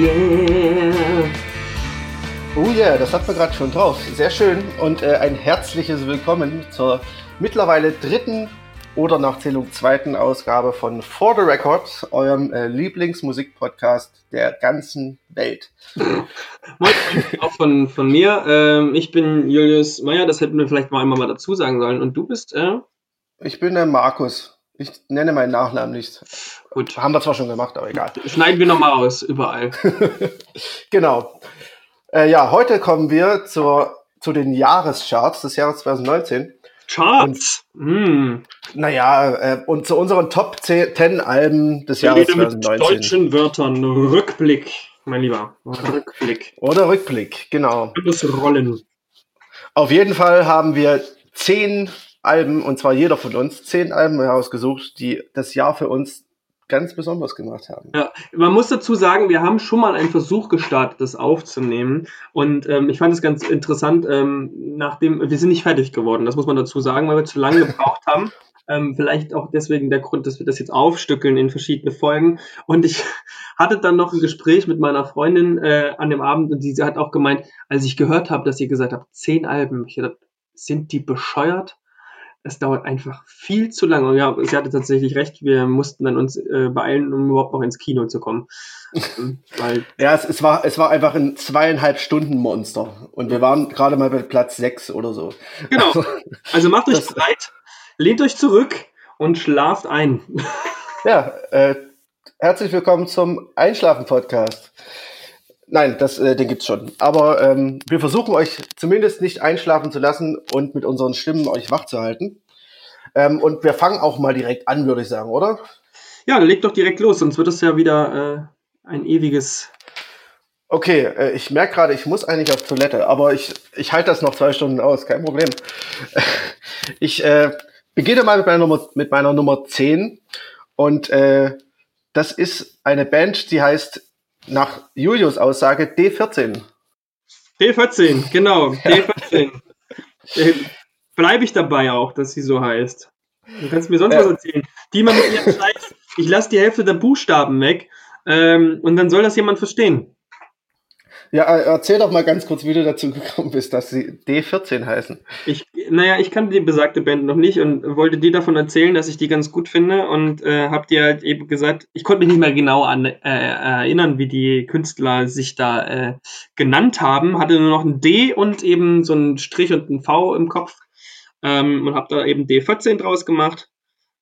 yeah. Oh yeah, das hat man gerade schon drauf. Sehr schön und äh, ein herzliches Willkommen zur mittlerweile dritten oder nach Zählung zweiten Ausgabe von For the Record, eurem äh, Lieblingsmusikpodcast der ganzen Welt. Auch von, von mir. Ähm, ich bin Julius Meyer, das hätten wir vielleicht mal einmal mal dazu sagen sollen. Und du bist? Äh? Ich bin der Markus. Ich nenne meinen Nachnamen nicht. Gut. Haben wir zwar schon gemacht, aber egal. Schneiden wir nochmal aus, überall. genau. Äh, ja, heute kommen wir zur, zu den Jahrescharts des Jahres 2019. Charts. Und, mm. Naja, äh, und zu unseren Top 10 Alben des Jahres 2019. Mit deutschen Wörtern Rückblick, mein Lieber. Rückblick. Oder Rückblick, genau. Das Rollen. Auf jeden Fall haben wir zehn Alben, und zwar jeder von uns, zehn Alben herausgesucht, die das Jahr für uns ganz besonders gemacht haben. Ja, man muss dazu sagen, wir haben schon mal einen Versuch gestartet, das aufzunehmen. Und ähm, ich fand es ganz interessant, ähm, nachdem, wir sind nicht fertig geworden, das muss man dazu sagen, weil wir zu lange gebraucht haben. Ähm, vielleicht auch deswegen der Grund, dass wir das jetzt aufstückeln in verschiedene Folgen. Und ich hatte dann noch ein Gespräch mit meiner Freundin äh, an dem Abend und sie hat auch gemeint, als ich gehört habe, dass ihr gesagt habt, zehn Alben, ich dachte, sind die bescheuert? Es dauert einfach viel zu lange. Und ja, sie hatte tatsächlich recht, wir mussten dann uns äh, beeilen, um überhaupt noch ins Kino zu kommen. Weil ja, es, es, war, es war einfach ein zweieinhalb Stunden Monster. Und wir waren gerade mal bei Platz sechs oder so. Genau. Also macht euch bereit, lehnt euch zurück und schlaft ein. Ja, äh, herzlich willkommen zum Einschlafen-Podcast. Nein, das, äh, den gibt's schon. Aber ähm, wir versuchen euch zumindest nicht einschlafen zu lassen und mit unseren Stimmen euch wach zu halten. Ähm, und wir fangen auch mal direkt an, würde ich sagen, oder? Ja, dann leg doch direkt los, sonst wird es ja wieder äh, ein ewiges. Okay, äh, ich merke gerade, ich muss eigentlich auf Toilette, aber ich, ich halte das noch zwei Stunden aus, kein Problem. ich äh, beginne mal mit meiner Nummer, mit meiner Nummer 10 und äh, das ist eine Band, die heißt nach Julius Aussage D14. D14, genau, D14. Äh, Bleibe ich dabei auch, dass sie so heißt. Du kannst mir sonst ja. was erzählen. Die mal mit ihrem Scheiß, ich lasse die Hälfte der Buchstaben weg ähm, und dann soll das jemand verstehen. Ja, äh, erzähl doch mal ganz kurz, wie du dazu gekommen bist, dass sie D14 heißen. Ich, naja, ich kannte die besagte Band noch nicht und wollte dir davon erzählen, dass ich die ganz gut finde und äh, hab dir halt eben gesagt, ich konnte mich nicht mehr genau an äh, erinnern, wie die Künstler sich da äh, genannt haben, hatte nur noch ein D und eben so ein Strich und ein V im Kopf ähm, und hab da eben D14 draus gemacht.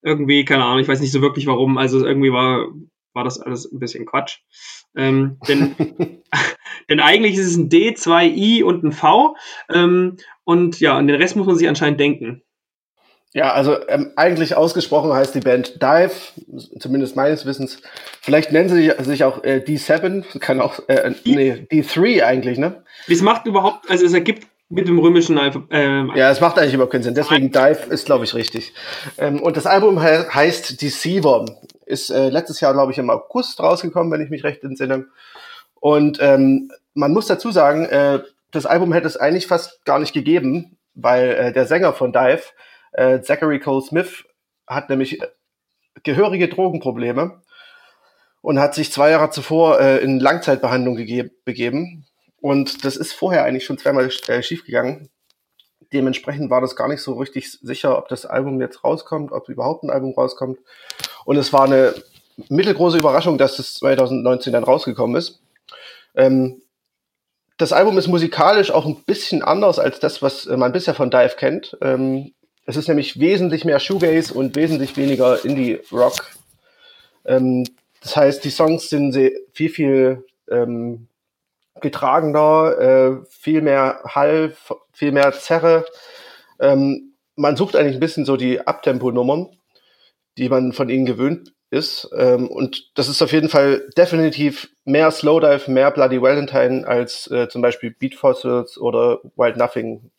Irgendwie, keine Ahnung, ich weiß nicht so wirklich warum, also irgendwie war, war das alles ein bisschen Quatsch. Ähm, denn, denn eigentlich ist es ein D, zwei I und ein V. Ähm, und ja, an den Rest muss man sich anscheinend denken. Ja, also ähm, eigentlich ausgesprochen heißt die Band Dive, zumindest meines Wissens. Vielleicht nennen sie sich auch äh, D7, kann auch, äh, nee, D3 eigentlich, ne? Das macht überhaupt, also es ergibt mit dem römischen Alphabet. Ähm, ja, es macht eigentlich überhaupt keinen Sinn. Deswegen Dive ist, glaube ich, richtig. Ähm, und das Album he heißt Deceiver. Ist äh, letztes Jahr, glaube ich, im August rausgekommen, wenn ich mich recht entsinne. Und ähm, man muss dazu sagen, äh, das Album hätte es eigentlich fast gar nicht gegeben, weil äh, der Sänger von Dive, äh, Zachary Cole Smith, hat nämlich äh, gehörige Drogenprobleme und hat sich zwei Jahre zuvor äh, in Langzeitbehandlung begeben. Und das ist vorher eigentlich schon zweimal äh, schiefgegangen. Dementsprechend war das gar nicht so richtig sicher, ob das Album jetzt rauskommt, ob überhaupt ein Album rauskommt. Und es war eine mittelgroße Überraschung, dass das 2019 dann rausgekommen ist. Ähm, das Album ist musikalisch auch ein bisschen anders als das, was äh, man bisher von Dive kennt. Ähm, es ist nämlich wesentlich mehr Shoegaze und wesentlich weniger Indie-Rock. Ähm, das heißt, die Songs sind viel, viel ähm, getragener, äh, viel mehr Hall, viel mehr Zerre. Ähm, man sucht eigentlich ein bisschen so die Abtempo-Nummern, die man von ihnen gewöhnt ist. Ähm, und das ist auf jeden Fall definitiv mehr Slowdive, mehr Bloody Valentine als äh, zum Beispiel Beat Fossils oder Wild Nothing,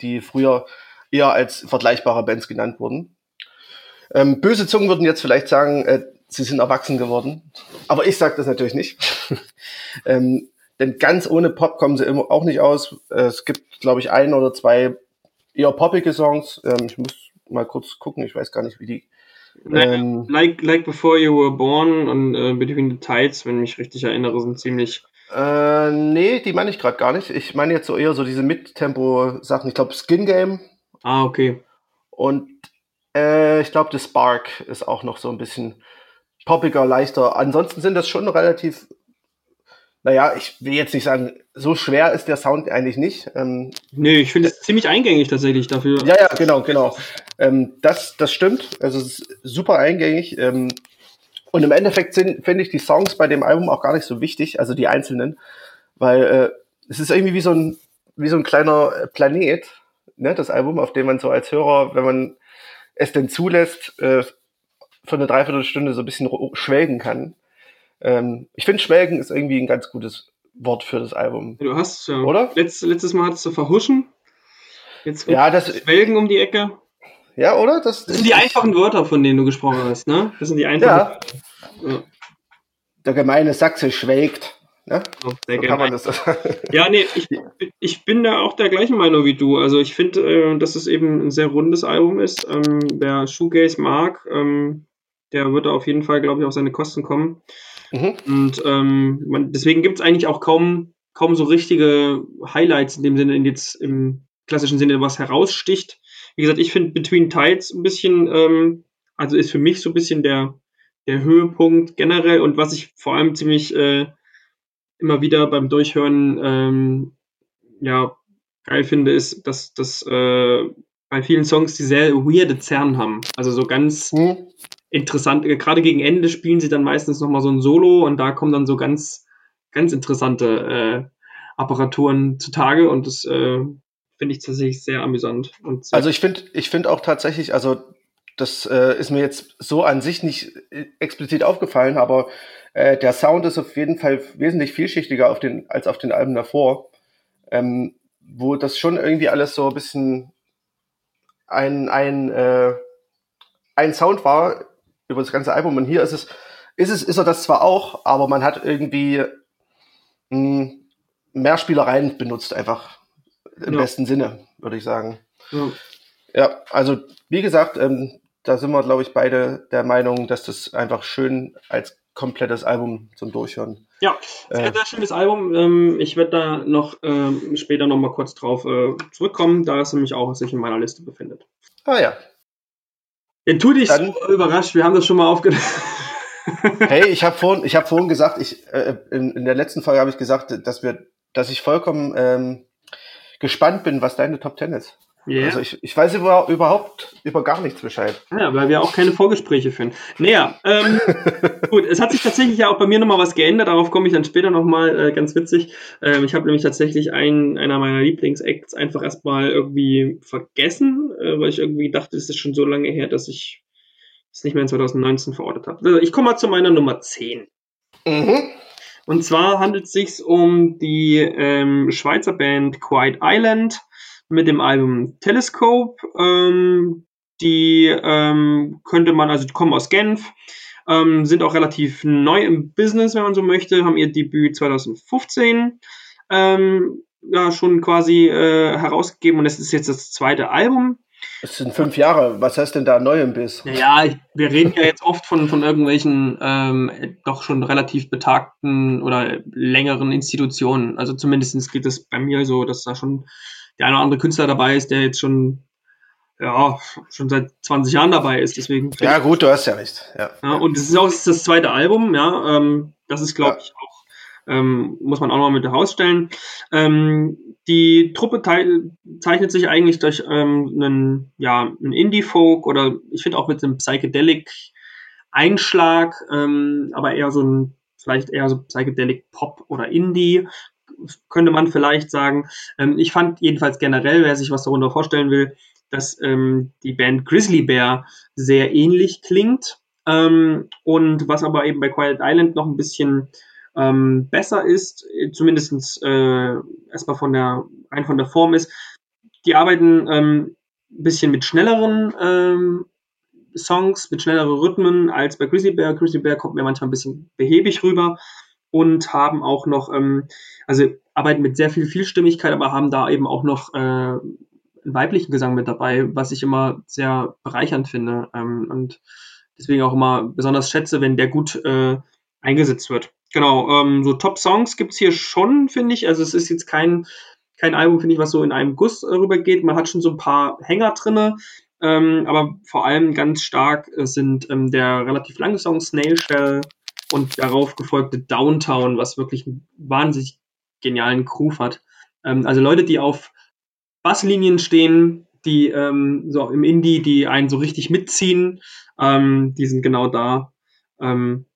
die früher eher als vergleichbare Bands genannt wurden. Ähm, böse Zungen würden jetzt vielleicht sagen, äh, sie sind erwachsen geworden. Aber ich sage das natürlich nicht. ähm, denn ganz ohne Pop kommen sie immer auch nicht aus. Es gibt, glaube ich, ein oder zwei eher poppige Songs. Ähm, ich muss mal kurz gucken, ich weiß gar nicht, wie die Ähm, like, like Before You Were Born und äh, Between the Tides, wenn ich mich richtig erinnere, sind ziemlich. Äh, nee, die meine ich gerade gar nicht. Ich meine jetzt so eher so diese Mittempo-Sachen. Ich glaube Skin Game. Ah, okay. Und äh, ich glaube, The Spark ist auch noch so ein bisschen poppiger, leichter. Ansonsten sind das schon relativ naja, ich will jetzt nicht sagen, so schwer ist der Sound eigentlich nicht. Ähm, nee, ich finde es ziemlich eingängig tatsächlich dafür. Ja, ja, genau, genau. Ähm, das, das stimmt. Also es ist super eingängig. Ähm, und im Endeffekt finde ich die Songs bei dem Album auch gar nicht so wichtig, also die einzelnen, weil äh, es ist irgendwie wie so ein, wie so ein kleiner Planet, ne, das Album, auf dem man so als Hörer, wenn man es denn zulässt, äh, für eine Dreiviertelstunde so ein bisschen schwelgen kann. Ähm, ich finde, Schwelgen ist irgendwie ein ganz gutes Wort für das Album. Du hast ja. Oder? Letzt, letztes Mal hattest du verhuschen. Jetzt ja, das, Schwelgen um die Ecke. Ja, oder? Das, das sind die einfachen Wörter, von denen du gesprochen hast, ne? Das sind die einfachen ja. ja. Der gemeine Sachse schwelgt. Ne? Oh, sehr so kann man das ja, nee, ich, ich bin da auch der gleichen Meinung wie du. Also ich finde, äh, dass es eben ein sehr rundes Album ist. Ähm, wer Shoegaze mag, ähm, der wird da auf jeden Fall, glaube ich, auf seine Kosten kommen. Mhm. Und ähm, man, deswegen gibt es eigentlich auch kaum, kaum so richtige Highlights in dem Sinne, in jetzt im klassischen Sinne, was heraussticht. Wie gesagt, ich finde Between Tides ein bisschen, ähm, also ist für mich so ein bisschen der, der Höhepunkt generell und was ich vor allem ziemlich äh, immer wieder beim Durchhören ähm, ja geil finde, ist, dass, dass äh, bei vielen Songs die sehr weirde Zerren haben. Also so ganz mhm interessant, äh, gerade gegen Ende spielen sie dann meistens nochmal so ein Solo und da kommen dann so ganz, ganz interessante äh, Apparaturen zutage und das äh, finde ich tatsächlich sehr amüsant. Sehr also ich finde, ich finde auch tatsächlich, also das äh, ist mir jetzt so an sich nicht äh, explizit aufgefallen, aber äh, der Sound ist auf jeden Fall wesentlich vielschichtiger auf den, als auf den Alben davor, ähm, wo das schon irgendwie alles so ein bisschen ein, ein, äh, ein Sound war, über das ganze Album. Und hier ist es, ist es, ist er das zwar auch, aber man hat irgendwie mh, hm, mehr Spielereien benutzt, einfach im ja. besten Sinne, würde ich sagen. Ja. ja, also wie gesagt, ähm, da sind wir, glaube ich, beide der Meinung, dass das einfach schön als komplettes Album zum Durchhören. Ja, sehr, äh, sehr schönes Album. Ähm, ich werde da noch ähm, später noch mal kurz drauf äh, zurückkommen, da es nämlich auch sich in meiner Liste befindet. Ah ja, ja, tu dich Dann, so überrascht, wir haben das schon mal aufgenommen. hey, ich habe vorhin, ich hab vorhin gesagt, ich, äh, in, in der letzten Folge habe ich gesagt, dass wir, dass ich vollkommen ähm, gespannt bin, was deine Top Ten ist. Yeah. Also ich, ich weiß über, überhaupt über gar nichts Bescheid. Ja, weil wir auch keine Vorgespräche führen. Naja, ähm, gut, es hat sich tatsächlich ja auch bei mir nochmal was geändert, darauf komme ich dann später nochmal, äh, ganz witzig. Ähm, ich habe nämlich tatsächlich einen, einer meiner Lieblingsacts einfach erstmal irgendwie vergessen, äh, weil ich irgendwie dachte, es ist schon so lange her, dass ich es nicht mehr in 2019 verortet habe. Also ich komme mal zu meiner Nummer 10. Mhm. Und zwar handelt es sich um die ähm, Schweizer Band Quiet Island mit dem Album Telescope. Ähm, die ähm, könnte man, also die kommen aus Genf, ähm, sind auch relativ neu im Business, wenn man so möchte, haben ihr Debüt 2015 ähm, ja, schon quasi äh, herausgegeben und es ist jetzt das zweite Album. Es sind fünf Jahre. Was heißt denn da neu im Biss? Ja, wir reden ja jetzt oft von, von irgendwelchen ähm, doch schon relativ betagten oder längeren Institutionen. Also zumindest geht es bei mir so, dass da schon der eine oder andere Künstler dabei ist, der jetzt schon ja, schon seit 20 Jahren dabei ist. Deswegen ja, gut, du hast ja recht. Ja. ja und es ist auch das zweite Album, ja. Ähm, das ist, glaube ja. ich, auch, ähm, muss man auch noch mit herausstellen. Ähm, die Truppe zeichnet sich eigentlich durch ähm, einen, ja, einen Indie-Folk oder ich finde auch mit einem Psychedelic-Einschlag, ähm, aber eher so ein, vielleicht eher so Psychedelic-Pop oder Indie könnte man vielleicht sagen. Ähm, ich fand jedenfalls generell, wer sich was darunter vorstellen will, dass ähm, die Band Grizzly Bear sehr ähnlich klingt. Ähm, und was aber eben bei Quiet Island noch ein bisschen ähm, besser ist, zumindest äh, erstmal von der, rein von der Form ist, die arbeiten ähm, ein bisschen mit schnelleren ähm, Songs, mit schnelleren Rhythmen als bei Grizzly Bear. Grizzly Bear kommt mir manchmal ein bisschen behäbig rüber und haben auch noch, ähm, also arbeiten mit sehr viel Vielstimmigkeit, aber haben da eben auch noch äh, einen weiblichen Gesang mit dabei, was ich immer sehr bereichernd finde. Ähm, und deswegen auch immer besonders schätze, wenn der gut äh, eingesetzt wird. Genau, ähm, so Top-Songs gibt's hier schon, finde ich. Also es ist jetzt kein, kein Album, finde ich, was so in einem Guss äh, rübergeht. Man hat schon so ein paar Hänger drinne, ähm, aber vor allem ganz stark äh, sind ähm, der relativ lange Song Snail Shell und darauf gefolgte Downtown, was wirklich einen wahnsinnig genialen Groove hat. Ähm, also Leute, die auf Basslinien stehen, die ähm, so im Indie, die einen so richtig mitziehen, ähm, die sind genau da. Ähm,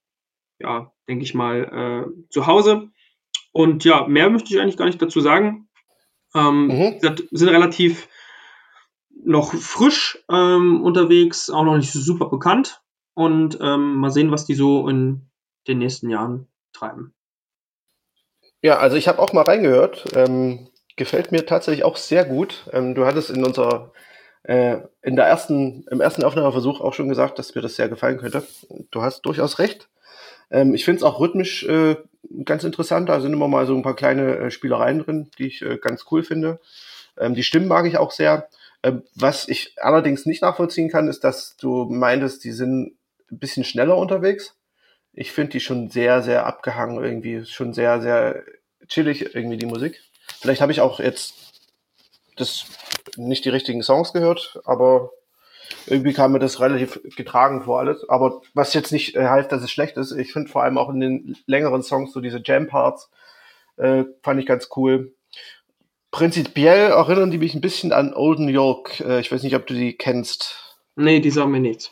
ja, denke ich mal, äh, zu Hause. Und ja, mehr möchte ich eigentlich gar nicht dazu sagen. Ähm, mhm. Sind relativ noch frisch ähm, unterwegs, auch noch nicht super bekannt. Und ähm, mal sehen, was die so in den nächsten Jahren treiben. Ja, also ich habe auch mal reingehört. Ähm, gefällt mir tatsächlich auch sehr gut. Ähm, du hattest in unserer äh, in der ersten, im ersten Aufnahmeversuch auch schon gesagt, dass mir das sehr gefallen könnte. Du hast durchaus recht. Ähm, ich finde es auch rhythmisch äh, ganz interessant. Da sind immer mal so ein paar kleine äh, Spielereien drin, die ich äh, ganz cool finde. Ähm, die Stimmen mag ich auch sehr. Ähm, was ich allerdings nicht nachvollziehen kann, ist, dass du meintest, die sind ein bisschen schneller unterwegs. Ich finde die schon sehr, sehr abgehangen irgendwie. Schon sehr, sehr chillig irgendwie die Musik. Vielleicht habe ich auch jetzt das nicht die richtigen Songs gehört, aber irgendwie kam mir das relativ getragen vor alles. Aber was jetzt nicht äh, heißt, dass es schlecht ist. Ich finde vor allem auch in den längeren Songs so diese Jam-Parts äh, fand ich ganz cool. Prinzipiell erinnern die mich ein bisschen an Old New York. Äh, ich weiß nicht, ob du die kennst. Nee, die sagen mir nichts.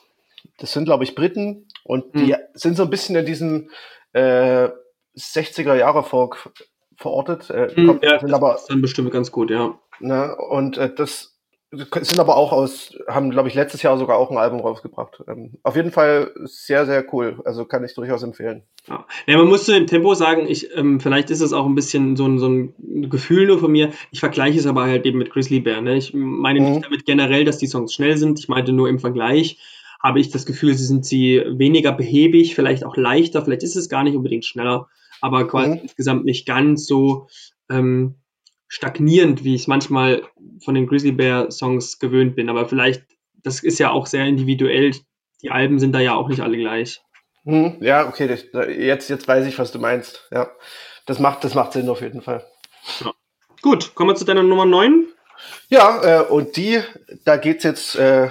Das sind, glaube ich, Briten und hm. die sind so ein bisschen in diesem äh, 60er Jahre Folk verortet. Äh, hm, ja, sind aber, dann bestimmt ganz gut, ja. Ne, und äh, das sind aber auch aus, haben, glaube ich, letztes Jahr sogar auch ein Album rausgebracht. Ähm, auf jeden Fall sehr, sehr cool. Also kann ich durchaus empfehlen. Ja, ja man muss zu dem Tempo sagen, ich, ähm, vielleicht ist es auch ein bisschen so ein, so ein Gefühl nur von mir. Ich vergleiche es aber halt eben mit Grizzly Bear. Ne? Ich meine mhm. nicht damit generell, dass die Songs schnell sind. Ich meinte nur im Vergleich habe ich das Gefühl, sie sind sie weniger behäbig, vielleicht auch leichter. Vielleicht ist es gar nicht unbedingt schneller, aber quasi mhm. insgesamt nicht ganz so ähm, stagnierend, wie ich es manchmal von den Grizzly Bear Songs gewöhnt bin. Aber vielleicht, das ist ja auch sehr individuell. Die Alben sind da ja auch nicht alle gleich. Hm, ja, okay, das, jetzt, jetzt weiß ich, was du meinst. Ja, das macht, das macht Sinn auf jeden Fall. Ja. Gut, kommen wir zu deiner Nummer 9. Ja, äh, und die, da geht's jetzt äh,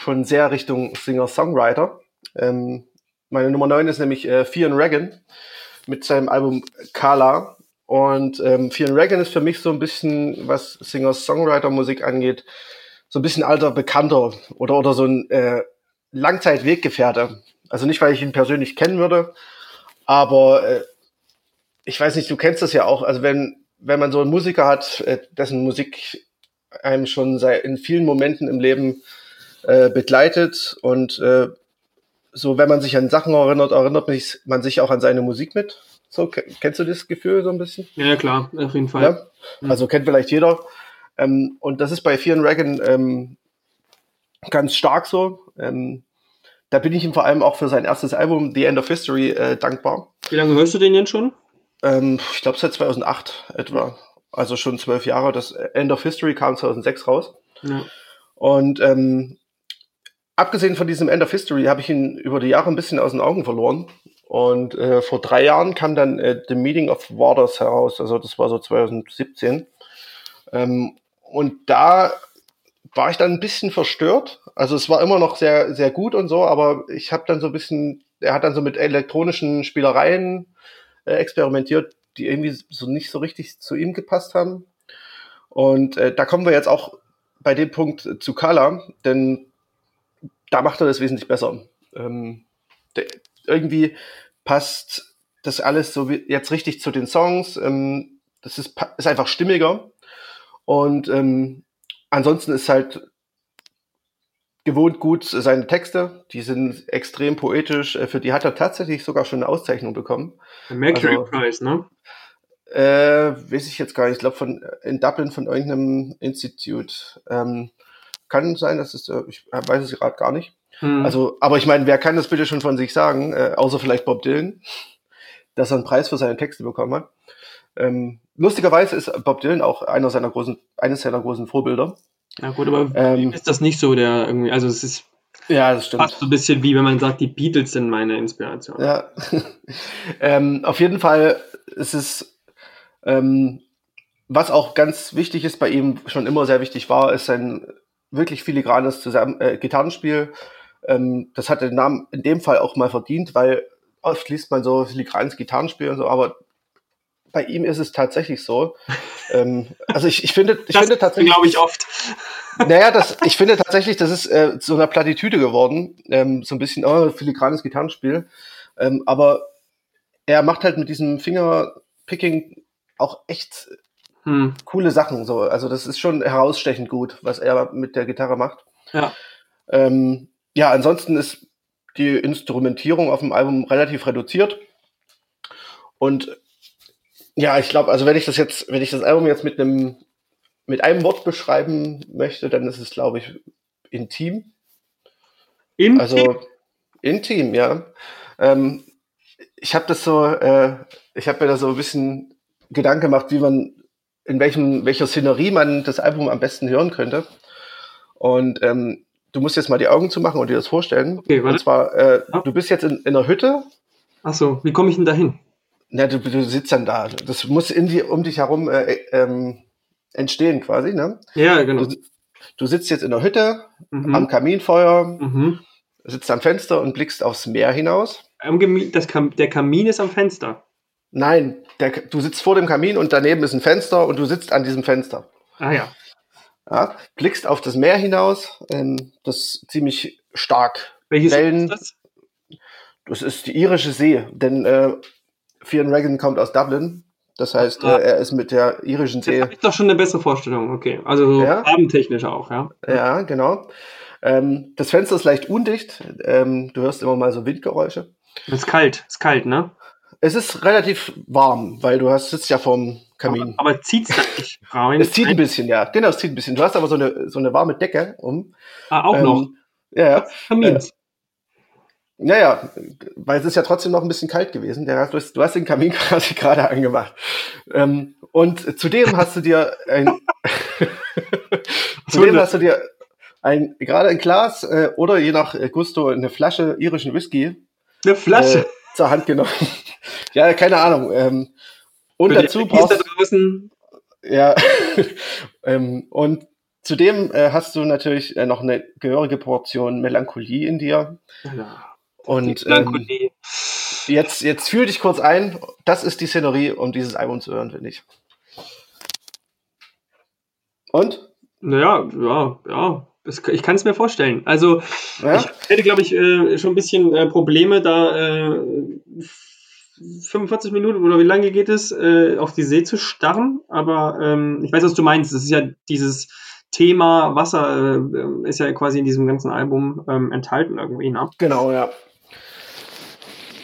schon sehr Richtung Singer-Songwriter. Ähm, meine Nummer 9 ist nämlich äh, Fian Regan mit seinem Album Kala. Und ähm, Fian Regan ist für mich so ein bisschen, was Singer-Songwriter-Musik angeht, so ein bisschen alter Bekannter oder, oder so ein äh, Langzeit-Weggefährte. Also nicht, weil ich ihn persönlich kennen würde, aber äh, ich weiß nicht, du kennst das ja auch. Also wenn, wenn man so einen Musiker hat, äh, dessen Musik einem schon in vielen Momenten im Leben äh, begleitet und äh, so, wenn man sich an Sachen erinnert, erinnert man sich auch an seine Musik mit. So, kennst du das Gefühl so ein bisschen? Ja, klar, auf jeden Fall. Ja? Mhm. Also kennt vielleicht jeder. Ähm, und das ist bei Fear and Regan ähm, ganz stark so. Ähm, da bin ich ihm vor allem auch für sein erstes Album, The End of History, äh, dankbar. Wie lange hörst du den denn schon? Ähm, ich glaube seit 2008 etwa. Also schon zwölf Jahre. Das End of History kam 2006 raus. Ja. Und ähm, abgesehen von diesem End of History habe ich ihn über die Jahre ein bisschen aus den Augen verloren. Und äh, vor drei Jahren kam dann äh, The Meeting of Waters heraus, also das war so 2017. Ähm, und da war ich dann ein bisschen verstört. Also es war immer noch sehr, sehr gut und so, aber ich habe dann so ein bisschen, er hat dann so mit elektronischen Spielereien äh, experimentiert, die irgendwie so nicht so richtig zu ihm gepasst haben. Und äh, da kommen wir jetzt auch bei dem Punkt zu Kala, denn da macht er das wesentlich besser. Ähm, der, irgendwie passt das alles so wie jetzt richtig zu den Songs. Ähm, das ist, ist einfach stimmiger. Und ähm, ansonsten ist halt gewohnt gut seine Texte. Die sind extrem poetisch. Äh, für die hat er tatsächlich sogar schon eine Auszeichnung bekommen. Mercury also, Prize, ne? Äh, weiß ich jetzt gar nicht. Ich glaube von in Dublin von irgendeinem Institut. Ähm, kann sein, dass es, äh, ich weiß es gerade gar nicht. Hm. Also, aber ich meine, wer kann das bitte schon von sich sagen, äh, außer vielleicht Bob Dylan, dass er einen Preis für seine Texte bekommen hat. Ähm, lustigerweise ist Bob Dylan auch einer seiner großen, eines seiner großen Vorbilder. Ja gut, aber ähm, ist das nicht so, der irgendwie, also es ist, Ja, das stimmt. Fast so ein bisschen wie wenn man sagt, die Beatles sind meine Inspiration. Ja. ähm, auf jeden Fall ist es, ähm, was auch ganz wichtig ist bei ihm, schon immer sehr wichtig war, ist sein wirklich filigranes Zusammen äh, Gitarrenspiel. Ähm, das hat den Namen in dem Fall auch mal verdient, weil oft liest man so filigranes Gitarrenspiel und so, aber bei ihm ist es tatsächlich so. ähm, also ich, ich finde, ich das finde tatsächlich. glaube ich oft. Naja, das, ich finde tatsächlich, das ist äh, so eine Plattitüde geworden. Ähm, so ein bisschen, oh, filigranes Gitarrenspiel. Ähm, aber er macht halt mit diesem Fingerpicking auch echt hm. coole Sachen. So. Also das ist schon herausstechend gut, was er mit der Gitarre macht. Ja. Ähm, ja, ansonsten ist die Instrumentierung auf dem Album relativ reduziert. Und ja, ich glaube, also wenn ich das jetzt, wenn ich das Album jetzt mit einem mit einem Wort beschreiben möchte, dann ist es, glaube ich, intim. Intim? Also intim, ja. Ähm, ich habe das so, äh, ich habe mir da so ein bisschen Gedanken gemacht, wie man, in welchem, welcher Szenerie man das Album am besten hören könnte. Und ähm, du musst jetzt mal die Augen zumachen und dir das vorstellen. Okay, warte. Und zwar, äh, ja. du bist jetzt in, in einer Hütte. Ach so, wie komme ich denn da hin? Na, du, du sitzt dann da. Das muss in die, um dich herum äh, ähm, entstehen quasi, ne? Ja, genau. Du, du sitzt jetzt in der Hütte mhm. am Kaminfeuer, mhm. sitzt am Fenster und blickst aufs Meer hinaus. Das Kam der Kamin ist am Fenster. Nein, der, du sitzt vor dem Kamin und daneben ist ein Fenster und du sitzt an diesem Fenster. Ah ja. ja blickst auf das Meer hinaus, ähm, das ziemlich stark. Welches Wellen, ist das? Das ist die irische See, denn äh, Fionn Reagan kommt aus Dublin das heißt, ah. er ist mit der irischen See. Das ist doch schon eine bessere Vorstellung, okay. Also ja. abendtechnisch auch, ja. Ja, genau. Ähm, das Fenster ist leicht undicht. Ähm, du hörst immer mal so Windgeräusche. Es ist kalt, es ist kalt, ne? Es ist relativ warm, weil du hast, sitzt ja vorm Kamin. Aber, aber zieht es da nicht rein? es zieht ein bisschen, ja. Genau, es zieht ein bisschen. Du hast aber so eine, so eine warme Decke um. Ah, auch ähm, noch? Ja, ja. Kamins. Äh, naja, weil es ist ja trotzdem noch ein bisschen kalt gewesen. Der, du, hast, du hast den Kamin quasi gerade angemacht. Ähm, und zudem hast du dir ein zudem hast du dir ein gerade ein Glas äh, oder je nach Gusto eine Flasche irischen Whisky. Eine Flasche äh, zur Hand genommen. ja, keine Ahnung. Ähm, und Für dazu brauchst da draußen. ja ähm, und zudem äh, hast du natürlich äh, noch eine gehörige Portion Melancholie in dir. Ja. Und ähm, jetzt, jetzt fühl dich kurz ein. Das ist die Szenerie, um dieses Album zu hören, finde ich. Und? Naja, ja, ja. Ich kann es mir vorstellen. Also, ja? ich hätte, glaube ich, äh, schon ein bisschen äh, Probleme, da äh, 45 Minuten oder wie lange geht es, äh, auf die See zu starren. Aber ähm, ich weiß, was du meinst. Das ist ja dieses Thema Wasser, äh, ist ja quasi in diesem ganzen Album ähm, enthalten irgendwie. Ne? Genau, ja.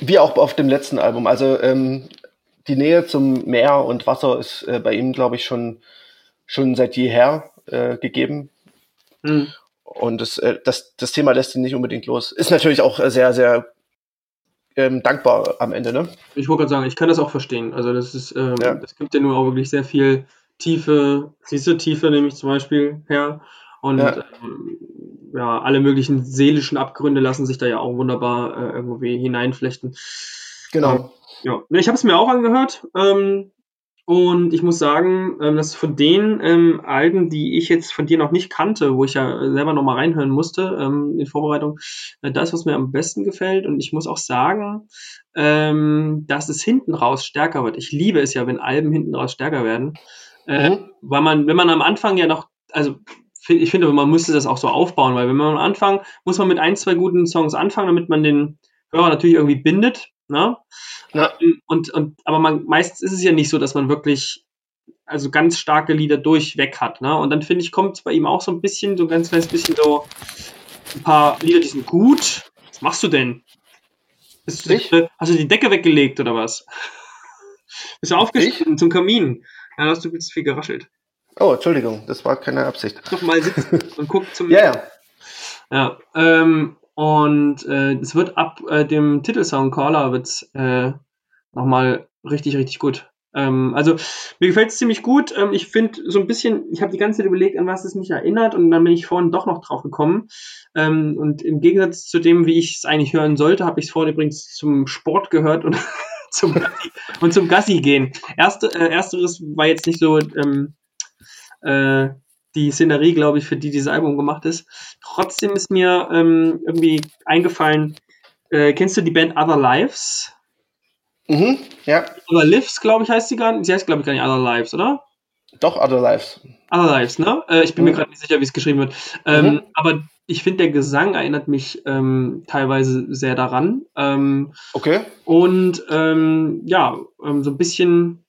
Wie auch auf dem letzten Album. Also ähm, die Nähe zum Meer und Wasser ist äh, bei ihm, glaube ich, schon, schon seit jeher gegeben. Mhm. Und das, äh, das, das Thema lässt ihn nicht unbedingt los. Ist natürlich auch sehr, sehr ähm, dankbar am Ende, ne? Ich wollte gerade sagen, ich kann das auch verstehen. Also das ist, ähm, ja. das gibt ja nur auch wirklich sehr viel Tiefe, siehst du, Tiefe nämlich zum Beispiel her. Und ja. Ähm, ja, alle möglichen seelischen Abgründe lassen sich da ja auch wunderbar äh, irgendwie hineinflechten. Genau. Ähm, ja, ich habe es mir auch angehört. Ähm, und ich muss sagen, ähm, dass von den ähm, Alben, die ich jetzt von dir noch nicht kannte, wo ich ja selber noch mal reinhören musste ähm, in Vorbereitung, äh, das, was mir am besten gefällt. Und ich muss auch sagen, ähm, dass es hinten raus stärker wird. Ich liebe es ja, wenn Alben hinten raus stärker werden. Äh, mhm. Weil man, wenn man am Anfang ja noch, also ich finde, man müsste das auch so aufbauen, weil wenn man am Anfang, muss man mit ein, zwei guten Songs anfangen, damit man den Hörer natürlich irgendwie bindet. Ne? Ja. Ähm, und, und, aber man, meistens ist es ja nicht so, dass man wirklich also ganz starke Lieder durchweg hat. Ne? Und dann finde ich, kommt es bei ihm auch so ein bisschen, so ein ganz kleines bisschen so ein paar Lieder, die sind gut. Was machst du denn? Bist du, hast du die Decke weggelegt oder was? Bist du aufgestanden zum Kamin? Ja, hast du viel geraschelt. Oh, Entschuldigung, das war keine Absicht. Doch mal sitzen und gucken zum Ja, ja. Ja, ähm, und äh, es wird ab äh, dem Titelsong Caller wird's äh, nochmal richtig, richtig gut. Ähm, also mir gefällt es ziemlich gut. Ähm, ich finde so ein bisschen, ich habe die ganze Zeit überlegt, an was es mich erinnert und dann bin ich vorhin doch noch drauf gekommen. Ähm, und im Gegensatz zu dem, wie ich es eigentlich hören sollte, habe ich es vorhin übrigens zum Sport gehört und zum Gassi, und zum Gassi gehen. Erste, äh, ersteres war jetzt nicht so ähm, äh, die Szenerie, glaube ich, für die dieses Album gemacht ist. Trotzdem ist mir ähm, irgendwie eingefallen, äh, kennst du die Band Other Lives? Mhm, ja. Other Lives, glaube ich, heißt sie gar nicht. Sie heißt, glaube ich, gar nicht Other Lives, oder? Doch, Other Lives. Other Lives, ne? Äh, ich bin mhm. mir gerade nicht sicher, wie es geschrieben wird. Ähm, mhm. Aber ich finde, der Gesang erinnert mich ähm, teilweise sehr daran. Ähm, okay. Und ähm, ja, ähm, so ein bisschen,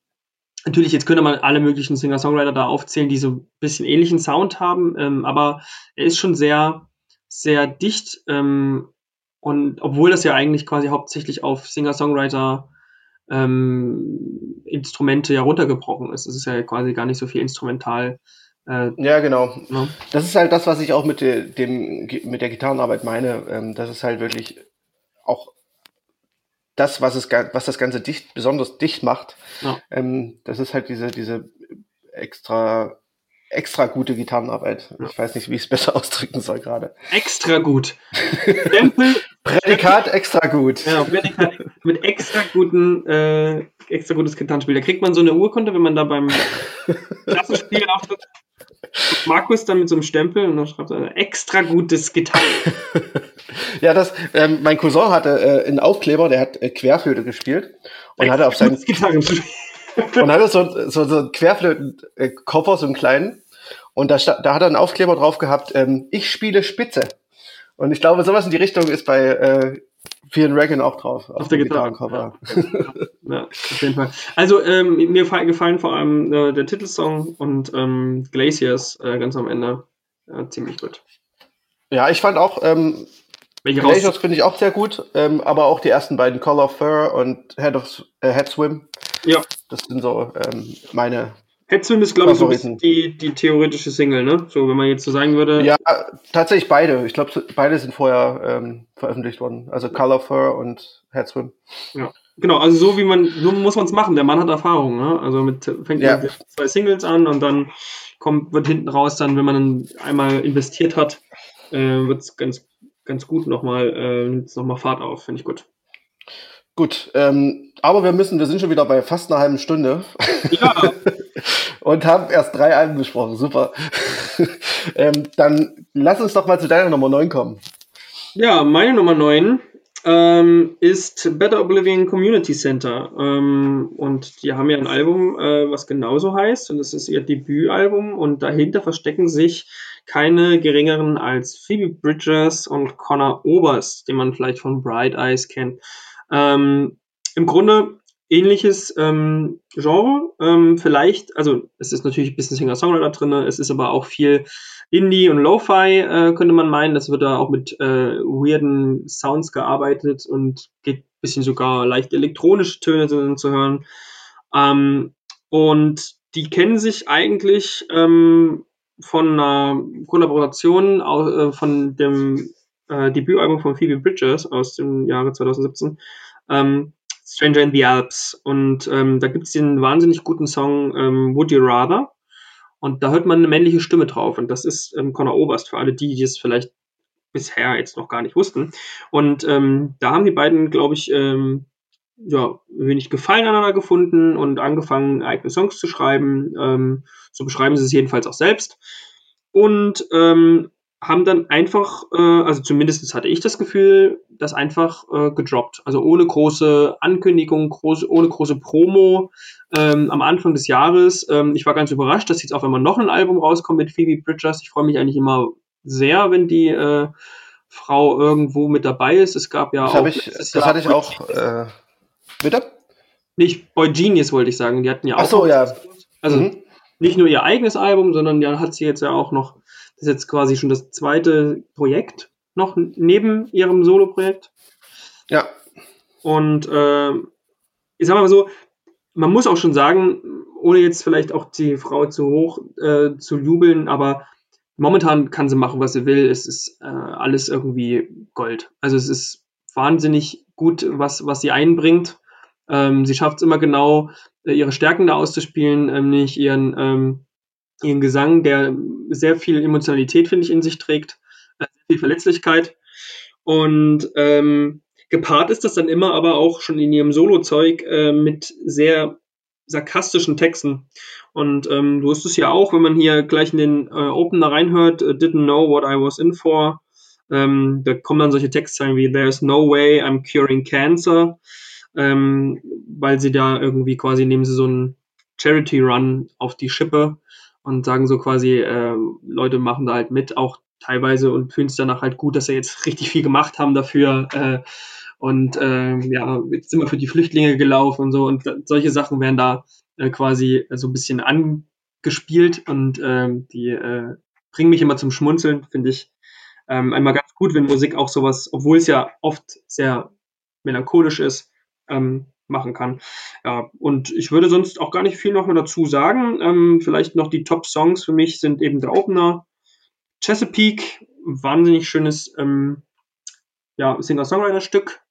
natürlich, jetzt könnte man alle möglichen Singer-Songwriter da aufzählen, die so ein bisschen ähnlichen Sound haben, ähm, aber er ist schon sehr, sehr dicht. Ähm, und obwohl das ja eigentlich quasi hauptsächlich auf Singer-Songwriter ähm, Instrumente ja runtergebrochen ist. Es ist ja quasi gar nicht so viel instrumental. Äh, ja, genau. Ja. Das ist halt das, was ich auch mit, dem, mit der Gitarrenarbeit meine. Ähm, das ist halt wirklich auch das, was, es, was das Ganze dicht, besonders dicht macht. Ja. Ähm, das ist halt diese, diese extra extra gute Gitarrenarbeit. Ich weiß nicht, wie ich es besser ausdrücken soll gerade. Extra gut. Stempel. Prädikat extra gut. Ja, Prädikat mit extra guten, äh, extra gutes Gitarrenspiel. Da kriegt man so eine Urkunde, wenn man da beim Klassenspiel auftritt. Markus dann mit so einem Stempel und dann schreibt er extra gutes Gitarren. ja, das, ähm, mein Cousin hatte äh, einen Aufkleber, der hat äh, Querflöte gespielt und extra hatte auf seinen und hatte so, so, so einen Querflötenkoffer, so einen kleinen. Und da, da hat er einen Aufkleber drauf gehabt, ähm, ich spiele Spitze. Und ich glaube, sowas in die Richtung ist bei äh, vielen Reagan auch drauf. Auf, auf der Gitarrencover. Ja, ja, auf jeden Fall. Also ähm, mir gefallen vor allem äh, der Titelsong und ähm, Glaciers äh, ganz am Ende. Ja, ziemlich gut. Ja, ich fand auch, ähm, Glaciers finde ich auch sehr gut, ähm, aber auch die ersten beiden Color of Fur und Head of äh, Head Swim ja. Das sind so ähm, meine. Hetzwin ist, glaube ich, so die, die theoretische Single, ne? So, wenn man jetzt so sagen würde. Ja, tatsächlich beide. Ich glaube, beide sind vorher ähm, veröffentlicht worden. Also Color Fur und Headswim. Ja. Genau, also so wie man, so muss man es machen. Der Mann hat Erfahrung, ne? Also mit fängt ja. mit zwei Singles an und dann kommt, wird hinten raus dann, wenn man einmal investiert hat, äh, wird es ganz, ganz gut nochmal, äh, noch Fahrt auf, finde ich gut. Gut, ähm, aber wir müssen, wir sind schon wieder bei fast einer halben Stunde. Ja. und haben erst drei Alben besprochen. Super. ähm, dann lass uns doch mal zu deiner Nummer 9 kommen. Ja, meine Nummer 9 ähm, ist Better Oblivion Community Center. Ähm, und die haben ja ein Album, äh, was genauso heißt. Und das ist ihr Debütalbum. Und dahinter verstecken sich keine geringeren als Phoebe Bridgers und Connor Oberst, den man vielleicht von Bright Eyes kennt. Ähm, Im Grunde ähnliches ähm, Genre. Ähm, vielleicht, also es ist natürlich ein bisschen Singer-Songwriter drin, es ist aber auch viel Indie und Lo-Fi, äh, könnte man meinen. Das wird da auch mit äh, weirden Sounds gearbeitet und geht ein bisschen sogar leicht elektronische Töne zu hören. Ähm, und die kennen sich eigentlich ähm, von einer Kollaboration äh, von dem äh, Debütalbum von Phoebe Bridgers aus dem Jahre 2017, ähm, Stranger in the Alps. Und ähm, da gibt es den wahnsinnig guten Song ähm, Would You Rather. Und da hört man eine männliche Stimme drauf. Und das ist ähm, Connor Oberst, für alle die, die es vielleicht bisher jetzt noch gar nicht wussten. Und ähm, da haben die beiden, glaube ich, ähm, ja, wenig Gefallen aneinander gefunden und angefangen, eigene Songs zu schreiben. Ähm, so beschreiben sie es jedenfalls auch selbst. Und ähm, haben dann einfach, äh, also zumindest hatte ich das Gefühl, das einfach äh, gedroppt. Also ohne große Ankündigung, groß, ohne große Promo ähm, am Anfang des Jahres. Ähm, ich war ganz überrascht, dass jetzt auf einmal noch ein Album rauskommt mit Phoebe Bridgers. Ich freue mich eigentlich immer sehr, wenn die äh, Frau irgendwo mit dabei ist. Es gab ja das auch. Ich, das Jahr hatte ich auch. Äh, bitte? Nicht Boy Genius wollte ich sagen. Die hatten ja auch. Ach so, ja. Also mhm. nicht nur ihr eigenes Album, sondern ja hat sie jetzt ja auch noch das ist jetzt quasi schon das zweite Projekt noch neben ihrem Solo-Projekt. Ja. Und äh, ich sag mal so, man muss auch schon sagen, ohne jetzt vielleicht auch die Frau zu hoch äh, zu jubeln, aber momentan kann sie machen, was sie will. Es ist äh, alles irgendwie Gold. Also es ist wahnsinnig gut, was, was sie einbringt. Ähm, sie schafft es immer genau, äh, ihre Stärken da auszuspielen, ähm, nämlich ihren, ähm, ihren Gesang, der sehr viel Emotionalität, finde ich, in sich trägt, äh, viel Verletzlichkeit. Und ähm, gepaart ist das dann immer aber auch schon in ihrem Solo-Zeug äh, mit sehr sarkastischen Texten. Und ähm, du hast es ja auch, wenn man hier gleich in den äh, Opener reinhört, uh, didn't know what I was in for. Ähm, da kommen dann solche Textzeilen wie There's no way I'm curing cancer, ähm, weil sie da irgendwie quasi nehmen sie so einen Charity Run auf die Schippe und sagen so quasi, äh, Leute machen da halt mit, auch teilweise und fühlen es danach halt gut, dass sie jetzt richtig viel gemacht haben dafür. Äh, und äh, ja, jetzt sind wir für die Flüchtlinge gelaufen und so. Und solche Sachen werden da äh, quasi so ein bisschen angespielt und äh, die äh, bringen mich immer zum Schmunzeln, finde ich. Ähm, einmal ganz gut, wenn Musik auch sowas, obwohl es ja oft sehr melancholisch ist, ähm, machen kann. Ja, und ich würde sonst auch gar nicht viel noch mehr dazu sagen. Ähm, vielleicht noch die Top-Songs für mich sind eben der Opener, Chesapeake, wahnsinnig schönes ähm, ja, Singer-Songwriter-Stück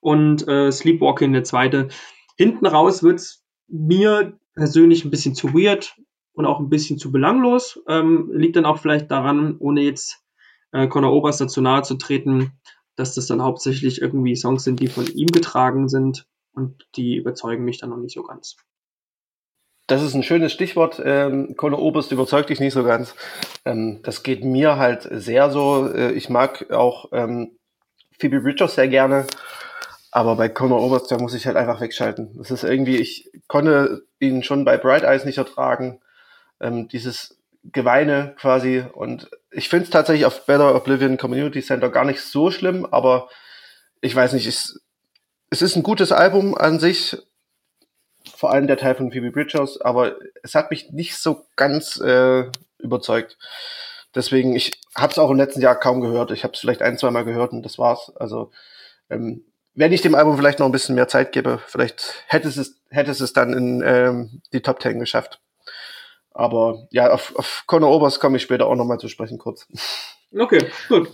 und äh, Sleepwalking der zweite. Hinten raus wird's mir persönlich ein bisschen zu weird und auch ein bisschen zu belanglos. Ähm, liegt dann auch vielleicht daran, ohne jetzt äh, Conor Oberst dazu nahe zu treten, dass das dann hauptsächlich irgendwie Songs sind, die von ihm getragen sind und die überzeugen mich dann noch nicht so ganz. Das ist ein schönes Stichwort. Ähm, Oberst überzeugt dich nicht so ganz. Ähm, das geht mir halt sehr so. Äh, ich mag auch ähm, Phoebe Bridgers sehr gerne. Aber bei Conor Oberst, da muss ich halt einfach wegschalten. Das ist irgendwie, ich konnte ihn schon bei Bright Eyes nicht ertragen. Ähm, dieses Geweine quasi. Und ich finde es tatsächlich auf Better Oblivion Community Center gar nicht so schlimm, aber ich weiß nicht, es, es ist ein gutes Album an sich. Vor allem der Teil von Phoebe Bridgers, aber es hat mich nicht so ganz äh, überzeugt. Deswegen, ich habe es auch im letzten Jahr kaum gehört. Ich habe es vielleicht ein, zwei Mal gehört und das war's. Also ähm, wenn ich dem Album vielleicht noch ein bisschen mehr Zeit gebe, vielleicht hätte es, hätte es dann in ähm, die Top Ten geschafft. Aber ja, auf, auf Conor Oberst komme ich später auch nochmal zu sprechen kurz. Okay, gut.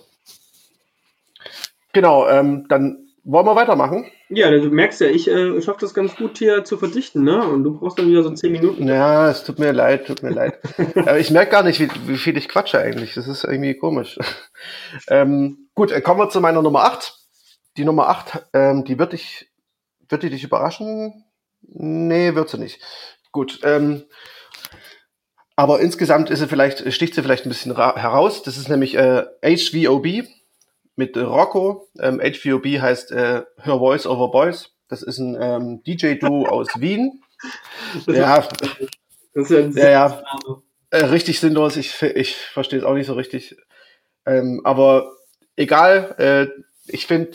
Genau, ähm, dann wollen wir weitermachen. Ja, du merkst ja, ich äh, schaffe das ganz gut hier zu verdichten, ne? Und du brauchst dann wieder so zehn Minuten. Ja, es tut mir leid, tut mir leid. Aber ich merke gar nicht, wie, wie viel ich quatsche eigentlich. Das ist irgendwie komisch. ähm, gut, äh, kommen wir zu meiner Nummer 8 die Nummer 8, ähm, die wird dich, wird die dich überraschen? Nee, wird sie nicht. Gut. Ähm, aber insgesamt ist sie vielleicht, sticht sie vielleicht ein bisschen heraus. Das ist nämlich äh, HVOB mit Rocco. Ähm, HVOB heißt äh, Her Voice Over Boys. Das ist ein ähm, DJ-Duo aus Wien. Das ja, das ist ja, ja, ja äh, richtig sinnlos. Ich, ich verstehe es auch nicht so richtig. Ähm, aber egal, äh, ich finde,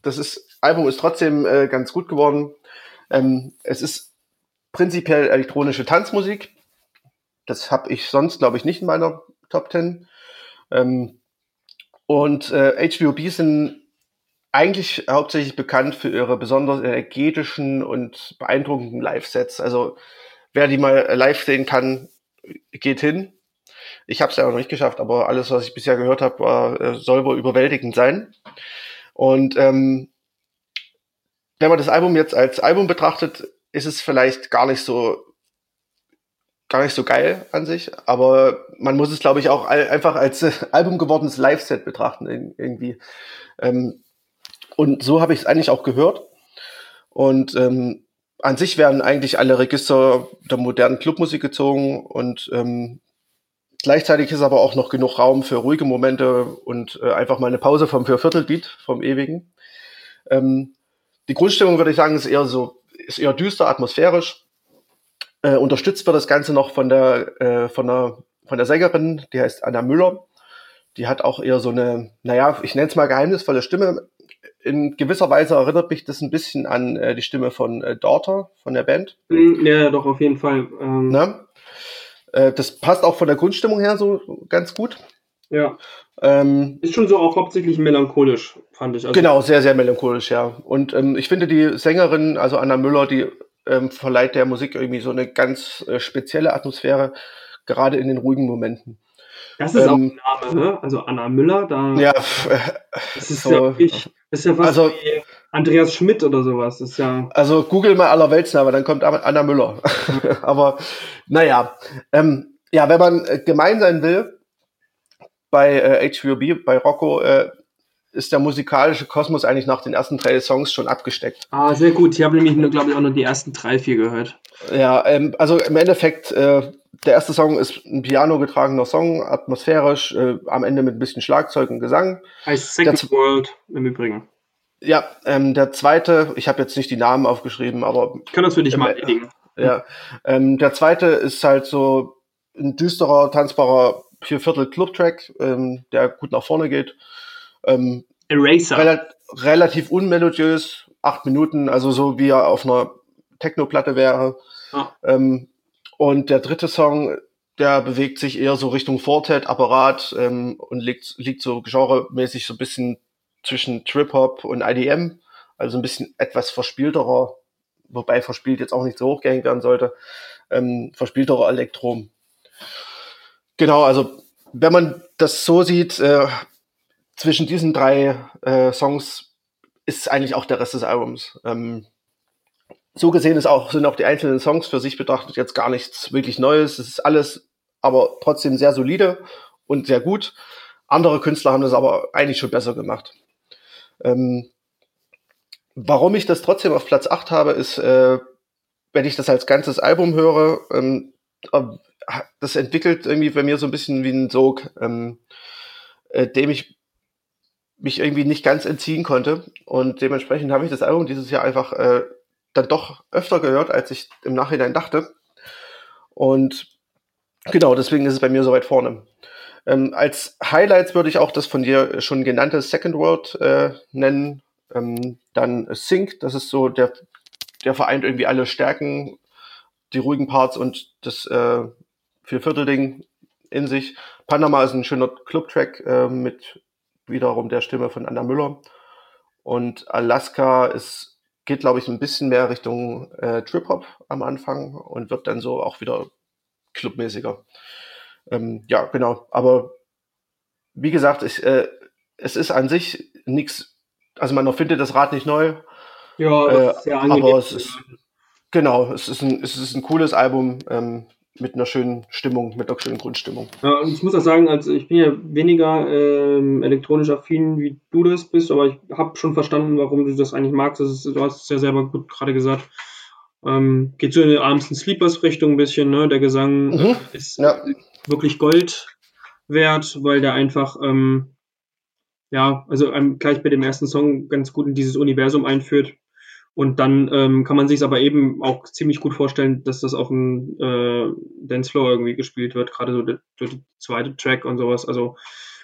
das ist, Album ist trotzdem äh, ganz gut geworden. Ähm, es ist prinzipiell elektronische Tanzmusik. Das habe ich sonst, glaube ich, nicht in meiner Top Ten. Ähm, und äh, HVOB sind eigentlich hauptsächlich bekannt für ihre besonders energetischen und beeindruckenden Live-Sets. Also wer die mal live sehen kann, geht hin. Ich habe es ja noch nicht geschafft, aber alles, was ich bisher gehört habe, war, äh, soll wohl überwältigend sein. Und ähm, wenn man das Album jetzt als Album betrachtet, ist es vielleicht gar nicht so gar nicht so geil an sich, aber man muss es, glaube ich, auch einfach als äh, Album gewordenes Live-Set betrachten irgendwie. Ähm, und so habe ich es eigentlich auch gehört. Und ähm, an sich werden eigentlich alle Register der modernen Clubmusik gezogen und ähm, Gleichzeitig ist aber auch noch genug Raum für ruhige Momente und äh, einfach mal eine Pause vom Vierviertelbeat, vom ewigen. Ähm, die Grundstimmung würde ich sagen ist eher so, ist eher düster, atmosphärisch. Äh, unterstützt wird das Ganze noch von der, äh, von der, von der Sängerin, die heißt Anna Müller. Die hat auch eher so eine, naja, ich nenne es mal geheimnisvolle Stimme. In gewisser Weise erinnert mich das ein bisschen an äh, die Stimme von äh, Daughter, von der Band. Ja, doch, auf jeden Fall. Ähm, ne? Äh, das passt auch von der Grundstimmung her so ganz gut. Ja. Ähm, ist schon so auch hauptsächlich melancholisch, fand ich. Also genau, sehr, sehr melancholisch, ja. Und ähm, ich finde die Sängerin, also Anna Müller, die ähm, verleiht der Musik irgendwie so eine ganz äh, spezielle Atmosphäre, gerade in den ruhigen Momenten. Das ist ähm, auch ein Name, ne? Also Anna Müller, da. Ja, das ist so, ja wirklich, das ist ja fast also, wie Andreas Schmidt oder sowas. Das ist ja. Also google mal allerweltsname, dann kommt Anna Müller. Aber naja, ähm, ja, wenn man äh, gemein sein will, bei äh, HVOB, bei Rocco, äh, ist der musikalische Kosmos eigentlich nach den ersten drei Songs schon abgesteckt. Ah, sehr gut. Ich habe nämlich, glaube ich, auch nur die ersten drei, vier gehört. Ja, ähm, also im Endeffekt, äh, der erste Song ist ein Piano getragener Song, atmosphärisch, äh, am Ende mit ein bisschen Schlagzeug und Gesang. Heißt Second World im Übrigen. Ja, ähm, der zweite, ich habe jetzt nicht die Namen aufgeschrieben, aber. Ich kann das für dich mal erledigen. Ja, ähm, der zweite ist halt so ein düsterer, tanzbarer Vierviertel Club-Track, ähm, der gut nach vorne geht. Ähm, Eraser. Rel relativ unmelodiös, acht Minuten, also so wie er auf einer Techno-Platte wäre. Ah. Ähm, und der dritte Song, der bewegt sich eher so Richtung Fortet, Apparat ähm, und liegt, liegt so genremäßig so ein bisschen zwischen Trip-Hop und IDM, also ein bisschen etwas verspielterer, wobei verspielt jetzt auch nicht so hochgängig werden sollte, ähm, verspielterer Elektrom. Genau, also wenn man das so sieht, äh, zwischen diesen drei äh, Songs ist eigentlich auch der Rest des Albums. Ähm, so gesehen ist auch, sind auch die einzelnen Songs für sich betrachtet jetzt gar nichts wirklich Neues. Es ist alles aber trotzdem sehr solide und sehr gut. Andere Künstler haben das aber eigentlich schon besser gemacht. Ähm, warum ich das trotzdem auf Platz 8 habe, ist, äh, wenn ich das als ganzes Album höre, ähm, äh, das entwickelt irgendwie bei mir so ein bisschen wie ein Sog, ähm, äh, dem ich mich irgendwie nicht ganz entziehen konnte. Und dementsprechend habe ich das Album dieses Jahr einfach äh, dann doch öfter gehört, als ich im Nachhinein dachte. Und genau, deswegen ist es bei mir so weit vorne. Ähm, als Highlights würde ich auch das von dir schon genannte Second World äh, nennen. Ähm, dann Sync, das ist so der, der vereint irgendwie alle Stärken, die ruhigen Parts und das äh, Vierviertel-Ding in sich. Panama ist ein schöner Club-Track äh, mit wiederum der Stimme von Anna Müller. Und Alaska ist, geht, glaube ich, ein bisschen mehr Richtung äh, Trip-Hop am Anfang und wird dann so auch wieder clubmäßiger. Ähm, ja, genau. Aber wie gesagt, ich, äh, es ist an sich nichts, also man findet das Rad nicht neu. Ja, äh, aber es ist, genau, es ist ein, es ist ein cooles Album ähm, mit einer schönen Stimmung, mit einer schönen Grundstimmung. Ja, und ich muss auch sagen, also ich bin ja weniger ähm, elektronisch affin, wie du das bist, aber ich habe schon verstanden, warum du das eigentlich magst. Das ist, du hast es ja selber gut gerade gesagt. Ähm, geht so in die Abends Sleepers-Richtung ein bisschen, ne? Der Gesang mhm. ist ja. wirklich Gold wert, weil der einfach, ähm, ja, also ähm, gleich bei dem ersten Song ganz gut in dieses Universum einführt. Und dann ähm, kann man sich aber eben auch ziemlich gut vorstellen, dass das auf dem äh, Dancefloor irgendwie gespielt wird, gerade so der, der, zweite Track und sowas. Also,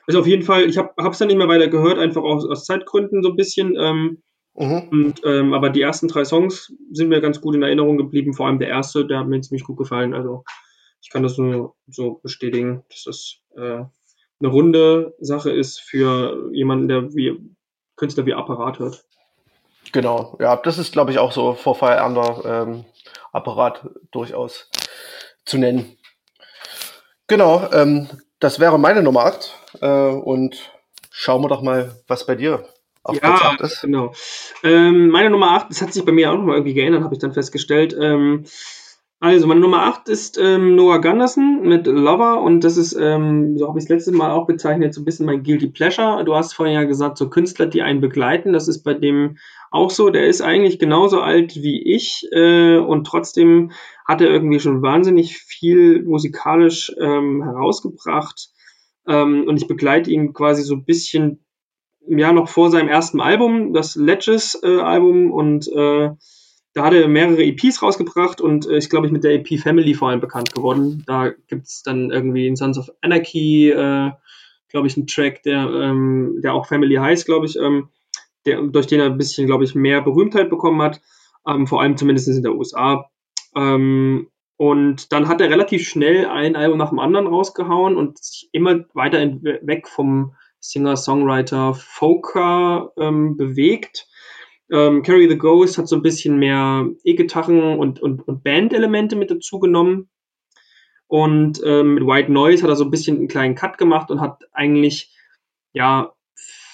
also auf jeden Fall, ich habe es dann nicht mehr weiter gehört, einfach aus, aus Zeitgründen so ein bisschen. Ähm, Mhm. Und, ähm, aber die ersten drei Songs sind mir ganz gut in Erinnerung geblieben, vor allem der erste, der hat mir ziemlich gut gefallen. Also ich kann das nur so bestätigen, dass das äh, eine runde Sache ist für jemanden, der wie Künstler wie Apparat hört. Genau, ja, das ist, glaube ich, auch so vor Feierabend ähm, Apparat durchaus zu nennen. Genau, ähm, das wäre meine Nummer 8. Äh, und schauen wir doch mal, was bei dir auf ja, Platz 8 ist. Genau. Ähm, meine Nummer 8, das hat sich bei mir auch noch mal irgendwie geändert, habe ich dann festgestellt. Ähm, also, meine Nummer 8 ist ähm, Noah Gunderson mit Lover und das ist, ähm, so habe ich es letztes Mal auch bezeichnet, so ein bisschen mein Guilty Pleasure. Du hast vorhin ja gesagt, so Künstler, die einen begleiten, das ist bei dem auch so. Der ist eigentlich genauso alt wie ich äh, und trotzdem hat er irgendwie schon wahnsinnig viel musikalisch ähm, herausgebracht. Ähm, und ich begleite ihn quasi so ein bisschen ja noch vor seinem ersten Album, das Ledges äh, und äh, da hat er mehrere EPs rausgebracht und äh, ist, glaube ich, mit der EP Family vor allem bekannt geworden. Da gibt's dann irgendwie in Sons of Anarchy, äh, glaube ich, einen Track, der, ähm, der auch Family heißt, glaube ich, ähm, der, durch den er ein bisschen, glaube ich, mehr Berühmtheit bekommen hat, ähm, vor allem zumindest in der USA. Ähm, und dann hat er relativ schnell ein Album nach dem anderen rausgehauen und sich immer weiter weg vom Singer-Songwriter Folker ähm, bewegt. Ähm, Carry the Ghost hat so ein bisschen mehr E-Gitarren und, und, und Band-Elemente mit dazu genommen. Und äh, mit White Noise hat er so ein bisschen einen kleinen Cut gemacht und hat eigentlich, ja,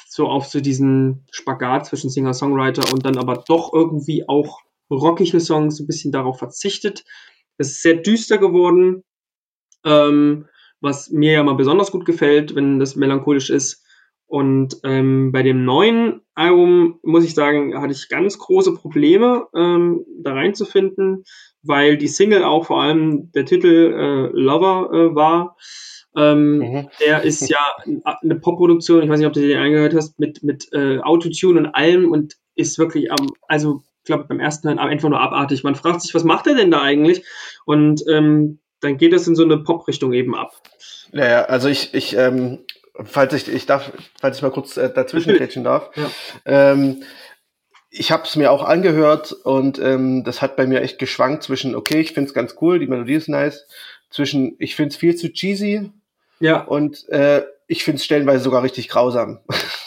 so auf so diesen Spagat zwischen Singer-Songwriter und dann aber doch irgendwie auch rockige Songs ein bisschen darauf verzichtet. Es ist sehr düster geworden, ähm, was mir ja mal besonders gut gefällt, wenn das melancholisch ist. Und ähm, bei dem neuen Album, muss ich sagen, hatte ich ganz große Probleme, ähm, da reinzufinden, weil die Single auch vor allem der Titel äh, Lover äh, war. Ähm, mhm. Der ist ja eine Popproduktion, ich weiß nicht, ob du den eingehört hast, mit, mit äh, Autotune und allem und ist wirklich am, also ich glaube beim ersten Hören einfach nur abartig. Man fragt sich, was macht er denn da eigentlich? Und ähm, dann geht es in so eine Pop-Richtung eben ab. Naja, also ich, ich, ähm, falls ich, ich darf, falls ich mal kurz äh, dazwischen quetschen darf. Ja. Ähm, ich habe es mir auch angehört und ähm, das hat bei mir echt geschwankt zwischen, okay, ich finde es ganz cool, die Melodie ist nice, zwischen, ich finde es viel zu cheesy ja. und äh, ich finde es stellenweise sogar richtig grausam.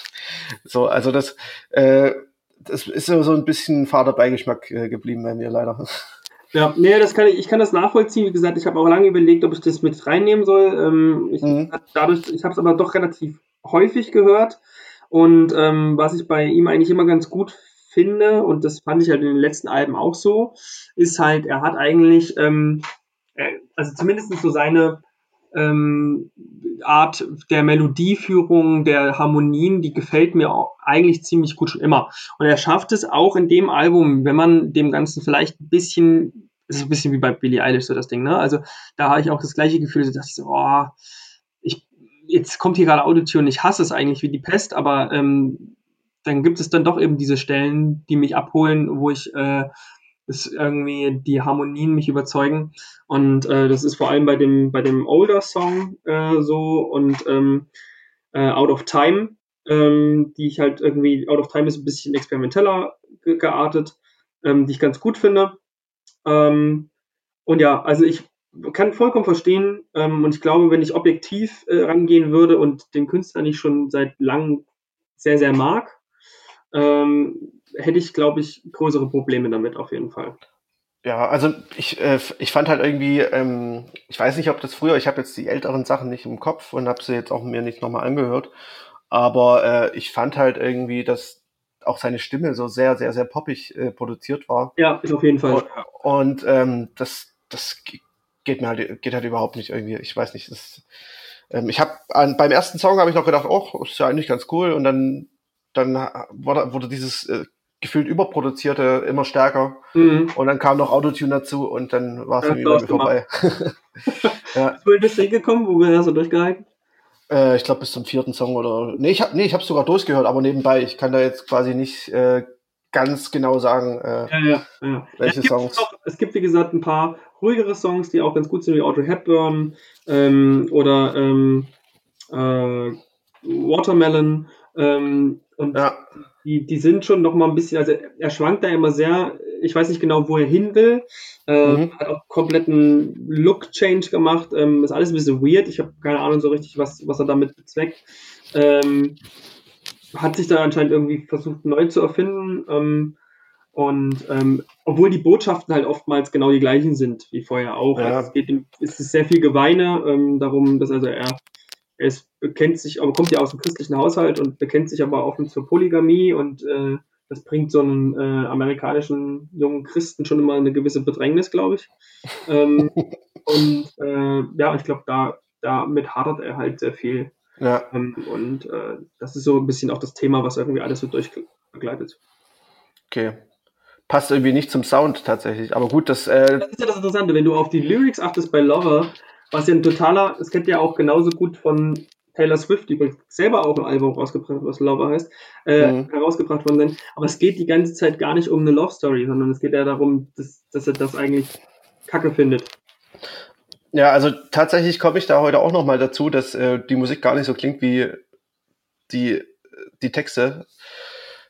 so, also das, äh, das ist so ein bisschen Vaterbeigeschmack äh, geblieben bei mir leider. Ja, nee, das kann ich, ich kann das nachvollziehen. Wie gesagt, ich habe auch lange überlegt, ob ich das mit reinnehmen soll. Ähm, ich, mhm. Dadurch, ich habe es aber doch relativ häufig gehört. Und ähm, was ich bei ihm eigentlich immer ganz gut finde, und das fand ich halt in den letzten Alben auch so, ist halt, er hat eigentlich, ähm, also zumindest so seine ähm, Art der Melodieführung, der Harmonien, die gefällt mir eigentlich ziemlich gut schon immer. Und er schafft es auch in dem Album, wenn man dem Ganzen vielleicht ein bisschen, das ist ein bisschen wie bei Billie Eilish so das Ding, ne? Also da habe ich auch das gleiche Gefühl, da dachte ich so, oh, ich, jetzt kommt hier gerade Autotune, ich hasse es eigentlich wie die Pest, aber ähm, dann gibt es dann doch eben diese Stellen, die mich abholen, wo ich äh, ist irgendwie die Harmonien mich überzeugen. Und äh, das ist vor allem bei dem, bei dem Older Song äh, so und ähm, äh, Out of Time, ähm, die ich halt irgendwie, Out of Time ist ein bisschen experimenteller ge geartet, ähm, die ich ganz gut finde. Ähm, und ja, also ich kann vollkommen verstehen ähm, und ich glaube, wenn ich objektiv äh, rangehen würde und den Künstler nicht schon seit langem sehr, sehr mag, ähm, hätte ich, glaube ich, größere Probleme damit auf jeden Fall. Ja, also ich, äh, ich fand halt irgendwie, ähm, ich weiß nicht, ob das früher, ich habe jetzt die älteren Sachen nicht im Kopf und habe sie jetzt auch mir nicht nochmal angehört, aber äh, ich fand halt irgendwie, dass auch seine Stimme so sehr, sehr, sehr poppig äh, produziert war. Ja, ist auf jeden Fall. Und, und ähm, das, das geht mir halt, geht halt überhaupt nicht irgendwie. Ich weiß nicht, das, ähm, ich habe beim ersten Song habe ich noch gedacht, oh, ist ja eigentlich ganz cool. Und dann, dann wurde, wurde dieses äh, gefühlt überproduzierte immer stärker. Mhm. Und dann kam noch Autotune dazu und dann war es irgendwie vorbei. ja. Wo bist du hingekommen? Wo hast du durchgehalten? Äh, ich glaube bis zum vierten Song oder. Nee, ich habe nee, ich hab's sogar durchgehört, aber nebenbei. Ich kann da jetzt quasi nicht äh, ganz genau sagen, äh, ja, ja, ja. welche es Songs. Noch, es gibt, wie gesagt, ein paar ruhigere Songs, die auch ganz gut sind, wie Auto Hepburn ähm, oder ähm, äh, Watermelon. Ähm, und ja die, die sind schon noch mal ein bisschen, also er schwankt da immer sehr, ich weiß nicht genau, wo er hin will. Äh, mhm. Hat auch kompletten Look-Change gemacht. Ähm, ist alles ein bisschen weird. Ich habe keine Ahnung so richtig, was, was er damit bezweckt. Ähm, hat sich da anscheinend irgendwie versucht, neu zu erfinden. Ähm, und ähm, obwohl die Botschaften halt oftmals genau die gleichen sind wie vorher auch. Ja. Also es, geht, es ist sehr viel Geweine ähm, darum, dass also er er ist, bekennt sich, aber kommt ja aus dem christlichen Haushalt und bekennt sich aber offen zur Polygamie und äh, das bringt so einen äh, amerikanischen jungen Christen schon immer eine gewisse Bedrängnis, glaube ich. Ähm, und äh, ja, ich glaube, da damit hadert er halt sehr viel. Ja. Ähm, und äh, das ist so ein bisschen auch das Thema, was irgendwie alles so durchbegleitet. Okay. Passt irgendwie nicht zum Sound tatsächlich, aber gut, das. Äh das ist ja das Interessante, wenn du auf die Lyrics achtest bei Lover, was ja ein totaler, es kennt ja auch genauso gut von Taylor Swift, die übrigens selber auch ein Album rausgebracht, was Lover heißt, äh, mhm. herausgebracht worden sind. Aber es geht die ganze Zeit gar nicht um eine Love Story, sondern es geht ja darum, dass, dass er das eigentlich kacke findet. Ja, also tatsächlich komme ich da heute auch nochmal dazu, dass äh, die Musik gar nicht so klingt wie die, die Texte,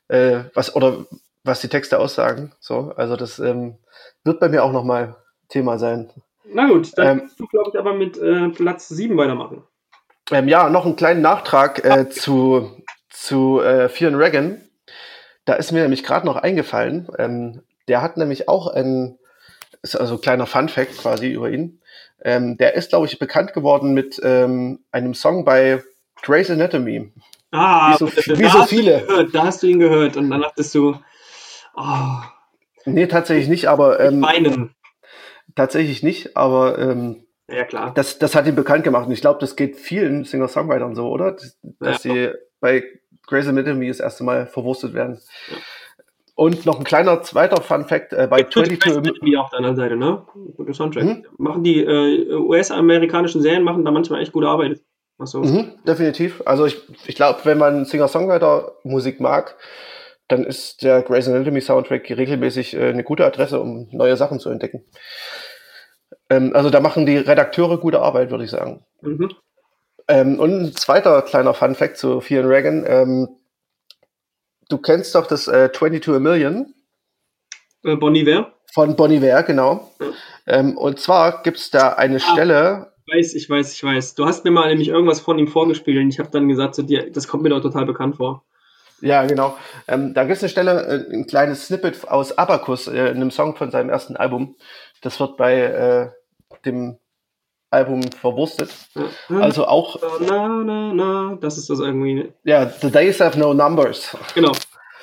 äh, was, oder was die Texte aussagen. So, also das ähm, wird bei mir auch nochmal Thema sein. Na gut, dann ähm, kannst du, glaube ich, aber mit äh, Platz 7 weitermachen. Ähm, ja, noch einen kleinen Nachtrag äh, zu, zu äh, Fionn Reagan. Da ist mir nämlich gerade noch eingefallen. Ähm, der hat nämlich auch ein, ist also ein kleiner Fun Fact quasi über ihn. Ähm, der ist, glaube ich, bekannt geworden mit ähm, einem Song bei Grey's Anatomy. Ah, Wie so- wie so viele. Gehört, da hast du ihn gehört und dann dachtest du, oh, Nee, tatsächlich nicht, aber ähm, weinen. Tatsächlich nicht, aber ähm, Ja, klar. das, das hat ihn bekannt gemacht. Und ich glaube, das geht vielen Singer-Songwritern so, oder? Dass, dass sie bei Grey's Anatomy das erste Mal verwurstet werden. Und noch ein kleiner zweiter Fun-Fact, äh, bei 22... Wie auf deiner Seite, ne? Guter Soundtrack. Mhm. Machen die äh, US-amerikanischen Serien machen da manchmal echt gute Arbeit. So. Mhm, definitiv. Also ich, ich glaube, wenn man Singer-Songwriter-Musik mag, dann ist der Grey's Anatomy Soundtrack regelmäßig äh, eine gute Adresse, um neue Sachen zu entdecken. Ähm, also da machen die Redakteure gute Arbeit, würde ich sagen. Mhm. Ähm, und ein zweiter kleiner Fun-Fact zu Fear and Reagan. Ähm, du kennst doch das äh, 22 a Million Äh, Bon Iver? von Bon Iver, genau. Ja. Ähm, und zwar gibt es da eine Stelle, Ich weiß, ich weiß, ich weiß. Du hast mir mal nämlich irgendwas von ihm vorgespielt und ich habe dann gesagt zu dir, das kommt mir doch total bekannt vor. Ja, genau. Ähm, da gibt es eine Stelle, äh, ein kleines Snippet aus Abacus, äh, in einem Song von seinem ersten Album. Das wird bei äh, dem Album verwurstet. Also auch, na, na, na, das ist das irgendwie. ja, The Days Have No Numbers. Genau.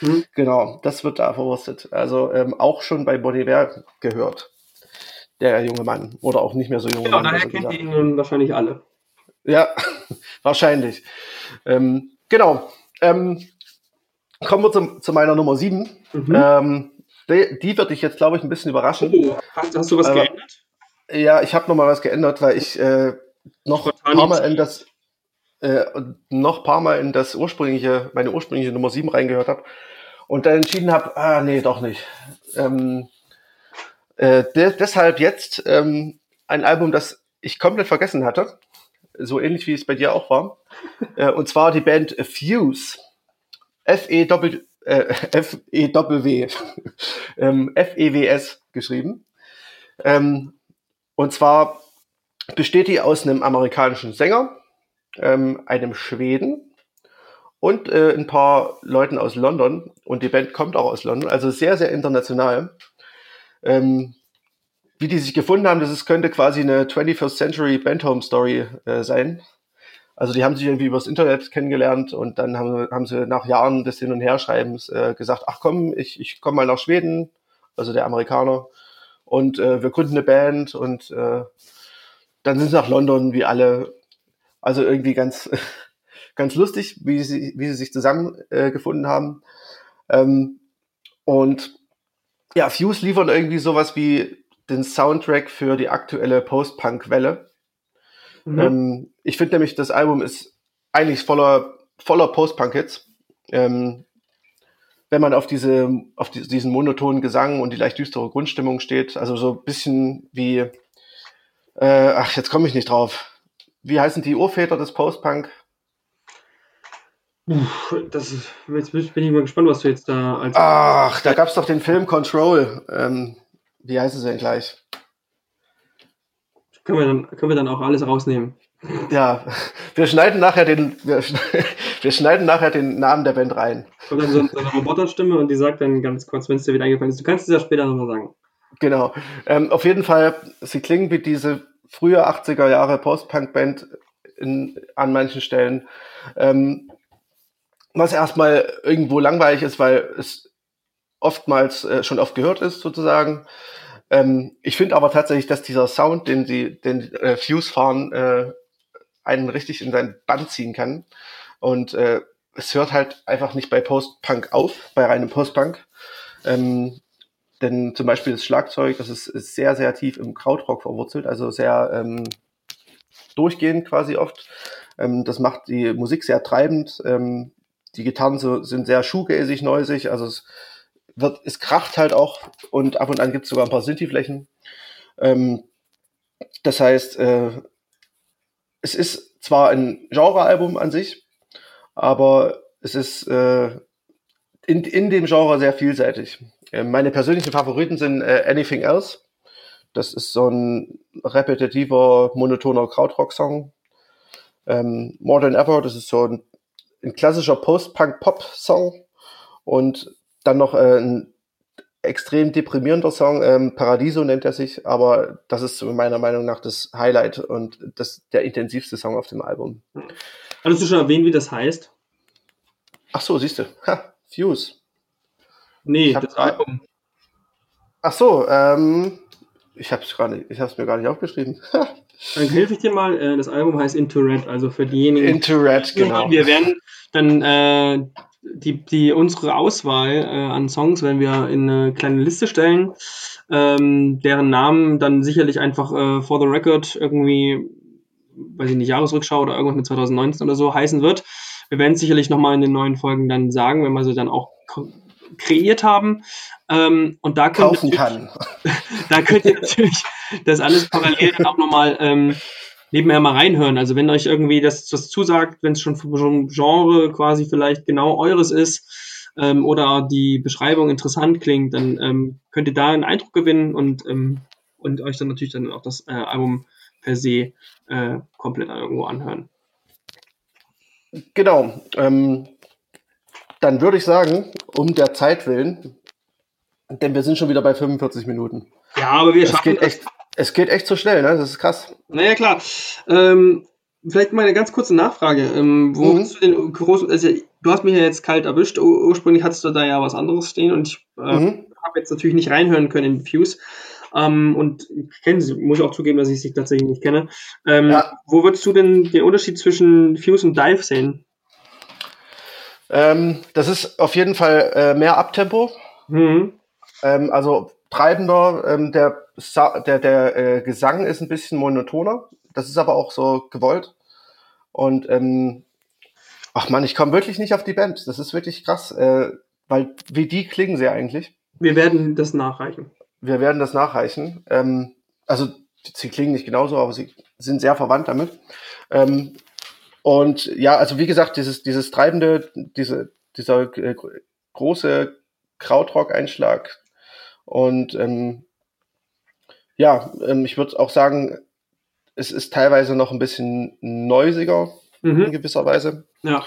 Mhm. Genau, das wird da verwurstet. Also ähm, auch schon bei Bon Iver gehört. Der junge Mann. Oder auch nicht mehr so junge Genau, Mann. daher besser kennt ihr ihn wahrscheinlich alle. Ja, wahrscheinlich. Ähm, genau. Ähm, kommen wir zum, zu meiner Nummer 7. Mhm. Ähm, die, die wird dich jetzt, glaube ich, ein bisschen überraschen. Oh, hast, hast du was Aber- geändert? Ja, ich habe noch mal was geändert, weil ich äh, noch ein paar Mal in das äh, noch paar Mal in das ursprüngliche, meine ursprüngliche Nummer 7 reingehört habe und dann entschieden habe, ah nee, doch nicht. Ähm, äh, de deshalb jetzt ähm, ein Album, das ich komplett vergessen hatte, so ähnlich wie es bei dir auch war, äh, und zwar die Band Fuse, F E W äh, F E W ähm, F E W S geschrieben. Ähm, und zwar besteht die aus einem amerikanischen Sänger, ähm, einem Schweden und äh, ein paar Leuten aus London. Und die Band kommt auch aus London, also sehr, sehr international. Ähm, wie die sich gefunden haben, das ist, könnte quasi eine 21st Century Band Home Story äh, sein. Also die haben sich irgendwie übers Internet kennengelernt und dann haben, haben sie nach Jahren des Hin- und Herschreibens äh, gesagt, ach komm, ich, ich komme mal nach Schweden, also der Amerikaner, und äh, wir gründen eine Band und äh, dann sind sie nach London, wie alle. Also irgendwie ganz, ganz lustig, wie sie, wie sie sich zusammengefunden äh, gefunden haben. Ähm, und ja, Fuse liefern irgendwie sowas wie den Soundtrack für die aktuelle Post-Punk-Welle. Mhm. Ähm, ich finde nämlich, das Album ist eigentlich voller, voller Post-Punk-Hits. Ähm, wenn man auf diese, auf die, diesen monotonen Gesang und die leicht düstere Grundstimmung steht, also so ein bisschen wie, äh, ach, jetzt komme ich nicht drauf. Wie heißen die Urväter des Post-Punk? Das ist, jetzt bin ich mal gespannt, was du jetzt da als. Ach, da gab's doch den Film Control. Ähm, wie heißen sie denn gleich? Können, wir dann, können wir dann auch alles rausnehmen. Ja, wir schneiden nachher den, wir, wir schneiden nachher den Namen der Band rein. Kommt dann so, eine Roboterstimme und die sagt dann ganz kurz, wenn es dir wieder eingefallen ist. Du kannst es ja später nochmal sagen. Genau. Ähm, auf jeden Fall, sie klingen wie diese frühe 80er Jahre Post-Punk-Band in, an manchen Stellen. Ähm, was erstmal irgendwo langweilig ist, weil es oftmals äh, schon oft gehört ist, sozusagen. Ähm, ich finde aber tatsächlich, dass dieser Sound, den sie, den äh, Fuse fahren, äh, einen richtig in sein Band ziehen kann. Und äh, es hört halt einfach nicht bei Post-Punk auf, bei reinem Post-Punk. Ähm, denn zum Beispiel das Schlagzeug, das ist, ist sehr, sehr tief im Krautrock verwurzelt, also sehr ähm, durchgehend quasi oft. Ähm, das macht die Musik sehr treibend. Ähm, die Gitarren so, sind sehr shoegazig, neusig, also es wird, es kracht halt auch und ab und an gibt es sogar ein paar Synthi-Flächen. Ähm, das heißt, äh, es ist zwar ein Genrealbum an sich, aber es ist äh, in, in dem Genre sehr vielseitig. Äh, meine persönlichen Favoriten sind äh, Anything Else. Das ist so ein repetitiver, monotoner Krautrock-Song. Ähm, More Than Ever, das ist so ein, ein klassischer Post-Punk-Pop-Song. Und dann noch äh, ein extrem deprimierender Song. Ähm, Paradiso nennt er sich, aber das ist meiner Meinung nach das Highlight und das der intensivste Song auf dem Album. Hattest du schon erwähnt, wie das heißt? Ach so, siehst du. Ha, Fuse. Nee, das Album. Ach so, ähm, ich habe es gerade, ich habe es mir gar nicht aufgeschrieben. Dann helfe ich dir mal. Äh, das Album heißt Into Red, also für diejenigen. Into Red, genau. Wir werden dann äh, die, die, unsere Auswahl äh, an Songs werden wir in eine kleine Liste stellen, ähm, deren Namen dann sicherlich einfach äh, for the record irgendwie, weiß ich nicht, Jahresrückschau oder irgendwas mit 2019 oder so heißen wird. Wir werden es sicherlich nochmal in den neuen Folgen dann sagen, wenn wir sie dann auch kreiert haben. Ähm, und da könnt Kaufen ihr kann. da könnt ihr natürlich das alles parallel dann auch nochmal ähm, nebenher mal reinhören. Also wenn euch irgendwie das, das zusagt, wenn es schon vom Genre quasi vielleicht genau eures ist ähm, oder die Beschreibung interessant klingt, dann ähm, könnt ihr da einen Eindruck gewinnen und, ähm, und euch dann natürlich dann auch das äh, Album per se äh, komplett irgendwo anhören. Genau. Ähm, dann würde ich sagen, um der Zeit willen, denn wir sind schon wieder bei 45 Minuten. Ja, aber wir Es schaffen geht echt, es geht echt so schnell, ne? Das ist krass. Naja, klar. Ähm, vielleicht mal eine ganz kurze Nachfrage. Ähm, wo Mhm. hast du den großen, also du hast mich ja jetzt kalt erwischt. Ur ursprünglich hattest du da ja was anderes stehen und ich äh, Mhm. habe jetzt natürlich nicht reinhören können in Fuse. Ähm, und ich kenne sie, muss ich auch zugeben, dass ich sie tatsächlich nicht kenne. Ähm, Ja. Wo würdest du denn den Unterschied zwischen Fuse und Dive sehen? Ähm, das ist auf jeden Fall äh, mehr Abtempo. Mhm. Ähm, also treibender, ähm, der, der, der äh, Gesang ist ein bisschen monotoner. Das ist aber auch so gewollt. Und ähm, ach man, ich komme wirklich nicht auf die Band. Das ist wirklich krass, äh, weil wie die klingen sie eigentlich. Wir werden das nachreichen. Wir werden das nachreichen. Ähm, also sie klingen nicht genauso, aber sie sind sehr verwandt damit. Ähm, und ja, also wie gesagt, dieses, dieses treibende, diese, dieser äh, gr- große Krautrock-Einschlag. Und ähm, ja, ähm, ich würde auch sagen, es ist teilweise noch ein bisschen neusiger in Mhm. gewisser Weise. Ja.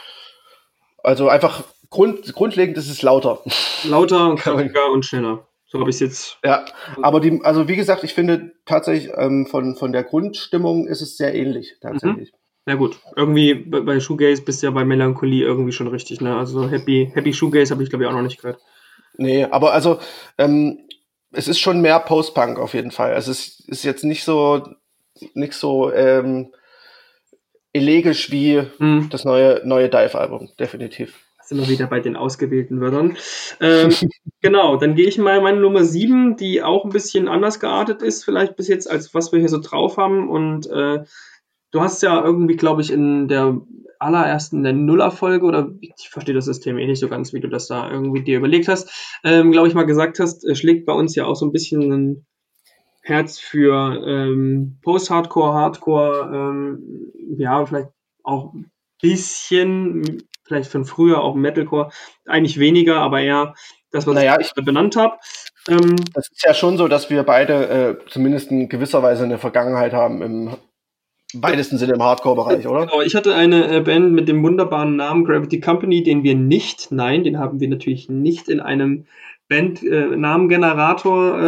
Also einfach grund, grundlegend ist es lauter. Lauter, man- kräftiger und schneller. So habe ich es jetzt. Ja, aber die, also wie gesagt, ich finde tatsächlich ähm, von, von der Grundstimmung ist es sehr ähnlich tatsächlich. Na gut, irgendwie bei, bei Shoegaze bist du ja bei Melancholie irgendwie schon richtig, ne? Also Happy, Happy Shoegaze habe ich glaube ich auch noch nicht gehört. Nee, aber also ähm, es ist schon mehr Post-Punk auf jeden Fall. Also es ist jetzt nicht so nicht so ähm, elegisch wie Hm. das neue neue Dive-Album, definitiv. sind wir wieder bei den ausgewählten Wörtern. Ähm, genau, dann gehe ich mal meine Nummer 7, die auch ein bisschen anders geartet ist, vielleicht bis jetzt, als was wir hier so drauf haben. Und äh, du hast ja irgendwie, glaube ich, in der allerersten, in der Nuller-Folge, oder ich verstehe das System eh nicht so ganz, wie du das da irgendwie dir überlegt hast, ähm, glaube ich mal gesagt hast, äh, schlägt bei uns ja auch so ein bisschen ein Herz für ähm, Post-Hardcore, Hardcore, ähm, ja, vielleicht auch ein bisschen, vielleicht von früher auch Metalcore, eigentlich weniger, aber eher das, was Naja, ich benannt habe. Ähm, Das ist ja schon so, dass wir beide äh, zumindest in gewisser Weise eine Vergangenheit haben im weitesten Sinne im Hardcore-Bereich, oder? Genau, ich hatte eine äh, Band mit dem wunderbaren Namen Gravity Company, den wir nicht, nein, den haben wir natürlich nicht in einem Band-Namengenerator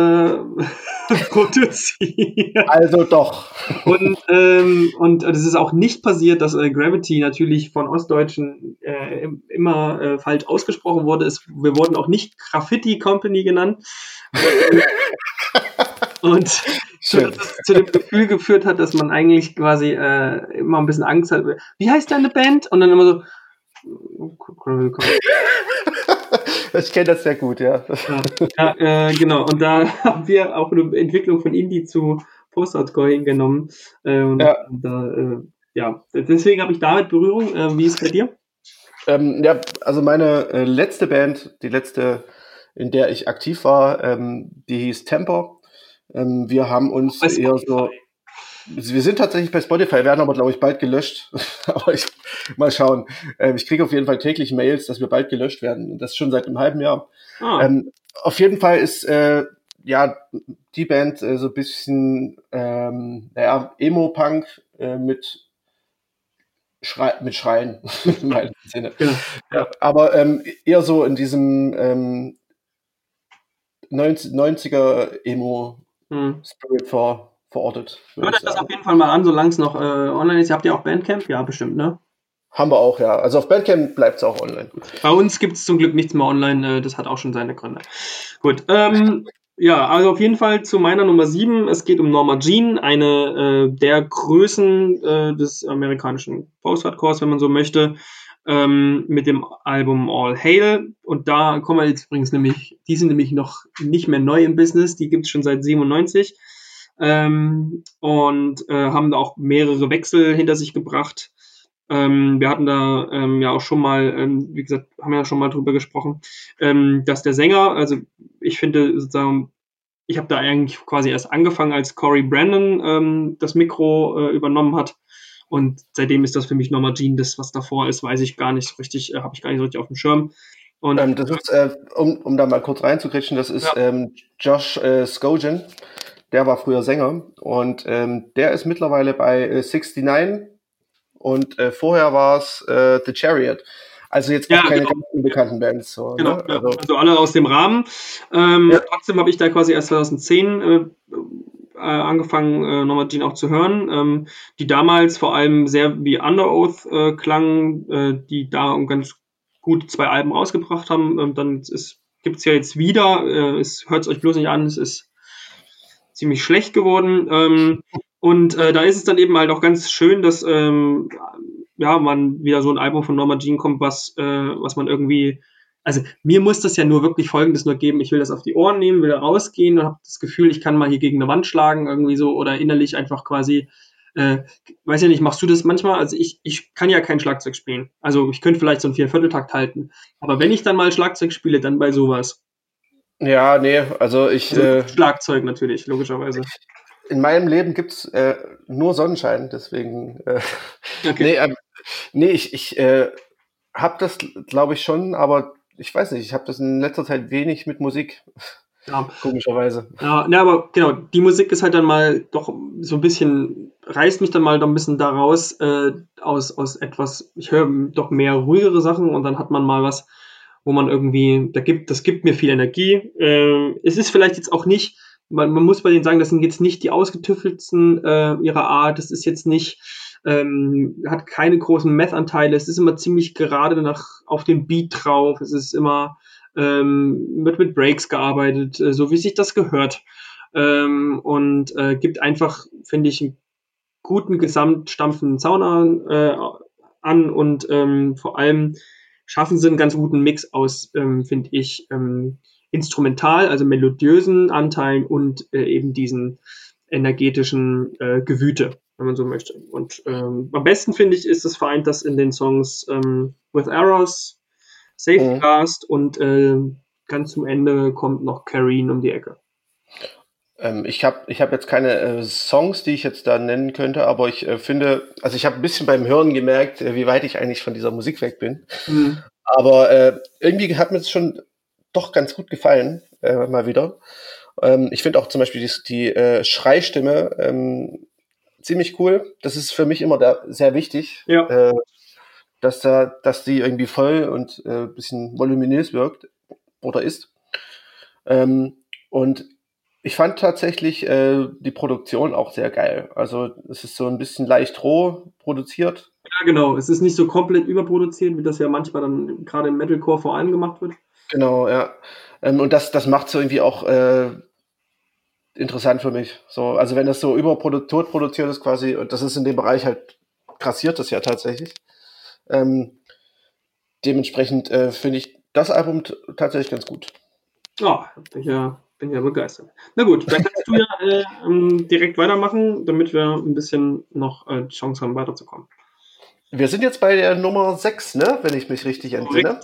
äh, produziert. Also doch. Und, ähm, und es ist auch nicht passiert, dass äh, Gravity natürlich von Ostdeutschen äh, im- immer äh, falsch ausgesprochen wurde. Es, wir wurden auch nicht Graffiti Company genannt. und das zu dem Gefühl geführt hat, dass man eigentlich quasi äh, immer ein bisschen Angst hat. Wie heißt deine Band? Und dann immer so. Ich kenne das sehr gut, ja. Ja, äh, genau. Und da haben wir auch eine Entwicklung von Indie zu Post-Hardcore hingenommen. Äh, und Ja. Da, äh, ja, deswegen habe ich damit Berührung. Äh, wie ist es bei dir? Ähm, ja, also meine äh, letzte Band, die letzte, in der ich aktiv war, ähm, die hieß Temper. Ähm, wir haben uns eher so. Wir sind tatsächlich bei Spotify, werden aber, glaube ich, bald gelöscht. aber ich mal schauen. Ähm, ich kriege auf jeden Fall täglich Mails, dass wir bald gelöscht werden. Und Das schon seit einem halben Jahr. Ah, Ähm, auf jeden Fall ist äh, ja die Band äh, so ein bisschen ähm, naja, Emo-Punk äh, mit Schrei mit Schreien im weitesten Sinne. genau. Ja, aber ähm, eher so in diesem ähm, 90er Emo hm. Spirit vor, verortet. Hört euch das auf jeden Fall mal an, solange es noch äh, online ist. Habt ihr auch Bandcamp? Ja, bestimmt, ne? Haben wir auch, ja. Also auf Bandcamp bleibt es auch online. Bei uns gibt es zum Glück nichts mehr online. Äh, das hat auch schon seine Gründe. Gut. Ähm, ja, also auf jeden Fall zu meiner Nummer 7. Es geht um Norma Jean, eine äh, der Größen äh, des amerikanischen Post-Hardcores, wenn man so möchte, ähm, mit dem Album All Hail. Und da kommen wir jetzt übrigens nämlich, die sind nämlich noch nicht mehr neu im Business, die gibt es schon seit 97 ähm, und äh, haben da auch mehrere Wechsel hinter sich gebracht. Ähm, wir hatten da ähm, ja auch schon mal, ähm, wie gesagt, haben ja schon mal drüber gesprochen, ähm, dass der Sänger, also ich finde sozusagen, ich habe da eigentlich quasi erst angefangen, als Corey Brandon ähm, das Mikro äh, übernommen hat. Und seitdem ist das für mich nochmal Gene. Das, was davor ist, weiß ich gar nicht so richtig, äh, habe ich gar nicht so richtig auf dem Schirm. Und ähm, das ist, äh, um, um da mal kurz reinzukritschen, das ist ja. ähm, Josh äh, Skogen. Der war früher Sänger und ähm, der ist mittlerweile bei äh, 69 und äh, vorher war es äh, The Chariot. Also jetzt ja, keine genau. ganz unbekannten Bands. So, genau, ne? also, also, alle aus dem Rahmen. Ähm, ja. Trotzdem habe ich da quasi erst 2010 äh, angefangen, äh, nochmal Jean auch zu hören, ähm, die damals vor allem sehr wie Under Oath äh, klangen, äh, die da ganz gut zwei Alben rausgebracht haben. Ähm, dann gibt es ja jetzt wieder, äh, es hört es euch bloß nicht an, es ist ziemlich schlecht geworden. Ähm, und äh, da ist es dann eben halt auch ganz schön, dass ähm, ja man wieder so ein Album von Norma Jean kommt, was, äh, was man irgendwie. Also mir muss das ja nur wirklich Folgendes nur geben. Ich will das auf die Ohren nehmen, will rausgehen und habe das Gefühl, ich kann mal hier gegen eine Wand schlagen, irgendwie so, oder innerlich einfach quasi, äh, weiß ja nicht, machst du das manchmal? Also ich, ich kann ja kein Schlagzeug spielen. Also ich könnte vielleicht so einen Viervierteltakt halten. Aber wenn ich dann mal Schlagzeug spiele, dann bei sowas. Ja, nee, also ich. Also äh, Schlagzeug natürlich, logischerweise in meinem Leben gibt's äh, nur Sonnenschein, deswegen. Äh, okay. Nee, äh, nee, ich, ich äh, habe das, glaube ich, schon, aber ich weiß nicht, ich habe das in letzter Zeit wenig mit Musik. Ja. Komischerweise. Ja, ne, aber genau, die Musik ist halt dann mal doch so ein bisschen, reißt mich dann mal doch ein bisschen daraus, äh, aus, aus etwas, ich höre doch mehr ruhigere Sachen und dann hat man mal was, wo man irgendwie, da gibt, das gibt mir viel Energie. Äh, es ist vielleicht jetzt auch nicht man, man muss bei denen sagen, das sind jetzt nicht die ausgetüffelsten äh, ihrer Art. Das ist jetzt nicht, ähm, hat keine großen Meth-Anteile. Es ist immer ziemlich gerade nach auf dem Beat drauf. Es ist immer ähm, wird mit Breaks gearbeitet, äh, so wie sich das gehört. Ähm, und äh, gibt einfach, finde ich, einen guten gesamtstampfenden Sound an, äh, an und ähm, vor allem schaffen sie einen ganz guten Mix aus, ähm, finde ich, ähm, instrumental, also melodiösen Anteilen und äh, eben diesen energetischen äh, Gewüte, wenn man so möchte. Und ähm, am besten finde ich, ist es vereint das in den Songs ähm, With Arrows, Safecast mhm. und äh, ganz zum Ende kommt noch Kareen um die Ecke. Ähm, ich habe ich hab jetzt keine äh, Songs, die ich jetzt da nennen könnte, aber ich äh, finde, also ich habe ein bisschen beim Hören gemerkt, äh, wie weit ich eigentlich von dieser Musik weg bin. Mhm. Aber äh, irgendwie hat mir das schon doch ganz gut gefallen, äh, mal wieder. Ähm, ich finde auch zum Beispiel die, die Schreistimme ähm, ziemlich cool. Das ist für mich immer da sehr wichtig, ja. äh, dass da, dass die irgendwie voll und äh, bisschen voluminös wirkt oder ist. Ähm, und ich fand tatsächlich äh, die Produktion auch sehr geil. Also es ist so ein bisschen leicht roh produziert. Ja, genau. Es ist nicht so komplett überproduziert, wie das ja manchmal dann gerade im Metalcore vor allem gemacht wird. Genau, ja. Ähm, und das, das macht so irgendwie auch äh, interessant für mich. So, also wenn das so überproduziert produziert ist quasi, und das ist in dem Bereich halt grassiert das ja tatsächlich. Ähm, dementsprechend äh, finde ich das Album tatsächlich ganz gut. Ja, bin ja, bin ja begeistert. Na gut, dann kannst du ja äh, ähm, direkt weitermachen, damit wir ein bisschen noch äh, Chance haben, weiterzukommen. Wir sind jetzt bei der Nummer 6, ne? wenn ich mich richtig entsinne.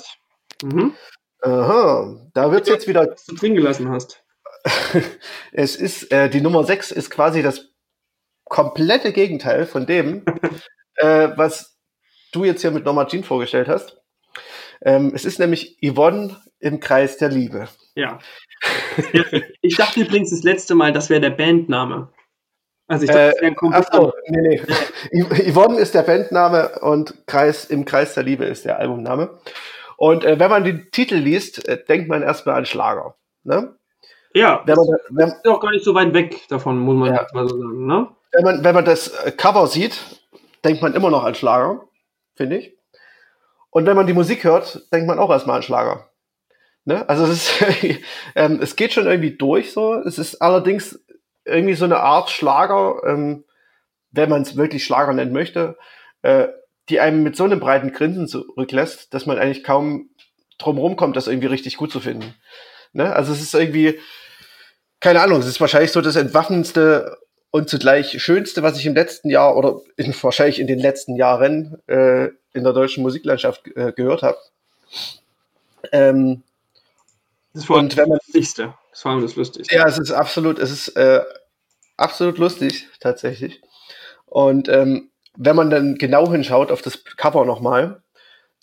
Mhm. Aha, da wird es jetzt wieder. Was du drin gelassen hast. es ist, äh, die Nummer 6 ist quasi das komplette Gegenteil von dem, äh, was du jetzt hier mit Norma Jean vorgestellt hast. Ähm, es ist nämlich Yvonne im Kreis der Liebe. Ja. ich dachte übrigens das letzte Mal, das wäre der Bandname. Also ich dachte, das wäre ein komplett. Achso, nee, nee. Yvonne ist der Bandname und Kreis im Kreis der Liebe ist der Albumname. Und äh, wenn man den Titel liest, äh, denkt man erstmal an Schlager. Ne? Ja, Wenn man, wenn, ist auch gar nicht so weit weg davon, muss man Ja. mal so sagen, ne? wenn man, wenn man das äh, Cover sieht, denkt man immer noch an Schlager, finde ich. Und wenn man die Musik hört, denkt man auch erstmal an Schlager. Ne? Also es, ist, ähm, es geht schon irgendwie durch so. Es ist allerdings irgendwie so eine Art Schlager, ähm, wenn man es wirklich Schlager nennen möchte, äh, die einem mit so einem breiten Grinsen zurücklässt, dass man eigentlich kaum drum rumkommt, das irgendwie richtig gut zu finden. Ne? Also es ist irgendwie, keine Ahnung, es ist wahrscheinlich so das entwaffnendste und zugleich schönste, was ich im letzten Jahr oder in, wahrscheinlich in den letzten Jahren äh, in der deutschen Musiklandschaft äh, gehört habe. Ähm, Das ist vor allem und wenn man, das Lustigste. Das ist vor allem das Lustigste. ja, es ist absolut, es ist äh, absolut lustig tatsächlich. Und ähm, wenn man dann genau hinschaut auf das Cover nochmal,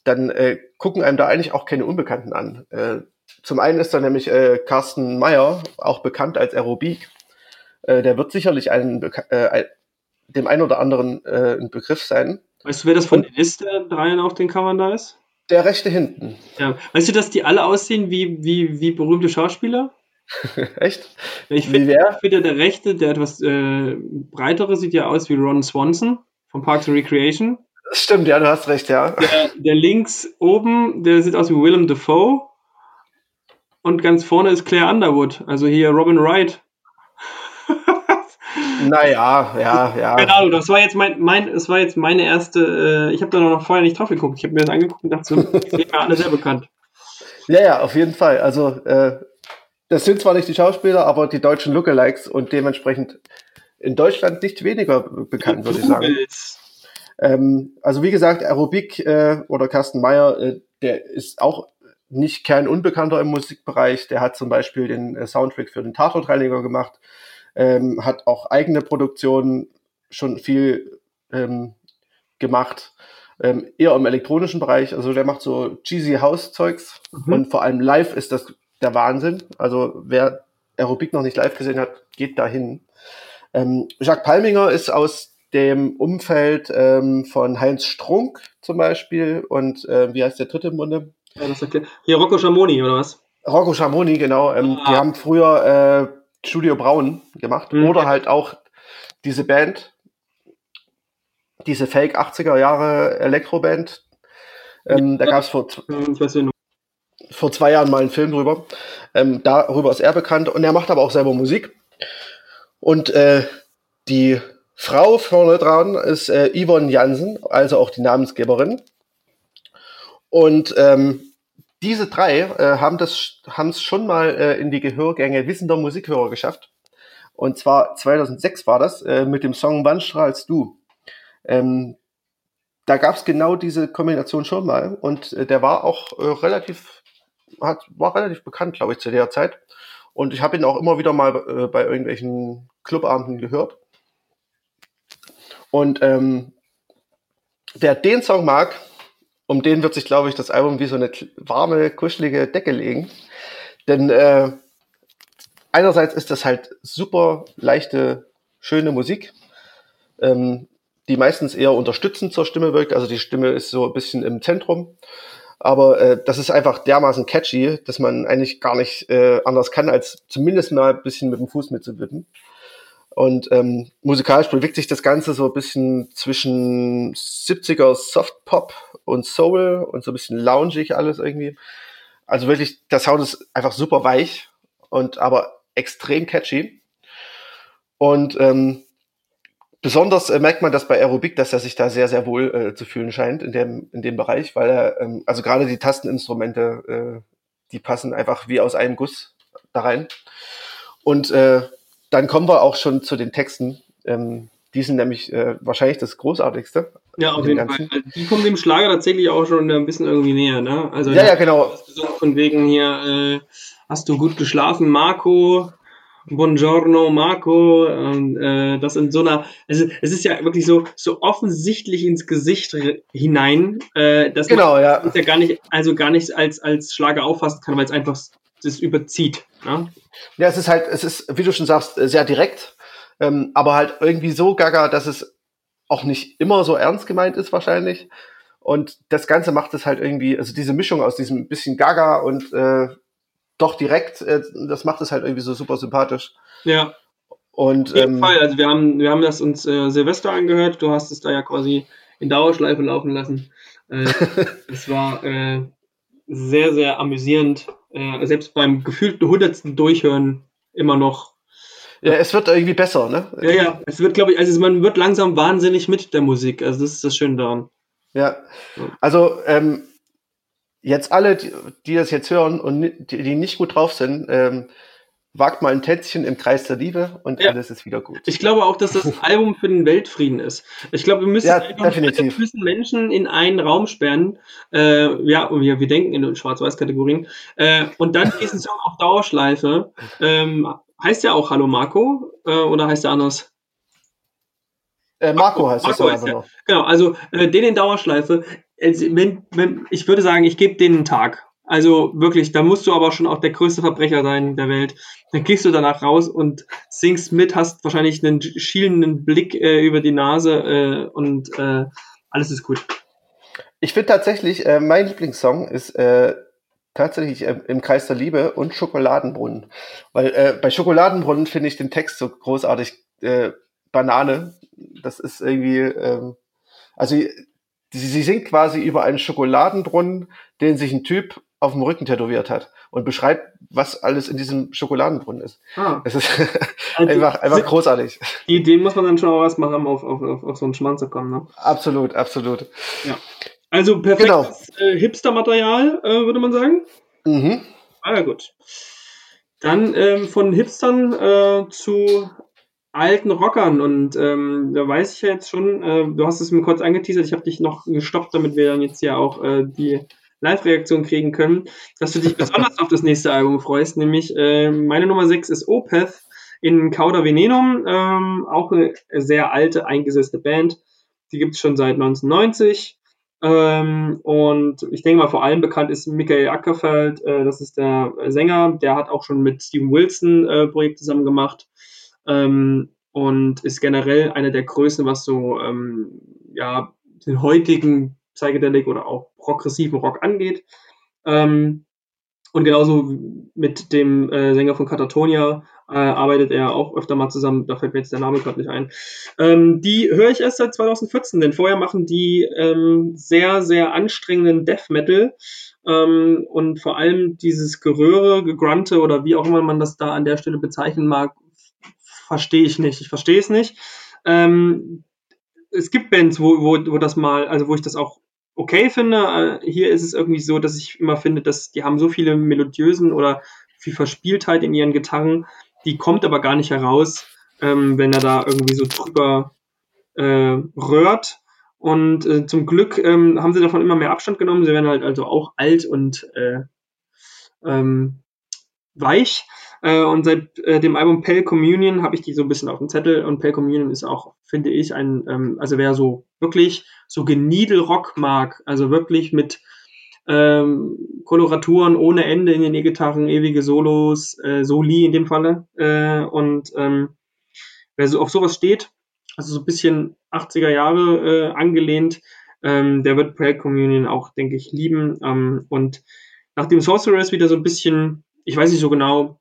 dann äh, gucken einem da eigentlich auch keine Unbekannten an. Äh, zum einen ist da nämlich äh, Carsten Meyer, auch bekannt als Aerobik. Äh, der wird sicherlich einen, äh, dem einen oder anderen äh, ein Begriff sein. Weißt du, wer das von den ist, der dreien auf den Covern da ist? Der rechte hinten. Ja. Weißt du, dass die alle aussehen wie, wie, wie berühmte Schauspieler? Echt? Ich finde, find, der rechte, der etwas äh, breitere, sieht ja aus wie Ron Swanson von Parks and Recreation. Stimmt, ja, du hast recht, ja. Der, der links oben, der sieht aus wie Willem Dafoe. Und ganz vorne ist Claire Underwood, also hier Robin Wright. Naja, ja, ja. Keine Ahnung, das war jetzt mein, mein, es war jetzt meine erste, äh, ich habe da noch vorher nicht drauf geguckt. Ich habe mir das angeguckt und dachte, so, die sind mir alle sehr bekannt. Ja, ja, auf jeden Fall. Also, äh, das sind zwar nicht die Schauspieler, aber die deutschen Lookalikes und dementsprechend in Deutschland nicht weniger bekannt, würde ich sagen. Ähm, also wie gesagt, Aerobik äh, oder Carsten Meyer, äh, der ist auch nicht kein Unbekannter im Musikbereich. Der hat zum Beispiel den äh, Soundtrack für den Tatortreiniger gemacht, ähm, hat auch eigene Produktionen schon viel ähm, gemacht, ähm, eher im elektronischen Bereich. Also der macht so cheesy House-Zeugs Mhm. und vor allem live ist das der Wahnsinn. Also wer Aerobik noch nicht live gesehen hat, geht dahin. Ähm, Jacques Palminger ist aus dem Umfeld ähm, von Heinz Strunk zum Beispiel und äh, wie heißt der dritte im Bunde? Ja, das erklärt. Hier Rocco Schamoni, oder was? Rocco Schamoni, genau. Ähm, Ah. Die haben früher äh, Studio Braun gemacht Mhm. oder halt auch diese Band, diese Fake 80er Jahre Elektroband. Ähm, da gab es vor, vor zwei Jahren mal einen Film drüber. Ähm, darüber ist er bekannt und er macht aber auch selber Musik. Und äh, die Frau vorne dran ist äh, Yvonne Jansen, also auch die Namensgeberin. Und ähm, diese drei äh, haben das haben es schon mal äh, in die Gehörgänge wissender Musikhörer geschafft. Und zwar 2006 war das äh, mit dem Song Wann strahlst du. Ähm, da gab es genau diese Kombination schon mal und äh, der war auch äh, relativ hat war relativ bekannt, glaube ich, zu der Zeit. Und ich habe ihn auch immer wieder mal äh, bei irgendwelchen Clubabenden gehört. Und ähm, wer den Song mag, um den wird sich, glaube ich, das Album wie so eine warme, kuschelige Decke legen. Denn äh, einerseits ist das halt super leichte, schöne Musik, ähm, die meistens eher unterstützend zur Stimme wirkt. Also die Stimme ist so ein bisschen im Zentrum. Aber äh, das ist einfach dermaßen catchy, dass man eigentlich gar nicht äh, anders kann, als zumindest mal ein bisschen mit dem Fuß mitzuwippen. Und ähm, musikalisch bewegt sich das Ganze so ein bisschen zwischen 70er Softpop und Soul und so ein bisschen loungig alles irgendwie. Also wirklich, der Sound ist einfach super weich und aber extrem catchy. Und ähm, besonders äh, merkt man das bei Aerobik, dass er sich da sehr, sehr wohl äh, zu fühlen scheint in dem, in dem Bereich, weil er, ähm, also gerade die Tasteninstrumente, äh, die passen einfach wie aus einem Guss da rein. Und äh, dann kommen wir auch schon zu den Texten. Ähm, die sind nämlich äh, wahrscheinlich das Großartigste. Ja, auf Den jeden Fall. Die kommen dem Schlager tatsächlich auch schon ein bisschen irgendwie näher, ne? Also Ja, ja, genau. Von wegen hier, äh, hast du gut geschlafen, Marco? Buongiorno, Marco. Und, äh, das in so einer, also es ist ja wirklich so, so offensichtlich ins Gesicht hinein, äh, dass Genau, ja. man es ja gar nicht, also gar nicht als, als Schlager auffassen kann, weil es einfach das überzieht. Ne? Ja, es ist halt, es ist, wie du schon sagst, äh, sehr direkt, ähm, aber halt irgendwie so gaga, dass es auch nicht immer so ernst gemeint ist wahrscheinlich. Und das Ganze macht es halt irgendwie, also diese Mischung aus diesem bisschen gaga und äh, doch direkt. Äh, das macht es halt irgendwie so super sympathisch. Ja. Und Auf jeden ähm, Fall, also wir haben, wir haben das uns äh, Silvester angehört, du hast es da ja quasi in Dauerschleife laufen lassen. Äh, es war äh, sehr, sehr amüsierend. Äh, selbst beim gefühlten hundertsten Durchhören immer noch. Ja, es wird irgendwie besser, ne? Ja, ja, es wird, glaube ich, also man wird langsam wahnsinnig mit der Musik. Also das ist das Schöne daran. Ja. Also ähm, jetzt alle, die, die das jetzt hören und die, die nicht gut drauf sind, ähm, wagt mal ein Tänzchen im Kreis der Liebe und Ja. alles ist wieder gut. Ich glaube auch, dass das Album für den Weltfrieden ist. Ich glaube, wir müssen Ja, einfach wir müssen Menschen in einen Raum sperren. Äh, ja, und wir, wir denken in Schwarz-Weiß-Kategorien. Äh, und dann diesen Song auf Dauerschleife. Ähm, heißt ja auch Hallo Marco äh, oder heißt der anders? Äh, Marco heißt das Marco doch heißt noch. Genau, also äh, den in Dauerschleife. Wenn, wenn, ich würde sagen, ich gebe denen einen Tag. Also wirklich, da musst du aber schon auch der größte Verbrecher sein der Welt. Dann gehst du danach raus und singst mit, hast wahrscheinlich einen schielenden Blick äh, über die Nase äh, und äh, alles ist gut. Ich finde tatsächlich, mein Lieblingssong ist äh, tatsächlich äh, im Kreis der Liebe und Schokoladenbrunnen. Weil äh, bei Schokoladenbrunnen finde ich den Text so großartig äh, Banane. Das ist irgendwie, ähm, also sie, sie singt quasi über einen Schokoladenbrunnen, den sich ein Typ auf dem Rücken tätowiert hat und beschreibt, was alles in diesem Schokoladenbrunnen ist. Ah, Es ist also einfach, einfach großartig. die Idee muss man dann schon auch was machen, um auf, auf, auf, auf so einen Schmanz zu kommen. Ne? Absolut, absolut. Also perfektes äh, Hipster-Material, äh, würde man sagen. Mhm. Ah, ja, gut. Dann ähm, von Hipstern äh, zu alten Rockern und ähm, da weiß ich ja jetzt schon, äh, du hast es mir kurz angeteasert, ich habe dich noch gestoppt, damit wir dann jetzt ja auch äh, die Live-Reaktion kriegen können, dass du dich besonders auf das nächste Album freust, nämlich äh, meine Nummer 6 ist Opeth in Cauda Venenum, ähm, auch eine sehr alte, eingesetzte Band, die gibt es schon seit 1990 ähm, und ich denke mal, vor allem bekannt ist Michael Ackerfeld, äh, das ist der Sänger, der hat auch schon mit Steven Wilson äh, Projekt zusammen gemacht ähm, und ist generell einer der Größen, was so ähm, ja, den heutigen Psychedelic oder auch progressiven Rock angeht. Ähm, und genauso mit dem äh, Sänger von Katatonia äh, arbeitet er auch öfter mal zusammen. Da fällt mir jetzt der Name gerade nicht ein. Ähm, die höre ich erst seit 2014, denn vorher machen die ähm, sehr, sehr anstrengenden Death Metal ähm, und vor allem dieses Geröre, Gegrunte oder wie auch immer man das da an der Stelle bezeichnen mag, verstehe ich nicht. Ich verstehe es nicht. Ähm, es gibt Bands, wo, wo, wo das mal, also wo ich das auch okay finde. Äh, Hier ist es irgendwie so, dass ich immer finde, dass die haben so viele melodiösen oder viel Verspieltheit in ihren Gitarren, die kommt aber gar nicht heraus, ähm, wenn er da irgendwie so drüber äh, röhrt. Und äh, zum Glück ähm, haben sie davon immer mehr Abstand genommen. Sie werden halt also auch alt und äh, ähm, weich. Äh, und seit äh, dem Album Pale Communion habe ich die so ein bisschen auf dem Zettel. Und Pale Communion ist auch, finde ich, ein, ähm, also wer so wirklich so Geniedelrock mag, also wirklich mit ähm, Koloraturen ohne Ende in den E-Gitarren, ewige Solos, äh, Soli in dem Falle. Äh, und ähm, wer so auf sowas steht, also so ein bisschen 80er Jahre äh, angelehnt, ähm, der wird Pale Communion auch, denke ich, lieben. Ähm, und nachdem Sorceress wieder so ein bisschen, ich weiß nicht so genau,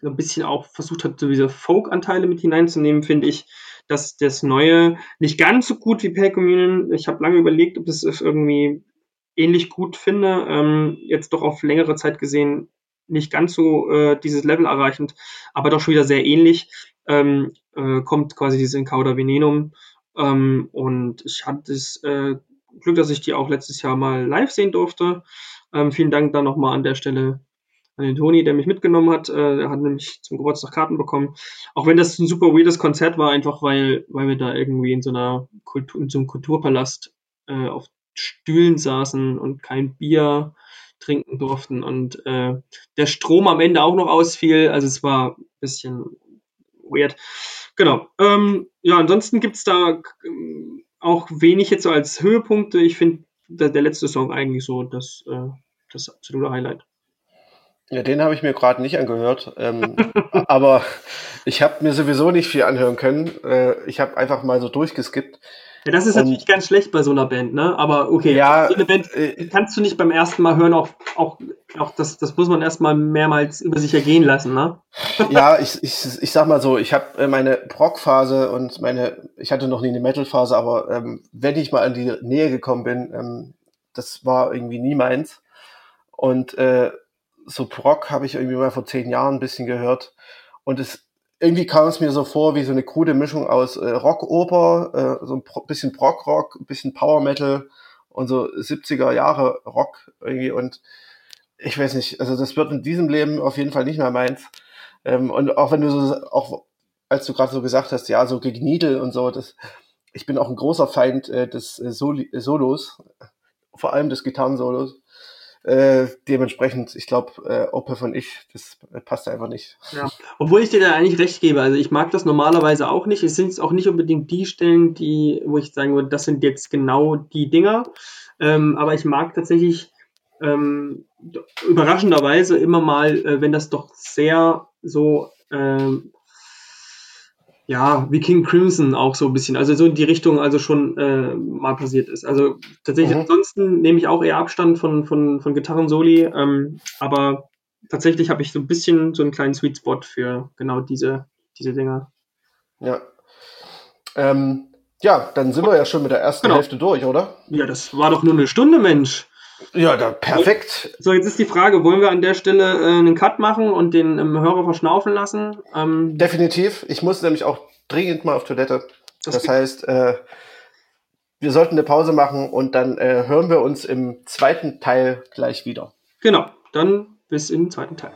so ein bisschen auch versucht hat, so diese Folk-Anteile mit hineinzunehmen, finde ich, dass das Neue nicht ganz so gut wie Pale Communion. Ich habe lange überlegt, ob das irgendwie ähnlich gut finde. Ähm, jetzt doch auf längere Zeit gesehen nicht ganz so äh, dieses Level erreichend, aber doch schon wieder sehr ähnlich. Ähm, äh, kommt quasi dieses Encauda Venenum. Ähm, und ich hatte das äh, Glück, dass ich die auch letztes Jahr mal live sehen durfte. Ähm, vielen Dank dann nochmal an der Stelle an den Toni, der mich mitgenommen hat. Äh, er hat nämlich zum Geburtstag Karten bekommen. Auch wenn das ein super weirdes Konzert war, einfach weil, weil wir da irgendwie in so einer Kultur, in so einem Kulturpalast äh, auf Stühlen saßen und kein Bier trinken durften und äh, der Strom am Ende auch noch ausfiel. Also es war ein bisschen weird. Genau. Ähm, ja, ansonsten gibt's da ähm, auch wenig jetzt so als Höhepunkte. Ich finde der, der letzte Song eigentlich so das, äh, das absolute Highlight. Ja, den habe ich mir gerade nicht angehört, ähm, aber ich habe mir sowieso nicht viel anhören können. Äh, ich habe einfach mal so durchgeskippt. Ja, das ist Und- natürlich ganz schlecht bei so einer Band, ne? Aber okay, Ja, so eine Band äh, kannst du nicht beim ersten Mal hören, auch, auch, auch das, das muss man erstmal mehrmals über sich ergehen lassen, ne? ja, ich, ich, ich sag mal so, ich habe meine Prog-Phase und meine, ich hatte noch nie eine Metal-Phase, aber ähm, wenn ich mal an die Nähe gekommen bin, ähm, das war irgendwie nie meins. Und äh, so Prog habe ich irgendwie mal vor zehn Jahren ein bisschen gehört. Und es irgendwie kam es mir so vor wie so eine krude Mischung aus äh, Rockoper, äh, so ein bisschen Prog-Rock, ein bisschen Power Metal und so 70er Jahre Rock irgendwie. Und ich weiß nicht, also das wird in diesem Leben auf jeden Fall nicht mehr meins. Ähm, und auch wenn du so, auch als du gerade so gesagt hast, ja, so Gegniedel und so, das, ich bin auch ein großer Feind äh, des äh, Soli Solos, vor allem des Gitarrensolos. Äh, dementsprechend, ich glaube, äh, Opeth und ich, das passt einfach nicht. Obwohl ich dir da eigentlich recht gebe. Also ich mag das normalerweise auch nicht. Es sind auch nicht unbedingt die Stellen, die, wo ich sagen würde, das sind jetzt genau die Dinger. Ähm, aber ich mag tatsächlich ähm, überraschenderweise immer mal, äh, wenn das doch sehr so ähm, ja, wie King Crimson auch so ein bisschen, also so in die Richtung also schon äh, mal passiert ist. Also tatsächlich, Mhm. ansonsten nehme ich auch eher Abstand von, von, von Gitarren-Soli, ähm, aber tatsächlich habe ich so ein bisschen so einen kleinen Sweet Spot für genau diese, diese Dinger. Ja. Ähm, ja, dann sind wir ja schon mit der ersten Genau. Hälfte durch, oder? Ja, das war doch nur eine Stunde, Mensch. Ja, da perfekt. So, jetzt ist die Frage, wollen wir an der Stelle äh, einen Cut machen und den ähm, Hörer verschnaufen lassen? Ähm, Definitiv. Ich muss nämlich auch dringend mal auf Toilette. das Das heißt, äh, wir sollten eine Pause machen und dann äh, hören wir uns im zweiten Teil gleich wieder. genau, dann bis im zweiten Teil.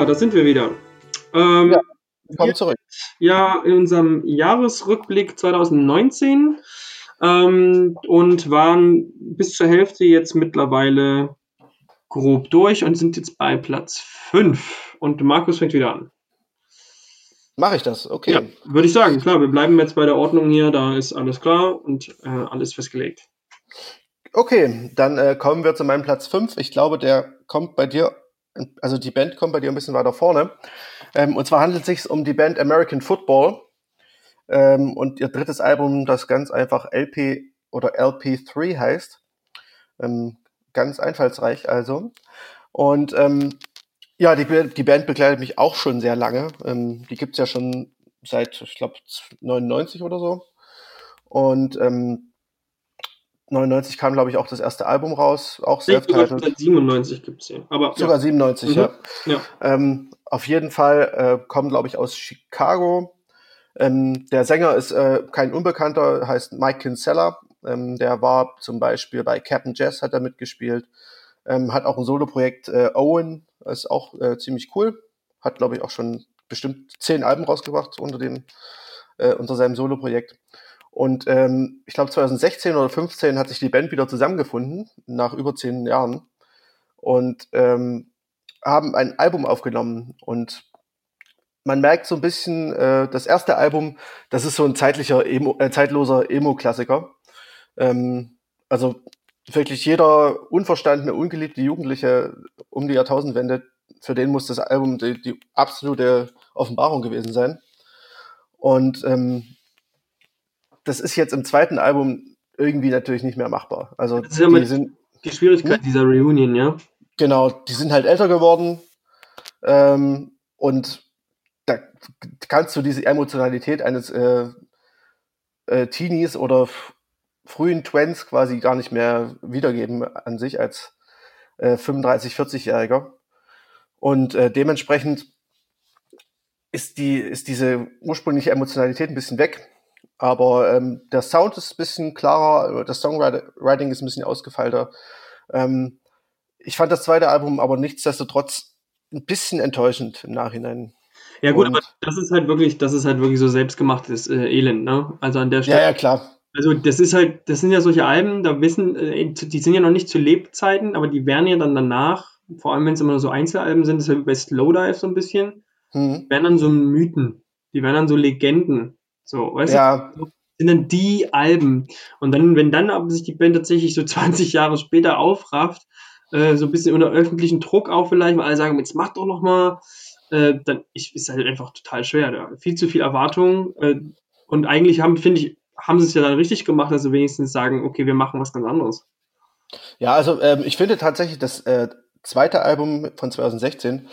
Ja, da sind wir wieder. Ähm, Ja. Willkommen zurück. ja in unserem Jahresrückblick 2019 ähm, und waren bis zur Hälfte jetzt mittlerweile grob durch und sind jetzt bei Platz 5. Und Markus fängt wieder an. Mache ich das? Okay. Ja, würde ich sagen. Klar, wir bleiben jetzt bei der Ordnung hier, da ist alles klar und äh, alles festgelegt. Okay, dann äh, kommen wir zu meinem Platz 5. Ich glaube, der kommt bei dir, also die Band kommt bei dir ein bisschen weiter vorne. Ähm, und zwar handelt es sich um die Band American Football ähm, und ihr drittes Album, das ganz einfach LP oder LP3 heißt. Ähm, ganz einfallsreich also. Und ähm, ja, die, die Band begleitet mich auch schon sehr lange. Ähm, die gibt's ja schon seit, ich glaube, 99 oder so. Und ähm, 99 kam, glaube ich, auch das erste Album raus, auch self-titled. seit 97 gibt es hier. Aber Sogar ja. 97, Mhm. ja. Ja. Ähm, auf jeden Fall äh, kommen, glaube ich, aus Chicago. Ähm, der Sänger ist äh, kein Unbekannter, heißt Mike Kinsella. Ähm, der war zum Beispiel bei Captain Jazz, hat er mitgespielt. Ähm, hat auch ein Soloprojekt äh, Owen, ist auch äh, ziemlich cool. Hat, glaube ich, auch schon bestimmt zehn Alben rausgebracht unter dem, äh, unter seinem Soloprojekt. Und ähm, ich glaube 2016 oder 15 hat sich die Band wieder zusammengefunden, nach über zehn Jahren. Und ähm, haben ein Album aufgenommen. Und man merkt so ein bisschen, äh, das erste Album, das ist so ein zeitlicher, Emo, äh, zeitloser Emo-Klassiker. Ähm, also wirklich jeder unverstandene, ungeliebte Jugendliche um die Jahrtausendwende, für den muss das Album die, die absolute Offenbarung gewesen sein. Und ähm, das ist jetzt im zweiten Album irgendwie natürlich nicht mehr machbar. Also Das ist ja die sind Die Schwierigkeit dieser Reunion, ja. genau, die sind halt älter geworden ähm, und da kannst du diese Emotionalität eines äh, äh, Teenies oder frühen Twents quasi gar nicht mehr wiedergeben an sich als äh, 35, 40-Jähriger. Und äh, dementsprechend ist, die, ist diese ursprüngliche Emotionalität ein bisschen weg. Aber ähm, der Sound ist ein bisschen klarer, das Songwriting ist ein bisschen ausgefeilter. Ähm, ich fand das zweite Album aber nichtsdestotrotz ein bisschen enttäuschend im Nachhinein. Ja gut, Und, aber das ist halt wirklich, das ist halt wirklich so selbstgemachtes äh, Elend, ne? Also an der Stelle. Ja, ja, klar. Also das ist halt, das sind ja solche Alben, da wissen, äh, die sind ja noch nicht zu Lebzeiten, aber die werden ja dann danach, vor allem wenn es immer nur so Einzelalben sind, das ist ja wie bei Slowdive so ein bisschen, mhm. werden dann so Mythen, die werden dann so Legenden. So, weißt ja. du? sind dann die Alben. Und dann, wenn dann aber sich die Band tatsächlich so 20 Jahre später aufrafft, äh, so ein bisschen unter öffentlichen Druck auch vielleicht, weil alle sagen, jetzt mach doch noch mal, äh, dann ich, ist halt einfach total schwer. Da. Viel zu viel Erwartung. Äh, und eigentlich haben, finde ich, haben sie es ja dann richtig gemacht, dass sie wenigstens sagen, okay, wir machen was ganz anderes. Ja, also ähm, ich finde tatsächlich das äh, zweite Album von 2016,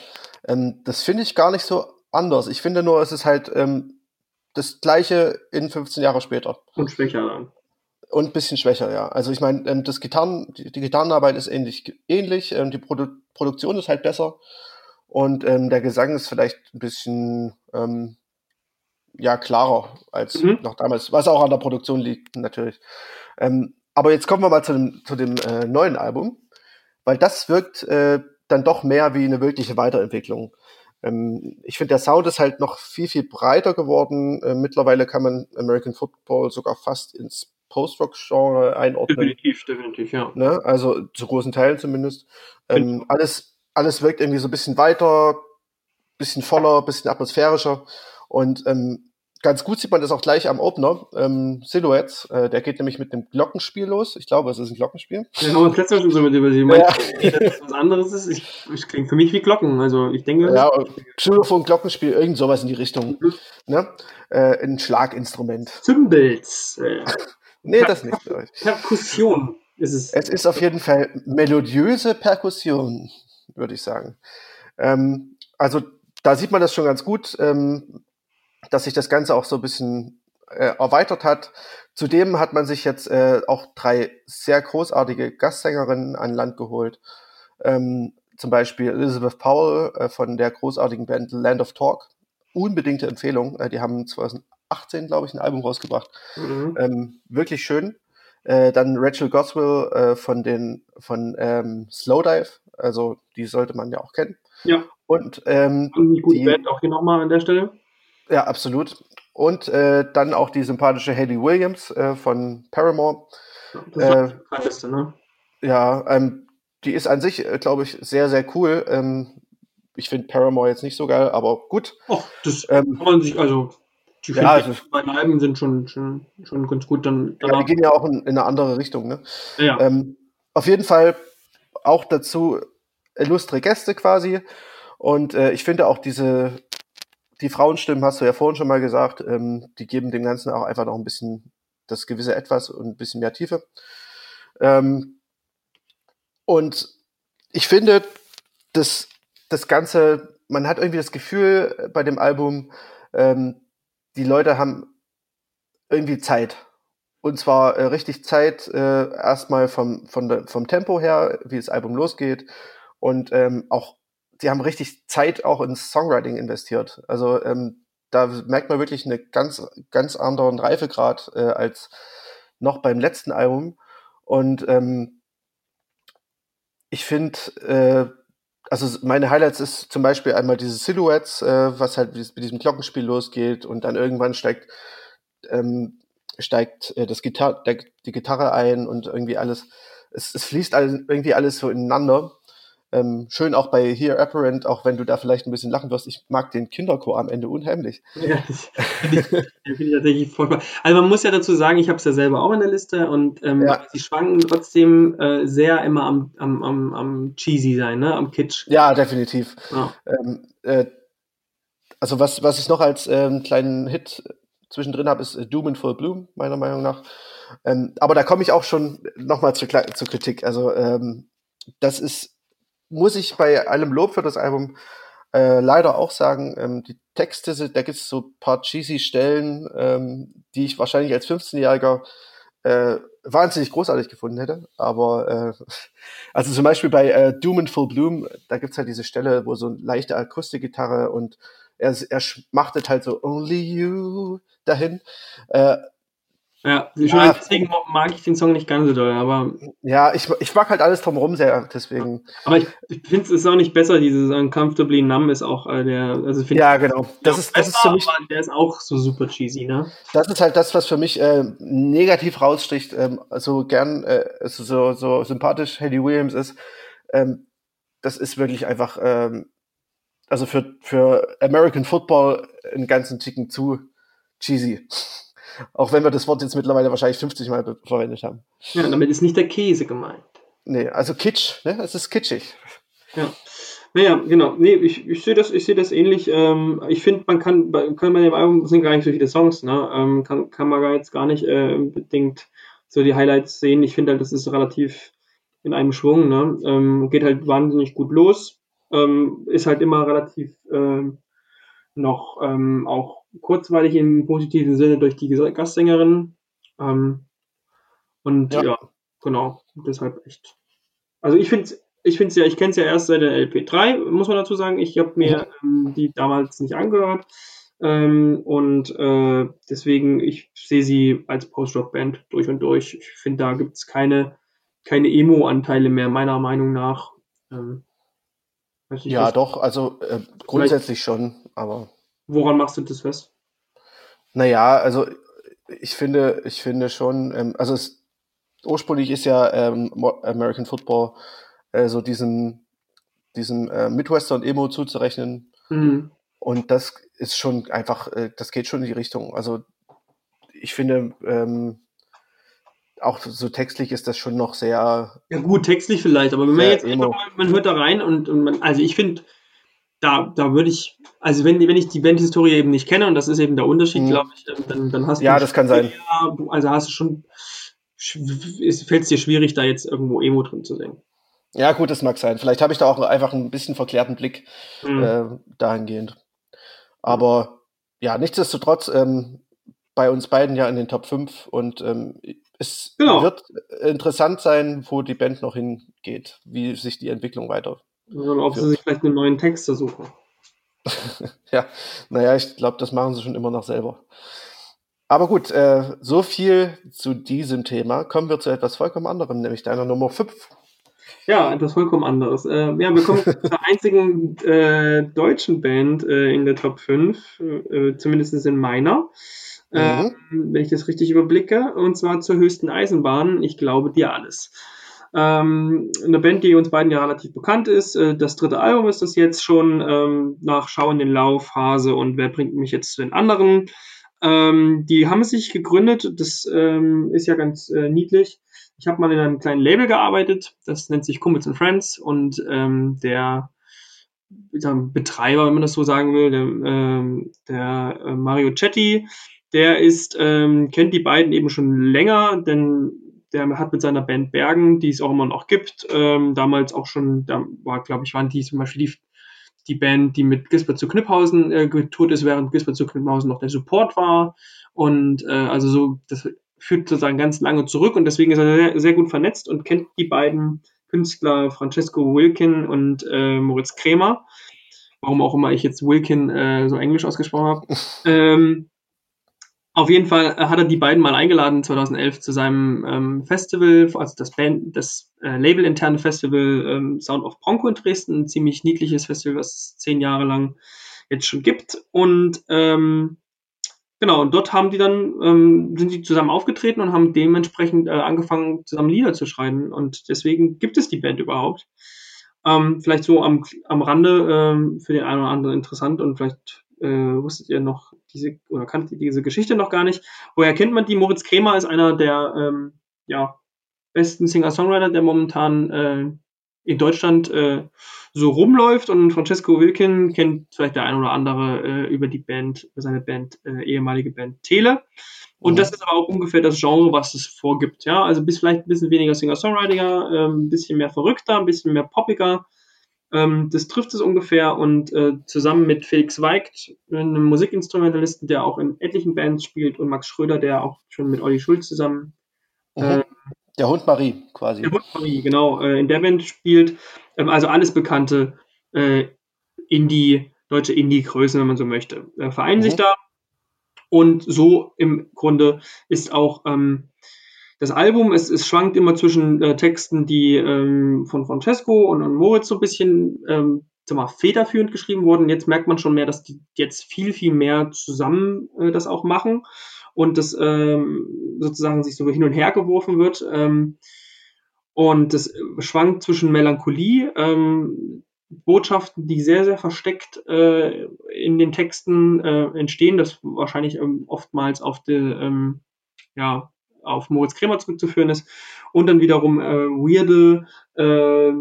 ähm, das finde ich gar nicht so anders. Ich finde nur, es ist halt ähm, das gleiche in 15 Jahre später. Und schwächer dann. Und ein bisschen schwächer, ja. Also ich meine, ähm, das Gitarren, die, die, Gitarrenarbeit ist ähnlich, ähnlich ähm, die Produ Produktion ist halt besser und ähm, der Gesang ist vielleicht ein bisschen ähm, ja klarer als mhm. noch damals, was auch an der Produktion liegt natürlich. Ähm, aber jetzt kommen wir mal zu dem, zu dem äh, neuen Album, weil das wirkt äh, dann doch mehr wie eine wirkliche Weiterentwicklung. Ähm, ich finde, der Sound ist halt noch viel, viel breiter geworden. Äh, mittlerweile kann man American Football sogar fast ins Post-Rock-Genre einordnen. Definitiv, definitiv, ja. Ne? Also zu großen Teilen zumindest. Ähm, alles, alles wirkt irgendwie so ein bisschen weiter, bisschen voller, bisschen atmosphärischer. Und ähm, ganz gut sieht man das auch gleich am Opener. Ähm, Silhouettes, äh, der geht nämlich mit einem Glockenspiel los. Ich glaube, es ist ein Glockenspiel. Ja, haben wir letztes schon so mit über sie. Ja. dass was anderes ist. Ich, ich klingt für mich wie Glocken. Also ich denke. Ja, Xylophon, Glockenspiel, irgend sowas in die Richtung. Mhm. Ne? Äh, ein Schlaginstrument. Cymbals. Äh. nee, das nicht. Perkussion ist es. Es ist auf jeden Fall melodiöse Perkussion, würde ich sagen. Ähm, also da sieht man das schon ganz gut. Ähm, dass sich das Ganze auch so ein bisschen äh, erweitert hat. Zudem hat man sich jetzt äh, auch drei sehr großartige Gastsängerinnen an Land geholt. Ähm, zum Beispiel Elizabeth Powell äh, von der großartigen Band Land of Talk. Unbedingte Empfehlung. Äh, die haben 2018, glaube ich, ein Album rausgebracht. Mhm. Ähm, wirklich schön. Äh, dann Rachel Goswell äh, von den von ähm, Slowdive. Also die sollte man ja auch kennen. Ja. Und ähm, die gute Band auch hier nochmal an der Stelle. Ja, absolut. Und äh, dann auch die sympathische Haley Williams äh, von Paramore. Das äh, die bekannteste, ne? Ja, ähm, die ist an sich, äh, glaube ich, sehr, sehr cool. Ähm, ich finde Paramore jetzt nicht so geil, aber gut. Oh, das ähm, kann man sich, also die ja, also, beiden Alben sind schon, schon, schon ganz gut. Dann, ja, die gehen ja auch in, in eine andere Richtung. Ne? Ja. Ähm, auf jeden Fall auch dazu illustre Gäste quasi. Und äh, ich finde auch diese die Frauenstimmen hast du ja vorhin schon mal gesagt, ähm, die geben dem Ganzen auch einfach noch ein bisschen das gewisse Etwas und ein bisschen mehr Tiefe. Ähm, und ich finde, dass das Ganze, man hat irgendwie das Gefühl bei dem Album, ähm, die Leute haben irgendwie Zeit. Und zwar äh, richtig Zeit, äh, erstmal vom, der, vom Tempo her, wie das Album losgeht und ähm, auch die haben richtig Zeit auch ins Songwriting investiert. Also ähm, da merkt man wirklich eine ganz, ganz anderen Reifegrad äh, als noch beim letzten Album. Und ähm, ich finde, äh, also meine Highlights ist zum Beispiel einmal diese Silhouettes, äh, was halt mit diesem Glockenspiel losgeht und dann irgendwann steigt ähm, steigt äh, das Gitar der, die Gitarre ein und irgendwie alles. Es, es fließt alles, irgendwie alles so ineinander. Ähm, schön auch bei Here Apparent, auch wenn du da vielleicht ein bisschen lachen wirst, ich mag den Kinderchor am Ende unheimlich. Ja, das finde ich, find ich tatsächlich furchtbar. Also man muss ja dazu sagen, ich habe es ja selber auch in der Liste und ähm, ja. sie schwanken trotzdem äh, sehr immer am, am, am, am cheesy sein, ne? am Kitsch. Ja, definitiv. Ja. Ähm, äh, also was, was ich noch als ähm, kleinen Hit zwischendrin habe, ist äh, Doom in Full Bloom, meiner Meinung nach. Ähm, aber da komme ich auch schon nochmal zur, zur Kritik. Also ähm, das ist muss ich bei allem Lob für das Album äh, leider auch sagen, ähm, die Texte, sind, da gibt es so paar cheesy Stellen, ähm, die ich wahrscheinlich als 15-Jähriger äh, wahnsinnig großartig gefunden hätte. Aber äh, also zum Beispiel bei äh, Doom and Full Bloom, da gibt's halt diese Stelle, wo so eine leichte Akustikgitarre und er, er schmachtet halt so Only You dahin. Äh, Ja, ja. deswegen mag ich den Song nicht ganz so doll, aber. Ja, ich, ich mag halt alles drumherum sehr, deswegen. Aber ich, ich finde es ist auch nicht besser, dieses Uncomfortably Numb ist auch äh, der. Also ja, genau. Das ist, das ist für mich. Der ist auch so super cheesy, ne? Das ist halt das, was für mich äh, negativ raussticht. Ähm, so gern, äh, so, so sympathisch Eddie Williams ist. Ähm, das ist wirklich einfach. Ähm, also für, für American Football einen ganzen Ticken zu cheesy. Auch wenn wir das Wort jetzt mittlerweile wahrscheinlich 50 Mal verwendet haben. Ja, damit ist nicht der Käse gemeint. Nee, also Kitsch, ne? Es ist kitschig. Ja. Naja, genau. Nee, ich, ich sehe das, ich das ähnlich. Ähm, ich finde, man kann, kann bei dem Album sind gar nicht so viele Songs, ne? Ähm, kann, kann man jetzt gar nicht äh, bedingt so die Highlights sehen. Ich finde halt, das ist relativ in einem Schwung, ne? Ähm, geht halt wahnsinnig gut los. Ähm, ist halt immer relativ äh, noch ähm, auch kurzweilig im positiven Sinne durch die Gastsängerin. Ähm, und ja. ja. genau, deshalb echt. Also ich finde ich finde ja, ich kenne es ja erst seit der LP3, muss man dazu sagen. Ich habe mir ähm, die damals nicht angehört. Ähm, und äh, deswegen, ich sehe sie als Post-Rock-Band durch und durch. Ich finde, da gibt es keine, keine Emo-Anteile mehr, meiner Meinung nach. Ähm, ja, doch, also äh, grundsätzlich schon, aber. Woran machst du das fest? Naja, also ich finde, ich finde schon, ähm, also es, ursprünglich ist ja ähm, American Football äh, so diesem, diesem äh, Midwestern Emo zuzurechnen. Mhm. Und das ist schon einfach, äh, das geht schon in die Richtung. Also ich finde, ähm, auch so textlich ist das schon noch sehr. Ja, gut, textlich vielleicht, aber wenn man jetzt einfach mal, man hört da rein und, und man, also ich finde, da, da würde ich, also wenn, wenn ich die Bandhistorie eben nicht kenne, und das ist eben der Unterschied, mhm. glaube ich, dann, dann hast du. Ja, das kann sein. Also hast du schon, fällt es dir schwierig, da jetzt irgendwo Emo drin zu sehen. Ja, gut, das mag sein. Vielleicht habe ich da auch einfach ein bisschen verklärten Blick mhm. äh, dahingehend. Aber ja, nichtsdestotrotz, ähm, bei uns beiden ja in den Top 5 und ähm, es genau. wird interessant sein, wo die Band noch hingeht, wie sich die Entwicklung weiter oder ob sie sich vielleicht einen neuen Text suchen. ja, naja, ich glaube, das machen sie schon immer noch selber. Aber gut, äh, so viel zu diesem Thema. Kommen wir zu etwas vollkommen anderem, nämlich deiner Nummer 5. Ja, etwas vollkommen anderes. Äh, ja, wir kommen zur einzigen äh, deutschen Band äh, in der Top 5, äh, zumindest in meiner, mhm. wenn ich das richtig überblicke, und zwar zur höchsten Eisenbahn. Ich glaube dir alles. Ähm, eine Band, die uns beiden ja relativ bekannt ist. Äh, das dritte Album ist das jetzt schon ähm, nach Schau in den Lauf, Hase und Wer bringt mich jetzt zu den anderen. Ähm, die haben sich gegründet, das ähm, ist ja ganz äh, niedlich. Ich habe mal in einem kleinen Label gearbeitet, das nennt sich Kumpels and Friends und ähm, der Betreiber, wenn man das so sagen will, der, ähm, der äh, Mario Chetti, der ist, ähm, kennt die beiden eben schon länger, denn der hat mit seiner Band Bergen, die es auch immer noch gibt, ähm, damals auch schon, da war, glaube ich, waren die zum Beispiel die, die Band, die mit Gisbert zu Kniphausen äh, getourt ist, während Gisbert zu Kniphausen noch der Support war. Und äh, also so, das führt sozusagen ganz lange zurück und deswegen ist er sehr, sehr gut vernetzt und kennt die beiden Künstler Francesco Wilkin und äh, Moritz Krämer. Warum auch immer ich jetzt Wilkin äh, so englisch ausgesprochen habe. ähm, auf jeden Fall äh, hat er die beiden mal eingeladen 2011 zu seinem ähm, Festival, also das Band, das äh, Label-interne Festival ähm, Sound of Bronco in Dresden, ein ziemlich niedliches Festival, was es zehn Jahre lang jetzt schon gibt. Und ähm, genau, und dort haben die dann, ähm, sind die zusammen aufgetreten und haben dementsprechend äh, angefangen, zusammen Lieder zu schreiben. Und deswegen gibt es die Band überhaupt. Ähm, vielleicht so am, am Rande ähm, für den einen oder anderen interessant und vielleicht äh, wusstet ihr noch diese oder kannte diese Geschichte noch gar nicht. Woher kennt man die? Moritz Kremer ist einer der ähm, ja, besten Singer-Songwriter, der momentan äh, in Deutschland äh, so rumläuft und Francesco Wilkin kennt vielleicht der ein oder andere äh, über die Band, über seine Band, äh, ehemalige Band Tele. Und mhm. das ist aber auch ungefähr das Genre, was es vorgibt. Ja, also bis vielleicht ein bisschen weniger Singer-Songwriter, äh, ein bisschen mehr verrückter, ein bisschen mehr poppiger, ähm, das trifft es ungefähr und äh, zusammen mit Felix Weigt, einem Musikinstrumentalisten, der auch in etlichen Bands spielt, und Max Schröder, der auch schon mit Olli Schulz zusammen. Mhm. Äh, der Hund Marie quasi. Der Hund Marie, genau, äh, in der Band spielt. Ähm, also alles bekannte äh, Indie, deutsche Indie-Größen, wenn man so möchte, äh, vereinen mhm. sich da. Und so im Grunde ist auch ähm, das Album, es, es schwankt immer zwischen äh, Texten, die ähm, von Francesco und, und Moritz so ein bisschen ähm, sag mal, federführend geschrieben wurden. Jetzt merkt man schon mehr, dass die jetzt viel, viel mehr zusammen äh, das auch machen und das ähm, sozusagen sich so hin und her geworfen wird. Ähm, und das schwankt zwischen Melancholie, ähm, Botschaften, die sehr, sehr versteckt äh, in den Texten äh, entstehen, das wahrscheinlich ähm, oftmals auf die, ähm, ja, auf Moritz Kremer zurückzuführen ist. Und dann wiederum äh, weirde äh,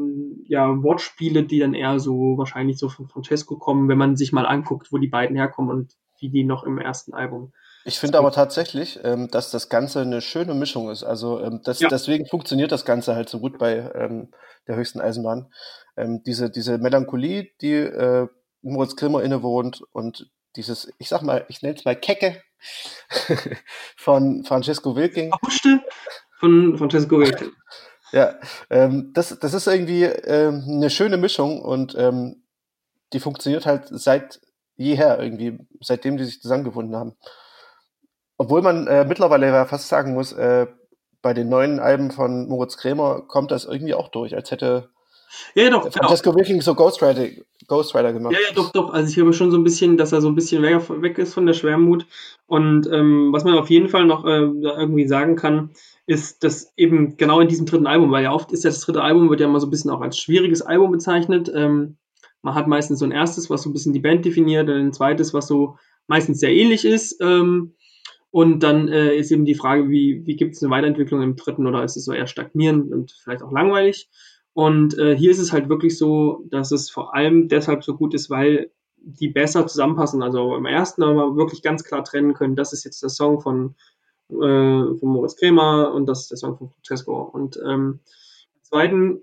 ja, Wortspiele, die dann eher so wahrscheinlich so von Francesco kommen, wenn man sich mal anguckt, wo die beiden herkommen und wie die noch im ersten Album. Ich finde aber tatsächlich, ähm, dass das Ganze eine schöne Mischung ist. Also ähm, das, ja. deswegen funktioniert das Ganze halt so gut bei ähm, der höchsten Eisenbahn. Ähm, diese, diese Melancholie, die äh, Moritz Grimmer innewohnt und dieses, ich sag mal, ich nenne es mal Kecke von Francesco Wilking. Verhuschte von Francesco Wilking. ja, ähm, das, das ist irgendwie ähm, eine schöne Mischung und ähm, die funktioniert halt seit jeher irgendwie, seitdem die sich zusammengefunden haben. Obwohl man äh, mittlerweile ja fast sagen muss, äh, bei den neuen Alben von Moritz Krämer kommt das irgendwie auch durch, als hätte ja, ja, doch. Francesco genau. Wilking so Ghost Rider, Ghost Rider gemacht. Ja, ja, doch, doch. Also ich höre schon so ein bisschen, dass er so ein bisschen weg, weg ist von der Schwermut. Und ähm, was man auf jeden Fall noch äh, irgendwie sagen kann, ist, dass eben genau in diesem dritten Album, weil ja oft ist ja das dritte Album, wird ja immer so ein bisschen auch als schwieriges Album bezeichnet. Ähm, man hat meistens so ein erstes, was so ein bisschen die Band definiert, und ein zweites, was so meistens sehr ähnlich ist. Ähm, und dann äh, ist eben die Frage, wie, wie gibt es eine Weiterentwicklung im dritten oder ist es so eher stagnierend und vielleicht auch langweilig? Und äh, hier ist es halt wirklich so, dass es vor allem deshalb so gut ist, weil die besser zusammenpassen. Also im ersten haben wir wirklich ganz klar trennen können, das ist jetzt der Song von, äh, von Moritz Kremer und das ist der Song von Francesco. Und ähm, im zweiten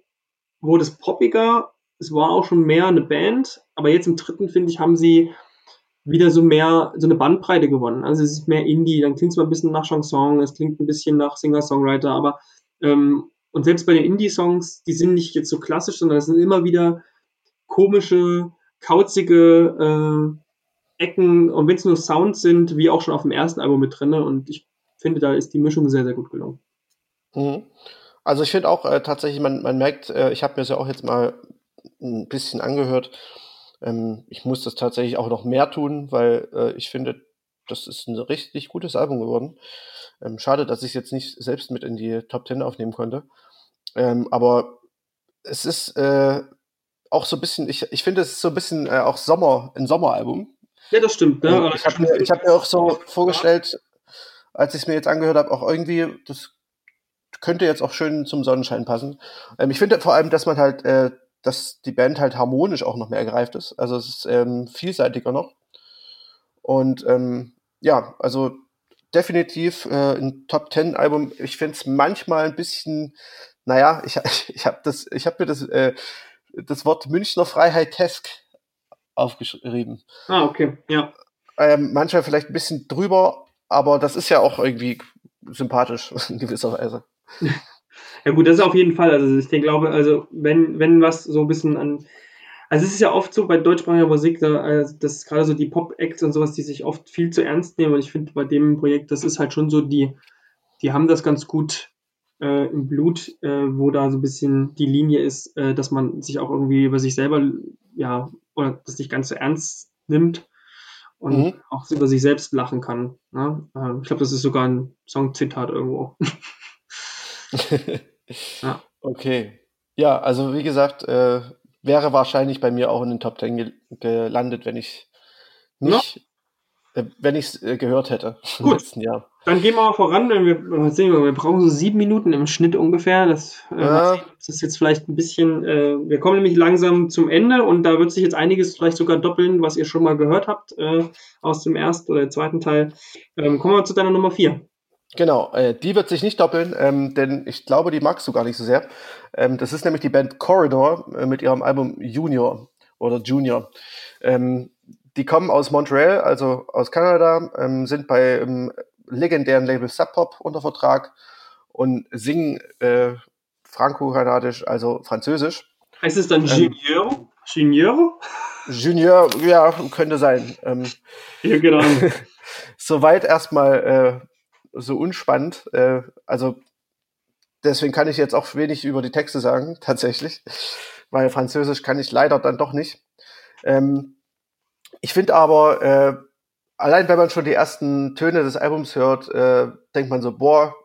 wurde es poppiger, es war auch schon mehr eine Band, aber jetzt im dritten, finde ich, haben sie wieder so mehr, so eine Bandbreite gewonnen. Also es ist mehr Indie, dann klingt es mal ein bisschen nach Chanson, es klingt ein bisschen nach Singer-Songwriter, aber ähm, und selbst bei den Indie-Songs, die sind nicht jetzt so klassisch, sondern es sind immer wieder komische, kauzige äh, Ecken. Und wenn es nur Sounds sind, wie auch schon auf dem ersten Album mit drin. Und ich finde, da ist die Mischung sehr, sehr gut gelungen. Mhm. Also ich finde auch äh, tatsächlich, man, man merkt, äh, ich habe mir das ja auch jetzt mal ein bisschen angehört. Ähm, ich muss das tatsächlich auch noch mehr tun, weil äh, ich finde, das ist ein richtig gutes Album geworden. Ähm, schade, dass ich es jetzt nicht selbst mit in die Top Ten aufnehmen konnte. Ähm, aber es ist äh, auch so ein bisschen, ich, ich finde, es ist so ein bisschen äh, auch Sommer, ein Sommeralbum. Ja, das stimmt. Ne? Ich habe mir, hab mir auch so vorgestellt, als ich es mir jetzt angehört habe, auch irgendwie, das könnte jetzt auch schön zum Sonnenschein passen. Ähm, ich finde vor allem, dass man halt, äh, dass die Band halt harmonisch auch noch mehr ergreift ist. Also es ist ähm, vielseitiger noch. Und ähm, ja, also definitiv äh, ein Top Ten Album. Ich finde es manchmal ein bisschen naja, ich, ich habe das, ich habe mir das, äh, das Wort Münchner Freiheit-Tesk aufgeschrieben. Ah, okay, ja. Ähm, manchmal vielleicht ein bisschen drüber, aber das ist ja auch irgendwie sympathisch in gewisser Weise. Ja gut, das ist auf jeden Fall. Also ich denke, glaube, also wenn, wenn was so ein bisschen an also es ist ja oft so bei deutschsprachiger Musik, da, äh, dass gerade so die Pop-Acts und sowas, die sich oft viel zu ernst nehmen. Und ich finde bei dem Projekt, das ist halt schon so, die, die haben das ganz gut äh, im Blut, äh, wo da so ein bisschen die Linie ist, äh, dass man sich auch irgendwie über sich selber, ja, oder das nicht ganz so ernst nimmt und mhm. auch über sich selbst lachen kann. Ne? Äh, ich glaube, das ist sogar ein Songzitat irgendwo. ja. Okay. Ja, also wie gesagt, äh, wäre wahrscheinlich bei mir auch in den Top Ten ge gelandet, wenn ich nicht, ja. äh, wenn ich es äh, gehört hätte im letzten Jahr. Dann gehen wir mal voran. Wir, sehen wir, wir brauchen so sieben Minuten im Schnitt ungefähr. Das, äh, ja. das ist jetzt vielleicht ein bisschen. Äh, wir kommen nämlich langsam zum Ende und da wird sich jetzt einiges vielleicht sogar doppeln, was ihr schon mal gehört habt äh, aus dem ersten oder zweiten Teil. Ähm, kommen wir zu deiner Nummer vier. Genau, äh, die wird sich nicht doppeln, ähm, denn ich glaube, die magst du gar nicht so sehr. Ähm, das ist nämlich die Band Corridor äh, mit ihrem Album Junior oder Junior. Ähm, die kommen aus Montreal, also aus Kanada, ähm, sind bei ähm, legendären Label Sub Pop unter Vertrag und singen äh, franco-kanadisch, also französisch. Heißt es dann Junior? Ähm, Junior? Junior, ja, könnte sein. Ähm, ja, genau. Soweit erstmal äh, so unspannend. Äh, also deswegen kann ich jetzt auch wenig über die Texte sagen, tatsächlich, weil Französisch kann ich leider dann doch nicht. Ähm, ich finde aber, äh, allein wenn man schon die ersten Töne des Albums hört, äh, denkt man so, boah,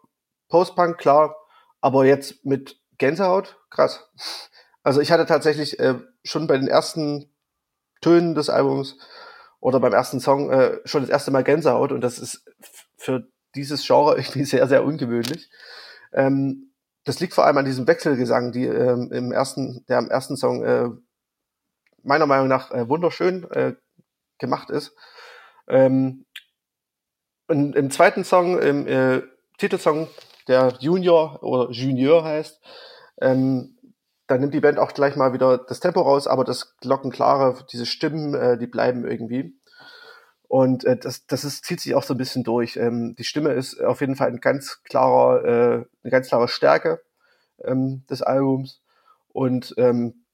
Postpunk, klar, aber jetzt mit Gänsehaut, krass. Also ich hatte tatsächlich äh, schon bei den ersten Tönen des Albums oder beim ersten Song äh, schon das erste Mal Gänsehaut und das ist für dieses Genre irgendwie sehr, sehr ungewöhnlich. Ähm, das liegt vor allem an diesem Wechselgesang, die ähm, im ersten, der am ersten Song äh, meiner Meinung nach äh, wunderschön äh, gemacht ist. Ähm, und im zweiten Song, im äh, Titelsong, der Junior oder Junior heißt, ähm, da nimmt die Band auch gleich mal wieder das Tempo raus, aber das Glockenklare, diese Stimmen, äh, die bleiben irgendwie. Und äh, das, das ist, zieht sich auch so ein bisschen durch. Ähm, die Stimme ist auf jeden Fall ein ganz klarer, äh, eine ganz klare Stärke ähm, des Albums. Und ähm,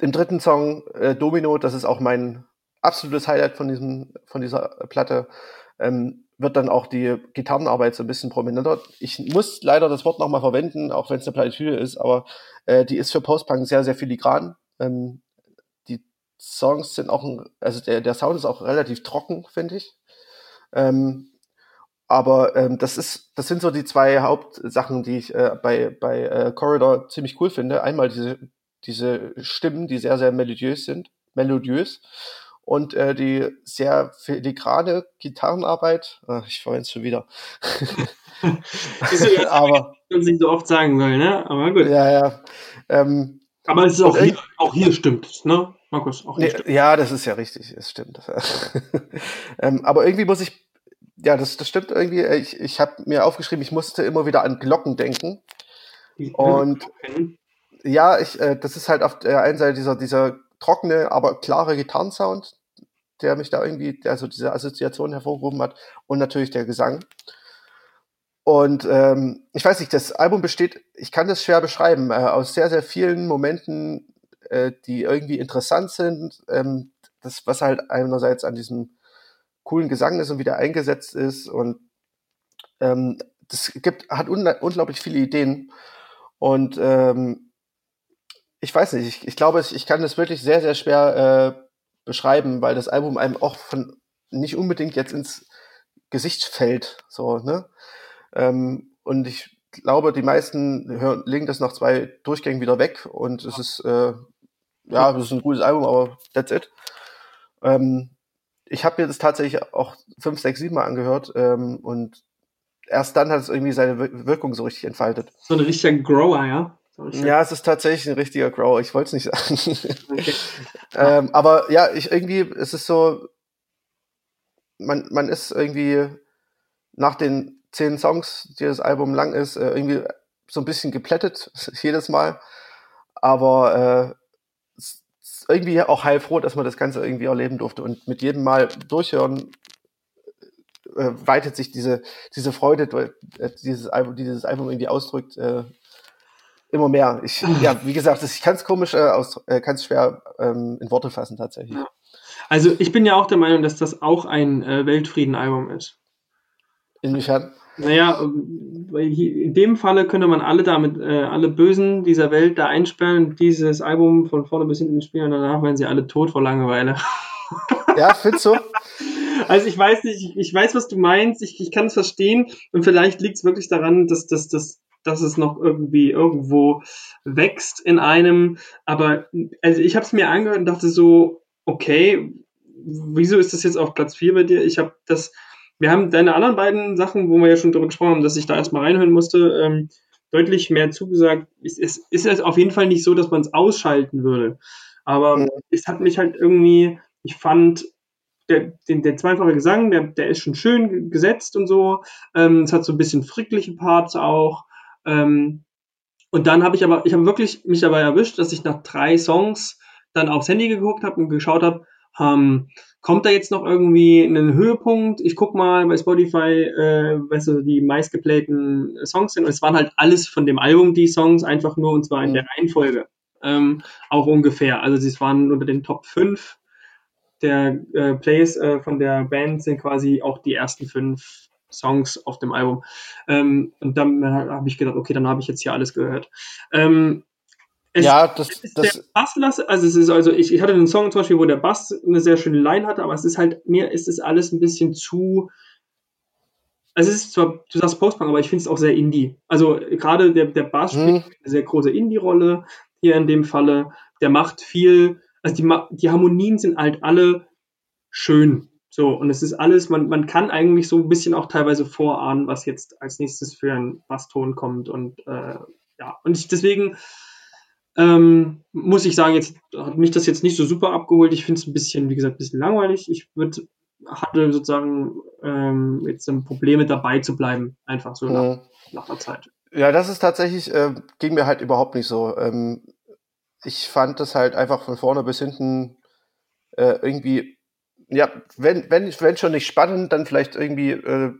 im dritten Song, äh, Domino, das ist auch mein absolutes Highlight von diesem, von dieser Platte, ähm, wird dann auch die Gitarrenarbeit so ein bisschen prominenter. Ich muss leider das Wort nochmal verwenden, auch wenn es eine Plattitüde ist, aber äh, die ist für Postpunk sehr, sehr filigran. Ähm, Songs sind auch, ein, also der, der Sound ist auch relativ trocken, finde ich. Ähm, aber ähm, das ist, das sind so die zwei Hauptsachen, die ich äh, bei, bei äh, Corridor ziemlich cool finde. Einmal diese, diese Stimmen, die sehr, sehr melodiös sind, melodiös. Und äh, die sehr filigrane Gitarrenarbeit, ach, ich verwende es schon wieder. ja, aber man nicht so oft sagen soll, ne? Aber gut. Ja, ja. Ähm, aber es ist auch hier, auch hier stimmt, ne? Markus, auch nicht. Nee, ja, das ist ja richtig, es stimmt. ähm, aber irgendwie muss ich, ja, das, das stimmt irgendwie. Ich, ich habe mir aufgeschrieben, ich musste immer wieder an Glocken denken. Und ja, ich, äh, das ist halt auf der einen Seite dieser, dieser trockene, aber klare Gitarrensound, der mich da irgendwie, also diese Assoziation hervorgehoben hat und natürlich der Gesang. Und ähm, ich weiß nicht, das Album besteht, ich kann das schwer beschreiben, äh, aus sehr, sehr vielen Momenten äh, die irgendwie interessant sind. Ähm, das, was halt einerseits an diesem coolen Gesang ist und wie der eingesetzt ist und ähm, das gibt, hat un unglaublich viele Ideen und ähm, ich weiß nicht, ich, ich glaube, ich, ich kann das wirklich sehr, sehr schwer äh, beschreiben, weil das Album einem auch von nicht unbedingt jetzt ins Gesicht fällt, so, ne? Ähm, und ich glaube, die meisten hören, legen das nach zwei Durchgängen wieder weg und es ist äh, ja, das ist ein gutes Album, aber that's it. Ähm, ich habe mir das tatsächlich auch fünf, sechs, sieben Mal angehört ähm, und erst dann hat es irgendwie seine Wirkung so richtig entfaltet. So ein richtiger Grower, ja? Ja, es ist tatsächlich ein richtiger Grower. Ich wollte es nicht sagen. Okay. ähm, aber ja, ich irgendwie, es ist so, man, man ist irgendwie nach den zehn Songs, die das Album lang ist, äh, irgendwie so ein bisschen geplättet jedes Mal. Aber äh, irgendwie auch heilfroh, dass man das Ganze irgendwie erleben durfte. Und mit jedem Mal durchhören äh, weitet sich diese, diese Freude, äh, dieses Album, dieses Album irgendwie ausdrückt, äh, immer mehr. Ich, ja, wie gesagt, ich kann es komisch, äh, aus, äh, kann es schwer ähm, in Worte fassen tatsächlich. Also ich bin ja auch der Meinung, dass das auch ein äh, Weltfrieden-Album ist. Inwiefern? Naja, in dem Falle könnte man alle damit, äh, alle Bösen dieser Welt da einsperren, dieses Album von vorne bis hinten spielen und danach werden sie alle tot vor Langeweile. Ja, findest du? Also ich weiß nicht, ich weiß, was du meinst, ich, ich kann es verstehen und vielleicht liegt es wirklich daran, dass, dass, dass, dass es noch irgendwie irgendwo wächst in einem, aber also ich habe es mir angehört und dachte so, okay, wieso ist das jetzt auf Platz 4 bei dir? Ich habe das wir haben deine anderen beiden Sachen, wo wir ja schon darüber gesprochen haben, dass ich da erstmal reinhören musste, ähm, deutlich mehr zugesagt. Es, es ist auf jeden Fall nicht so, dass man es ausschalten würde. Aber mhm. es hat mich halt irgendwie, ich fand, der, den, der zweifache Gesang, der, der ist schon schön gesetzt und so. Ähm, es hat so ein bisschen frickliche Parts auch. Ähm, und dann habe ich aber, ich habe wirklich mich dabei erwischt, dass ich nach drei Songs dann aufs Handy geguckt habe und geschaut habe, ähm, kommt da jetzt noch irgendwie ein Höhepunkt? Ich guck mal bei Spotify, äh, was so die meistgeplayten Songs sind. Und es waren halt alles von dem Album die Songs, einfach nur und zwar in der Reihenfolge. Ähm, auch ungefähr. Also sie waren unter den Top 5 der äh, Plays äh, von der Band sind quasi auch die ersten fünf Songs auf dem Album. Ähm, und dann äh, habe ich gedacht, okay, dann habe ich jetzt hier alles gehört. Ähm, es, ja, das, ist das der Bass, also es ist also ich, ich hatte einen Song zum Beispiel, wo der Bass eine sehr schöne Line hatte, aber es ist halt mir ist es alles ein bisschen zu also es ist zwar, du sagst Postpunk, aber ich finde es auch sehr Indie. Also gerade der, der Bass spielt hm. eine sehr große Indie-Rolle hier in dem Falle. Der macht viel, also die, die Harmonien sind halt alle schön. So, und es ist alles, man, man kann eigentlich so ein bisschen auch teilweise vorahnen, was jetzt als nächstes für ein Basston kommt. Und äh, ja, und ich, deswegen ähm, muss ich sagen, jetzt hat mich das jetzt nicht so super abgeholt. Ich finde es ein bisschen, wie gesagt, ein bisschen langweilig. Ich würde hatte sozusagen ähm, jetzt Probleme dabei zu bleiben, einfach so nach, mhm. nach der Zeit. Ja, das ist tatsächlich, äh, ging mir halt überhaupt nicht so. Ähm, ich fand das halt einfach von vorne bis hinten äh, irgendwie, ja, wenn, wenn, wenn schon nicht spannend, dann vielleicht irgendwie äh,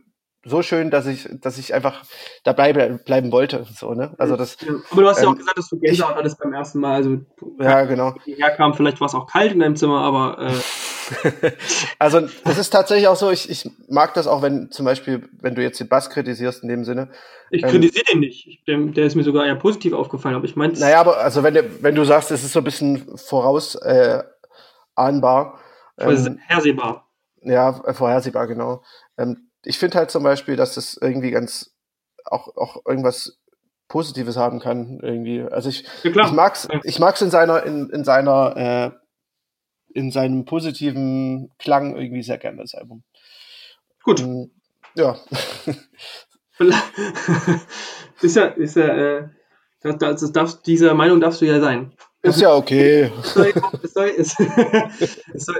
so schön, dass ich, dass ich einfach dabei bleiben wollte. So, ne? Also das, ja, aber du hast ähm, ja auch gesagt, dass du Gänsehaut hattest beim ersten Mal. Also ja, genau. Herkam, vielleicht war es auch kalt in deinem Zimmer, aber äh, also das ist tatsächlich auch so, ich, ich mag das auch, wenn zum Beispiel, wenn du jetzt den Bass kritisierst in dem Sinne. Ich ähm, kritisiere den nicht. Der, der, ist mir sogar eher positiv aufgefallen, aber ich meine. Naja, aber also wenn, der, wenn du sagst, es ist so ein bisschen voraus äh, ahnbar. Ähm, vorhersehbar. Ja, vorhersehbar, genau. Ähm, ich finde halt zum Beispiel, dass das irgendwie ganz auch, auch irgendwas Positives haben kann, irgendwie. Also ich, ja, ich mag's, ich mag's in seiner, in, in seiner äh, in seinem positiven Klang irgendwie sehr gerne, das Album. Gut. Ähm, ja. ist ja, ist ja, äh, das, das darfst, diese Meinung darfst du ja sein. Ist ja okay.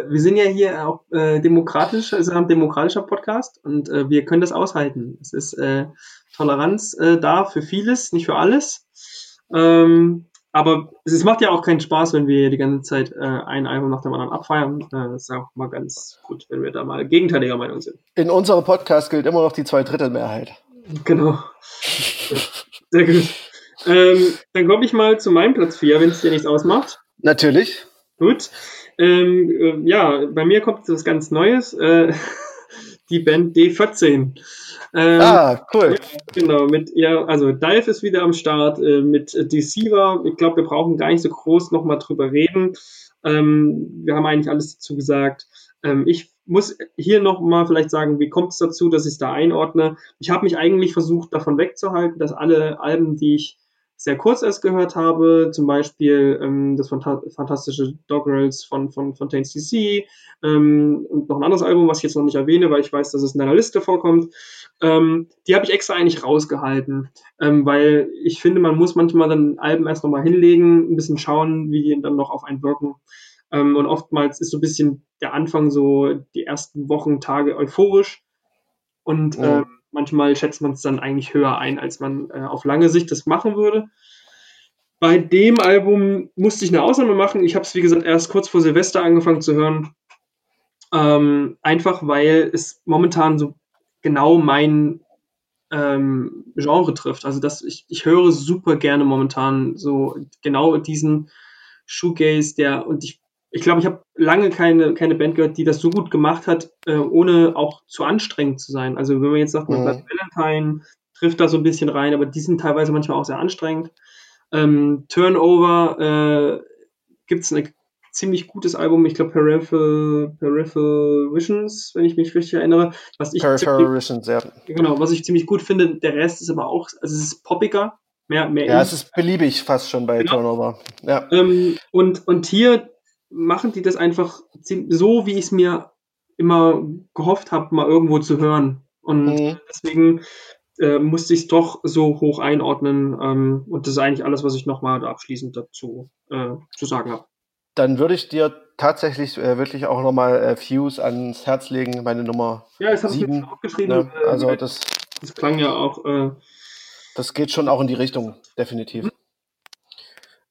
wir sind ja hier auch äh, demokratisch, es ist ein demokratischer Podcast und äh, wir können das aushalten. Es ist äh, Toleranz äh, da für vieles, nicht für alles. Ähm, aber es macht ja auch keinen Spaß, wenn wir die ganze Zeit äh, ein Album nach dem anderen abfeiern. Äh, das ist auch mal ganz gut, wenn wir da mal gegenteiliger Meinung sind. In unserem Podcast gilt immer noch die Zweidrittelmehrheit. Genau. Sehr gut. Ähm, dann komme ich mal zu meinem Platz 4, wenn es dir nichts ausmacht. Natürlich. Gut. Ähm, äh, ja, bei mir kommt was ganz Neues. Äh, die Band D14. Ähm, ah, cool. Genau, mit ja, also Dive ist wieder am Start, äh, mit Deceiver. Ich glaube, wir brauchen gar nicht so groß nochmal drüber reden. Ähm, wir haben eigentlich alles dazu gesagt. Ähm, ich muss hier nochmal vielleicht sagen, wie kommt es dazu, dass ich es da einordne? Ich habe mich eigentlich versucht, davon wegzuhalten, dass alle Alben, die ich sehr kurz erst gehört habe, zum Beispiel ähm, das fantastische Doggerels von, von Fontaines DC ähm, und noch ein anderes Album, was ich jetzt noch nicht erwähne, weil ich weiß, dass es in deiner Liste vorkommt. Ähm, die habe ich extra eigentlich rausgehalten, ähm, weil ich finde, man muss manchmal dann Alben erst nochmal hinlegen, ein bisschen schauen, wie die dann noch auf einen wirken. Ähm, und oftmals ist so ein bisschen der Anfang so die ersten Wochen, Tage euphorisch und äh, manchmal schätzt man es dann eigentlich höher ein, als man äh, auf lange Sicht das machen würde. Bei dem Album musste ich eine Ausnahme machen. Ich habe es, wie gesagt, erst kurz vor Silvester angefangen zu hören. Ähm, einfach weil es momentan so genau mein ähm, Genre trifft. Also das, ich, ich höre super gerne momentan so genau diesen Shoegaze, der, und ich ich glaube, ich habe lange keine, keine Band gehört, die das so gut gemacht hat, äh, ohne auch zu anstrengend zu sein. Also wenn man jetzt sagt, man mhm. Valentine trifft da so ein bisschen rein, aber die sind teilweise manchmal auch sehr anstrengend. Ähm, Turnover äh, gibt es ein ziemlich gutes Album, ich glaube Peripheral, Peripheral Visions, wenn ich mich richtig erinnere. Was ich Peripheral Visions, ja. Genau, was ich ziemlich gut finde. Der Rest ist aber auch, also es ist poppiger, mehr, mehr. Ja, es ist beliebig fast schon bei genau. Turnover. Ja. Ähm, und, und hier machen die das einfach so, wie ich es mir immer gehofft habe, mal irgendwo zu hören. Und mhm. deswegen äh, musste ich es doch so hoch einordnen. Ähm, und das ist eigentlich alles, was ich nochmal abschließend dazu äh, zu sagen habe. Dann würde ich dir tatsächlich äh, wirklich auch nochmal äh, Fuse ans Herz legen, meine Nummer. Ja, das habe ich mir aufgeschrieben. Ne? also das, das klang ja auch. Äh, das geht schon auch in die Richtung, definitiv.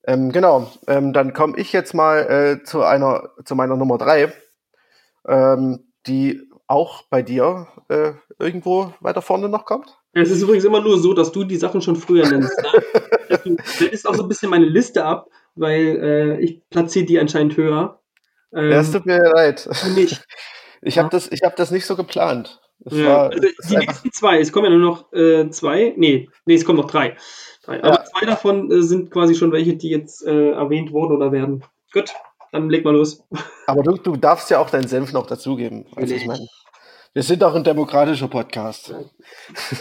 Ähm, genau, ähm, dann komme ich jetzt mal äh, zu einer, zu meiner Nummer drei, ähm, die auch bei dir äh, irgendwo weiter vorne noch kommt. Es ist übrigens immer nur so, dass du die Sachen schon früher nennst. Ne? du stellst auch so ein bisschen meine Liste ab weil äh, ich platziere die anscheinend höher. Ähm, ja, es tut mir leid. Nicht. Ich habe das, hab das nicht so geplant. Ja, war, also die nächsten zwei, es kommen ja nur noch äh, zwei, nee, nee, es kommen noch drei. drei. Aber ja. zwei davon äh, sind quasi schon welche, die jetzt äh, erwähnt wurden oder werden. Gut, dann leg mal los. Aber du, du darfst ja auch deinen Senf noch dazugeben. Also ich meine, wir sind auch ein demokratischer Podcast.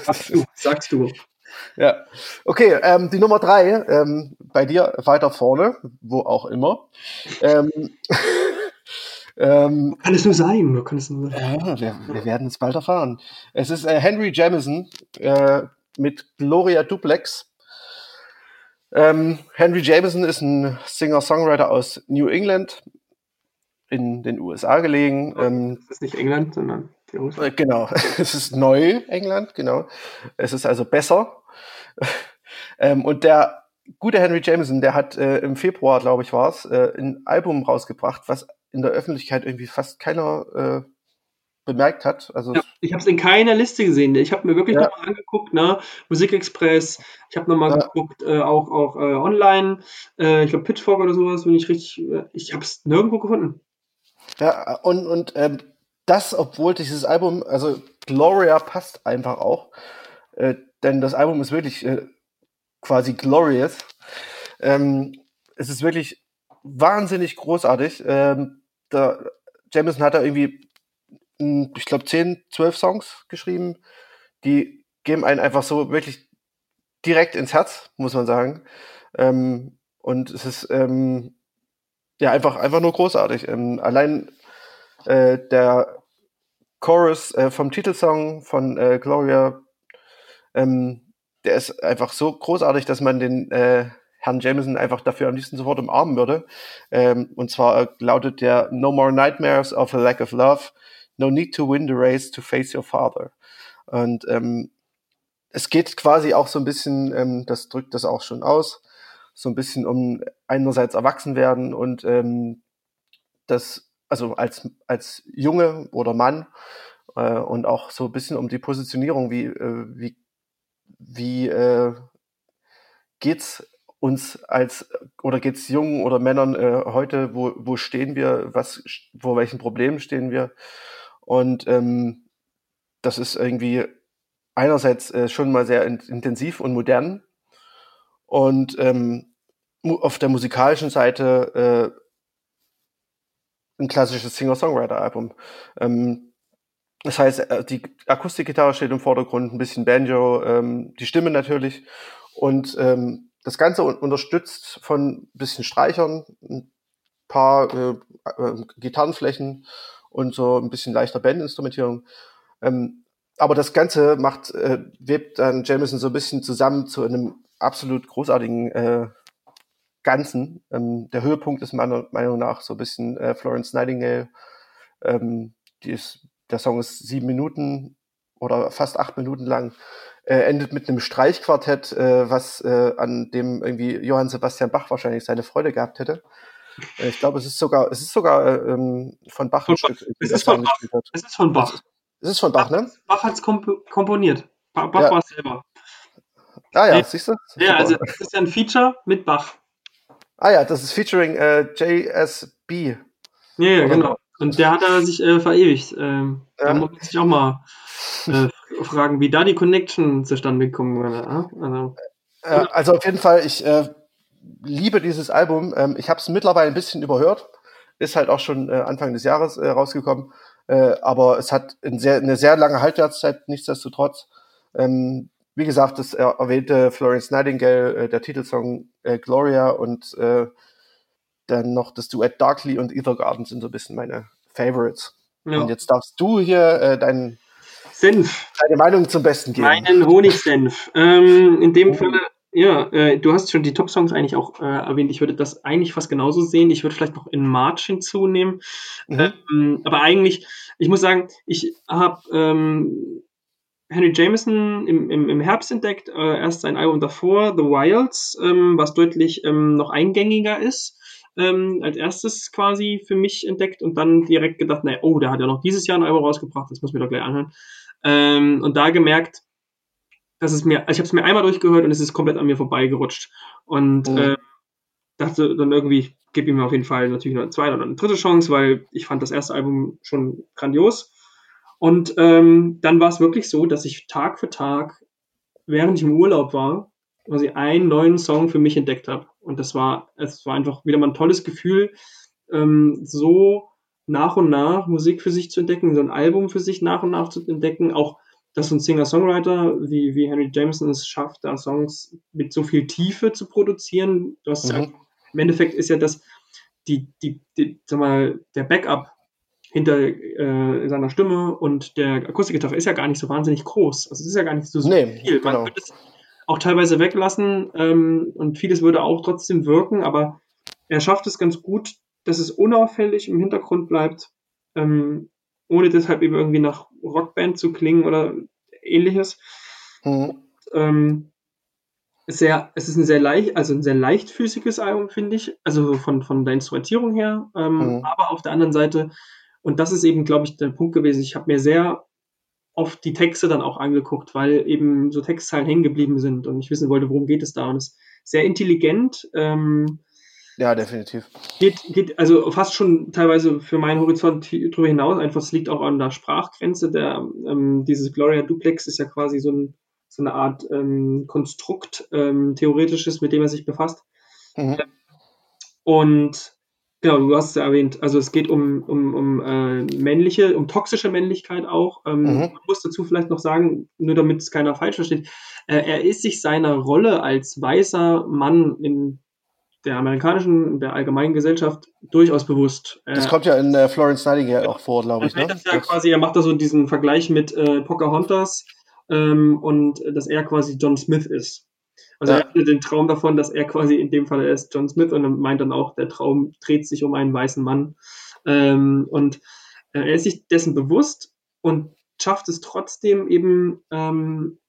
Sagst du. Sagst du. Ja, okay, ähm, die Nummer drei, ähm, bei dir weiter vorne, wo auch immer. Ähm, ähm, kann es nur sein? Kann es nur sein? Ja, wir, wir, werden es bald erfahren. Es ist äh, Henry Jamison äh, mit Gloria Duplex. Ähm, Henry Jamison ist ein Singer-Songwriter aus New England in den USA gelegen. Ähm, das ist nicht England, sondern äh, Genau, es ist Neu-England, genau. Es ist also besser. ähm, und der gute Henry Jameson, der hat äh, im Februar, glaube ich, war es, äh, ein Album rausgebracht, was in der Öffentlichkeit irgendwie fast keiner äh, bemerkt hat. Also ja, ich habe es in keiner Liste gesehen. Ich habe mir wirklich ja. nochmal angeguckt, ne? Musikexpress. Ich habe nochmal ja. geguckt, äh, auch auch äh, online. Äh, ich glaube Pitchfork oder sowas, wenn ich richtig. Äh, ich habe es nirgendwo gefunden. Ja und und ähm, das, obwohl dieses Album, also Gloria passt einfach auch, äh, denn das Album ist wirklich äh, quasi glorious. Ähm, es ist wirklich wahnsinnig großartig. Ähm, der Jameson hat da irgendwie, hm, ich glaube, 10, 12 Songs geschrieben. Die geben einen einfach so wirklich direkt ins Herz, muss man sagen. Ähm, und es ist ähm, ja einfach, einfach nur großartig. Ähm, allein äh, der Chorus äh, vom Titelsong von äh, Gloria, ähm, der ist einfach so großartig, dass man den äh, Herrn Jameson einfach dafür am liebsten sofort umarmen würde. Ähm, und zwar äh, lautet der No more nightmares of a lack of love, no need to win the race to face your father. Und ähm, es geht quasi auch so ein bisschen, ähm, das drückt das auch schon aus, so ein bisschen um einerseits erwachsen werden und ähm, das, also als, als Junge oder Mann äh, und auch so ein bisschen um die Positionierung, wie, äh, wie, wie äh, geht's uns als oder geht's Jungen oder Männern äh, heute, wo, wo stehen wir, was, vor welchen Problemen stehen wir? Und ähm, das ist irgendwie einerseits äh, schon mal sehr in, intensiv und modern und ähm, auf der musikalischen Seite äh, ein klassisches Singer-Songwriter-Album. Ähm, das heißt, äh, die Akustikgitarre steht im Vordergrund, ein bisschen Banjo, ähm, die Stimme natürlich und ähm, das Ganze unterstützt von ein bisschen Streichern, ein paar äh, äh, Gitarrenflächen und so ein bisschen leichter Bandinstrumentierung. Ähm, aber das Ganze macht, äh, webt dann Jameson so ein bisschen zusammen zu einem absolut großartigen äh, Ganzen. Ähm, der Höhepunkt ist meiner Meinung nach so ein bisschen äh, Florence Nightingale. Ähm, ist, der Song ist sieben Minuten oder fast acht Minuten lang äh, endet mit einem Streichquartett, äh, was äh, an dem irgendwie Johann Sebastian Bach wahrscheinlich seine Freude gehabt hätte. Äh, ich glaube, es ist sogar, es ist sogar äh, ähm, von Bach ein Stück. Es ist von Bach. Es ist von Bach. Es ist von Bach, ne? Bach hat es komp komponiert. Bach ja. war es selber. Ah ja, siehst du? Ja, also es ist ja ein Feature mit Bach. Ah ja, das ist featuring äh, JSB. Ja, ja, genau. Und der hat da sich äh, verewigt. Ähm, ja. Da muss man sich auch mal äh, fragen, wie da die Connection zustande gekommen wäre. Also, äh, also auf jeden Fall, ich äh, liebe dieses Album. Ähm, ich habe es mittlerweile ein bisschen überhört. Ist halt auch schon äh, Anfang des Jahres äh, rausgekommen. Äh, aber es hat ein sehr, eine sehr lange Haltwertszeit, nichtsdestotrotz. Ähm, wie gesagt, das erwähnte Florence Nightingale, der Titelsong Gloria und dann noch das Duett Darkly und Ether Garden sind so ein bisschen meine Favorites. Ja. Und jetzt darfst du hier äh, deinen Senf. Deine Meinung zum Besten geben. Meinen Honigsenf. ähm, in dem oh. Falle, ja, äh, du hast schon die Top-Songs eigentlich auch äh, erwähnt. Ich würde das eigentlich fast genauso sehen. Ich würde vielleicht noch in March hinzunehmen. Mhm. Ähm, aber eigentlich, ich muss sagen, ich habe ähm, Henry Jameson im, im, im Herbst entdeckt, äh, erst sein Album davor, The Wilds, ähm, was deutlich ähm, noch eingängiger ist ähm, als erstes quasi für mich entdeckt und dann direkt gedacht, naja, oh, der hat ja noch dieses Jahr ein Album rausgebracht, das muss mir doch gleich anhören. Ähm, und da gemerkt, dass es mir, also ich habe es mir einmal durchgehört und es ist komplett an mir vorbeigerutscht. Und mhm. äh, dachte dann irgendwie, ich gebe ihm auf jeden Fall natürlich noch eine zweite oder eine dritte Chance, weil ich fand das erste Album schon grandios. Und ähm, dann war es wirklich so, dass ich Tag für Tag, während ich im Urlaub war, quasi einen neuen Song für mich entdeckt habe. Und das war, es war einfach wieder mal ein tolles Gefühl, ähm, so nach und nach Musik für sich zu entdecken, so ein Album für sich nach und nach zu entdecken, auch dass so ein Singer-Songwriter wie, wie Henry Jameson es schafft, da Songs mit so viel Tiefe zu produzieren. Du hast mhm. ja, Im Endeffekt ist ja das, die, die, die, sag mal, der Backup hinter äh, seiner Stimme und der Akustikgitarre ist ja gar nicht so wahnsinnig groß. Also es ist ja gar nicht so, so nee, viel. Man genau. könnte es auch teilweise weglassen ähm, und vieles würde auch trotzdem wirken, aber er schafft es ganz gut, dass es unauffällig im Hintergrund bleibt, ähm, ohne deshalb eben irgendwie nach Rockband zu klingen oder ähnliches. Mhm. Ähm, sehr, es ist ein sehr leicht, also ein sehr leichtfüßiges Album, finde ich, also von, von der Instrumentierung her, ähm, mhm. aber auf der anderen Seite, und das ist eben, glaube ich, der Punkt gewesen, ich habe mir sehr oft die Texte dann auch angeguckt, weil eben so Textzeilen hängen geblieben sind und ich wissen wollte, worum geht es da. Und es ist sehr intelligent, ähm, ja, definitiv. Geht, geht also fast schon teilweise für meinen Horizont drüber hinaus. Einfach, es liegt auch an der Sprachgrenze. Der, ähm, dieses Gloria Duplex ist ja quasi so, ein, so eine Art ähm, Konstrukt, ähm, theoretisches, mit dem er sich befasst. Mhm. Und genau, du hast es ja erwähnt, also es geht um, um, um äh, männliche, um toxische Männlichkeit auch. Ähm, mhm. Man muss dazu vielleicht noch sagen, nur damit es keiner falsch versteht, äh, er ist sich seiner Rolle als weißer Mann in der amerikanischen, der allgemeinen Gesellschaft durchaus bewusst. Das äh, kommt ja in äh, Florence Nightingale auch vor, glaube ich. Ne? Das ja quasi, er macht da so diesen Vergleich mit äh, Pocahontas ähm, und äh, dass er quasi John Smith ist. Also ja. er hatte den Traum davon, dass er quasi in dem Fall er ist John Smith und meint dann auch, der Traum dreht sich um einen weißen Mann. Ähm, und äh, er ist sich dessen bewusst und schafft es trotzdem eben ähm,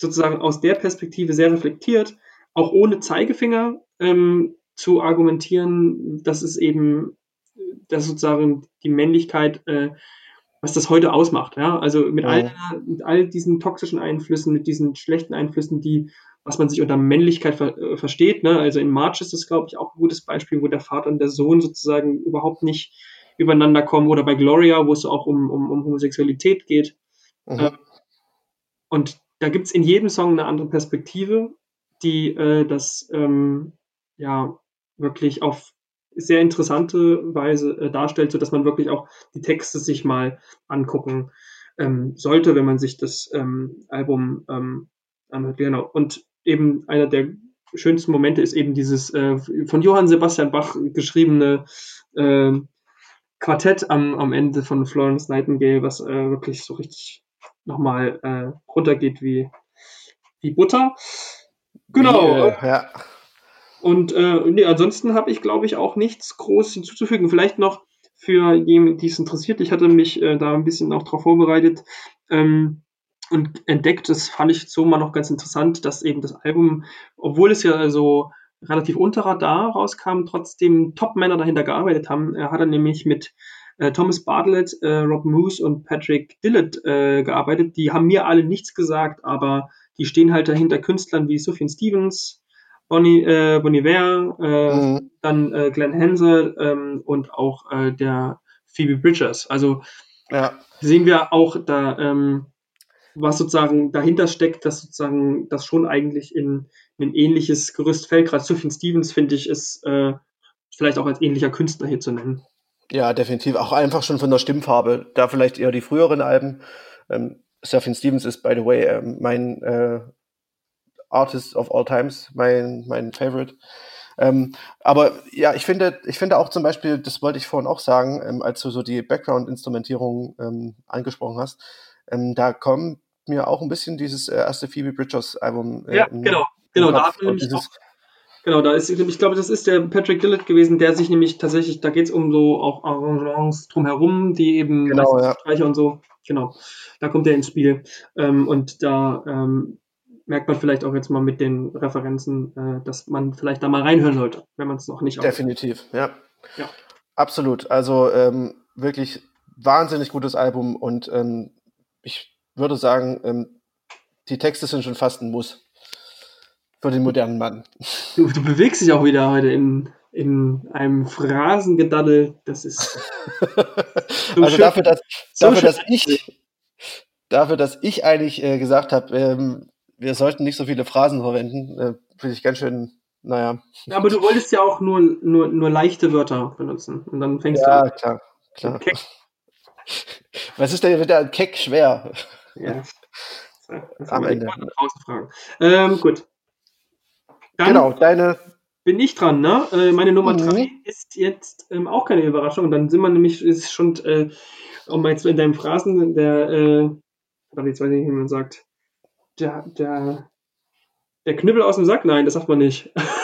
sozusagen aus der Perspektive sehr reflektiert, auch ohne Zeigefinger ähm, zu argumentieren, dass es eben, dass sozusagen die Männlichkeit, äh, was das heute ausmacht. Ja? Also mit, ja. all, mit all diesen toxischen Einflüssen, mit diesen schlechten Einflüssen, die, was man sich unter Männlichkeit ver äh, versteht. Ne? Also in March ist das, glaube ich, auch ein gutes Beispiel, wo der Vater und der Sohn sozusagen überhaupt nicht übereinander kommen. Oder bei Gloria, wo es auch um, um, um Homosexualität geht. Mhm. Ähm, und da gibt es in jedem Song eine andere Perspektive, die äh, das ähm, ja wirklich auf sehr interessante Weise äh, darstellt, so dass man wirklich auch die Texte sich mal angucken ähm, sollte, wenn man sich das ähm, Album ähm, anhört. Genau. Und eben einer der schönsten Momente ist eben dieses äh, von Johann Sebastian Bach geschriebene äh, Quartett am, am Ende von Florence Nightingale, was äh, wirklich so richtig nochmal äh, runtergeht wie, wie Butter. Genau. Wie, äh, ja. Und äh, nee, ansonsten habe ich, glaube ich, auch nichts groß hinzuzufügen. Vielleicht noch für jemanden, die es interessiert. Ich hatte mich äh, da ein bisschen auch darauf vorbereitet ähm, und entdeckt, das fand ich so mal noch ganz interessant, dass eben das Album, obwohl es ja so relativ unter Radar rauskam, trotzdem Top-Männer dahinter gearbeitet haben. Er hat dann nämlich mit äh, Thomas Bartlett, äh, Rob Moose und Patrick Dillett äh, gearbeitet. Die haben mir alle nichts gesagt, aber die stehen halt dahinter Künstlern wie Sufjan Stevens, Bonnie, äh, Bonnie Ware, äh, mhm. dann äh, Glenn Hansel ähm, und auch äh, der Phoebe Bridgers. Also ja. sehen wir auch da, ähm, was sozusagen dahinter steckt, dass sozusagen das schon eigentlich in, in ein ähnliches Gerüst fällt. Gerade Sufjan Stevens, finde ich, ist äh, vielleicht auch als ähnlicher Künstler hier zu nennen. Ja, definitiv. Auch einfach schon von der Stimmfarbe. Da vielleicht eher die früheren Alben. Ähm, Sufjan Stevens ist, by the way, äh, mein äh, Artist of all times, mein, mein Favorite. Ähm, aber ja, ich finde, ich finde auch zum Beispiel, das wollte ich vorhin auch sagen, ähm, als du so die Background-Instrumentierung ähm, angesprochen hast, ähm, da kommt mir auch ein bisschen dieses äh, erste Phoebe Bridgers Album. Äh, ja, genau, genau, da hat nämlich auch, Genau, da ist, ich glaube, das ist der Patrick Dillett gewesen, der sich nämlich tatsächlich, da geht es um so auch Arrangements drumherum, die eben genau, ja. Streicher und so, genau, da kommt er ins Spiel. Ähm, und da ähm, merkt man vielleicht auch jetzt mal mit den Referenzen, äh, dass man vielleicht da mal reinhören sollte, wenn man es noch nicht Definitiv, ja. ja. Absolut. Also ähm, wirklich wahnsinnig gutes Album und ähm, ich würde sagen, ähm, die Texte sind schon fast ein Muss. für den modernen Mann. Du, du bewegst dich auch wieder heute in, in einem Phrasengedaddel. Das ist. So also schön, dafür, dass, so dafür, dass ich, dafür, dass ich eigentlich äh, gesagt habe, ähm, wir sollten nicht so viele Phrasen verwenden, äh, finde ich ganz schön, naja. Ja, aber du wolltest ja auch nur, nur, nur leichte Wörter benutzen. Und dann fängst ja, du an. Ja, klar, klar. Keck. Was ist denn wieder Keck schwer? Ja. Das Am Ende. Ähm, gut. Dann genau, deine. Bin ich dran, ne? Äh, meine Nummer 3 mhm. ist jetzt ähm, auch keine Überraschung. Dann sind wir nämlich, ist schon, äh, um jetzt in deinem Phrasen, der, äh, jetzt weiß ich nicht, wie man sagt, der, der, der Knüppel aus dem Sack? Nein, das sagt man nicht.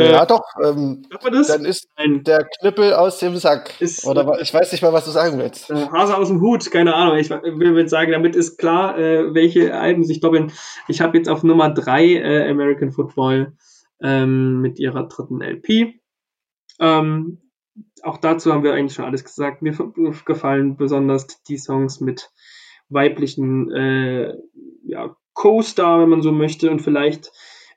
Äh, ja, doch. Ähm, dann ist Nein. der Knüppel aus dem Sack. Ist, Oder ich weiß nicht mal, was du sagen willst. Äh, Hase aus dem Hut, keine Ahnung. Ich will sagen, damit ist klar, äh, welche Alben sich doppeln. Ich habe jetzt auf Nummer 3 äh, American Football ähm, mit ihrer dritten LP. Ähm, auch dazu haben wir eigentlich schon alles gesagt. Mir gefallen besonders die Songs mit weiblichen äh, ja, Co-Star, wenn man so möchte, und vielleicht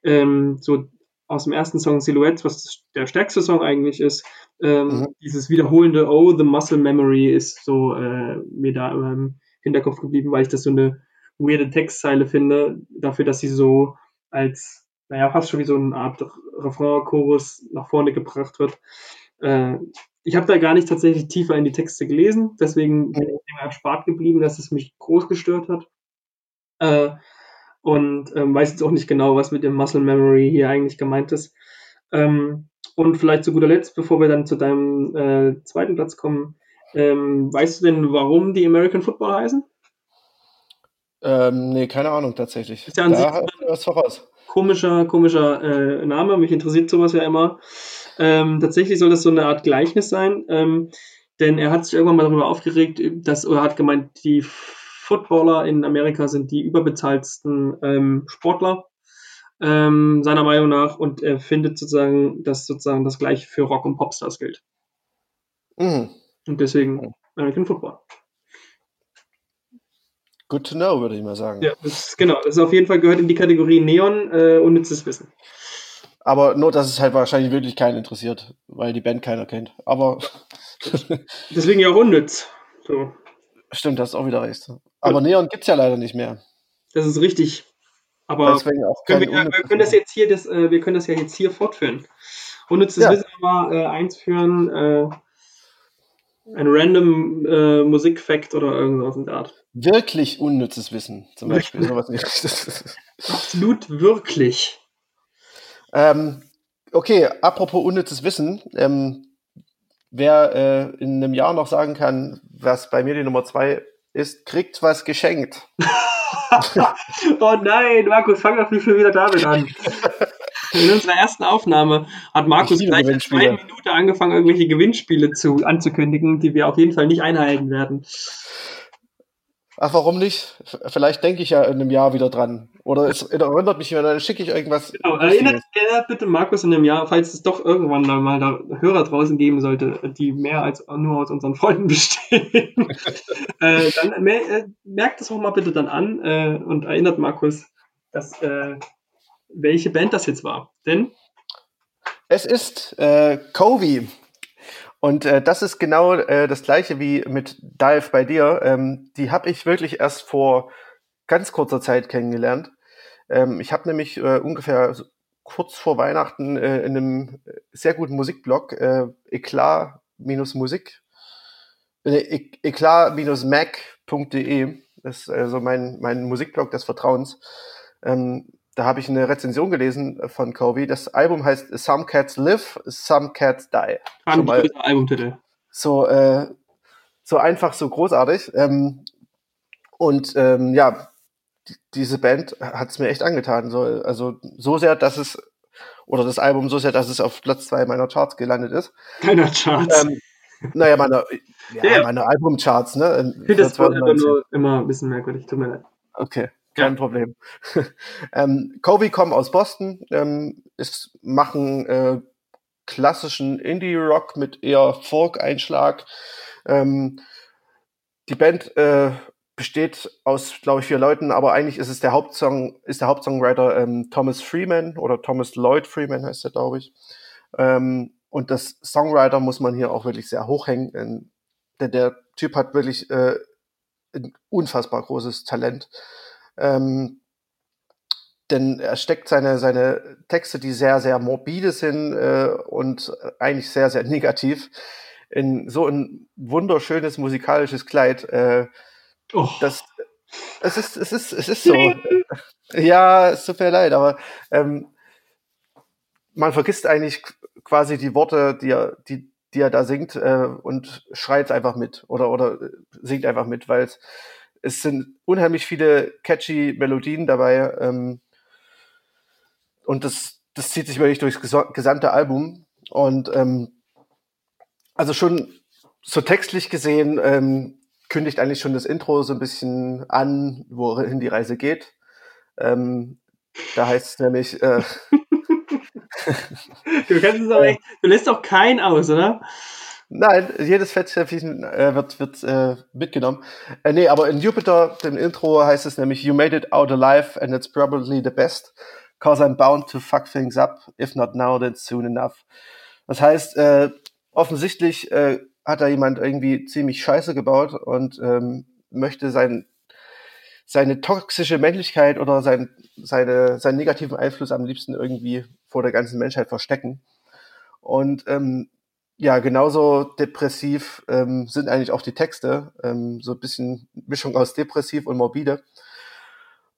ähm, so aus dem ersten Song Silhouette, was der stärkste Song eigentlich ist, ähm, mhm. dieses wiederholende Oh, the Muscle Memory ist so äh, mir da im Hinterkopf geblieben, weil ich das so eine weirde Textzeile finde, dafür, dass sie so als, naja, fast schon wie so eine Art Refrain-Chorus nach vorne gebracht wird. Äh, ich habe da gar nicht tatsächlich tiefer in die Texte gelesen, deswegen bin ich dem erspart geblieben, dass es mich groß gestört hat. Äh, und ähm, weiß jetzt auch nicht genau, was mit dem Muscle Memory hier eigentlich gemeint ist. Ähm, und vielleicht zu guter Letzt, bevor wir dann zu deinem äh, zweiten Platz kommen, ähm, weißt du denn, warum die American Football heißen? Ähm, nee, keine Ahnung tatsächlich. Ist ja an da sich was voraus. Komischer, komischer äh, Name. Mich interessiert sowas ja immer. Ähm, tatsächlich soll das so eine Art Gleichnis sein, ähm, denn er hat sich irgendwann mal darüber aufgeregt, dass, oder hat gemeint, die Footballer in Amerika sind die überbezahltsten ähm, Sportler, ähm, seiner Meinung nach, und er findet sozusagen, dass sozusagen das gleiche für Rock- und Popstars gilt. Mhm. Und deswegen American Football. Good to know, würde ich mal sagen. Ja, das ist, genau. Das ist auf jeden Fall gehört in die Kategorie Neon, äh, unnützes Wissen. Aber nur, dass es halt wahrscheinlich wirklich keinen interessiert, weil die Band keiner kennt. Aber. Deswegen ja auch unnütz. So. Stimmt, das ist auch wieder recht. Aber ja. Neon gibt es ja leider nicht mehr. Das ist richtig. Aber können wir, wir, können das jetzt hier, das, äh, wir können das ja jetzt hier fortführen. Unnützes ja. Wissen mal äh, einführen, äh, ein random äh, Musikfact oder irgendwas in der Art. Wirklich unnützes Wissen, zum Beispiel. sowas Absolut wirklich. Ähm, okay, apropos unnützes Wissen. Ähm, wer äh, in einem Jahr noch sagen kann, was bei mir die Nummer zwei ist, kriegt was geschenkt. oh nein, Markus, fang doch nicht schon wieder damit an. In unserer ersten Aufnahme hat Markus gleich in zwei Minuten angefangen, irgendwelche Gewinnspiele zu, anzukündigen, die wir auf jeden Fall nicht einhalten werden. Ach, warum nicht? Vielleicht denke ich ja in einem Jahr wieder dran. Oder es erinnert mich, dann schicke ich irgendwas. Genau, erinnert, erinnert, bitte Markus in einem Jahr, falls es doch irgendwann mal da Hörer draußen geben sollte, die mehr als nur aus unseren Freunden bestehen. äh, dann äh, merkt es auch mal bitte dann an äh, und erinnert Markus, dass, äh, welche Band das jetzt war. Denn es ist äh, Covey. Und äh, das ist genau äh, das gleiche wie mit Dive bei dir. Ähm, die habe ich wirklich erst vor ganz kurzer Zeit kennengelernt. Ähm, ich habe nämlich äh, ungefähr kurz vor Weihnachten äh, in einem sehr guten Musikblog, äh, Eklat-Musik, äh, eklat-mac.de, ist äh, so mein, mein Musikblog des Vertrauens. Ähm, da habe ich eine Rezension gelesen von Covey. Das Album heißt Some Cats Live, Some Cats Die. Schon mal Albumtitel. So, äh, so einfach, so großartig. Ähm, und ähm, ja, diese Band hat es mir echt angetan. So, also so sehr, dass es, oder das Album so sehr, dass es auf Platz zwei meiner Charts gelandet ist. Keiner Charts. Ähm, naja, meine, ja, ja. meine Albumcharts, ne? Ich finde das nur immer ein bisschen merkwürdig, tut mir leid. Okay. Kein ja. Problem. ähm, Covey kommen aus Boston, ähm, ist, machen äh, klassischen Indie-Rock mit eher Folk-Einschlag. Ähm, die Band äh, besteht aus, glaube ich, vier Leuten, aber eigentlich ist es der Hauptsong, ist der Hauptsongwriter ähm, Thomas Freeman oder Thomas Lloyd Freeman heißt er, glaube ich. Ähm, und das Songwriter muss man hier auch wirklich sehr hochhängen, denn der, der Typ hat wirklich äh, ein unfassbar großes Talent. Ähm, denn er steckt seine, seine Texte, die sehr, sehr morbide sind äh, und eigentlich sehr, sehr negativ, in so ein wunderschönes musikalisches Kleid. Äh, oh. das, es ist, es ist, es ist so. ja, es tut mir leid, aber ähm, man vergisst eigentlich quasi die Worte, die er, die, die er da singt äh, und schreit einfach mit oder, oder singt einfach mit, weil es, es sind unheimlich viele catchy Melodien dabei. Ähm, und das, das zieht sich wirklich durchs gesamte Album. Und ähm, also schon so textlich gesehen ähm, kündigt eigentlich schon das Intro so ein bisschen an, wohin die Reise geht. Ähm, da heißt es nämlich. Äh, du, kannst es auch echt, du lässt auch keinen aus, oder? Nein, jedes Fettschäfchen äh, wird, wird äh, mitgenommen. Äh, nee, aber in Jupiter, dem Intro, heißt es nämlich You made it out alive and it's probably the best cause I'm bound to fuck things up, if not now, then soon enough. Das heißt, äh, offensichtlich äh, hat da jemand irgendwie ziemlich Scheiße gebaut und ähm, möchte sein, seine toxische Männlichkeit oder sein, seine, seinen negativen Einfluss am liebsten irgendwie vor der ganzen Menschheit verstecken. Und ähm, ja, genauso depressiv ähm, sind eigentlich auch die Texte, ähm, so ein bisschen Mischung aus depressiv und morbide.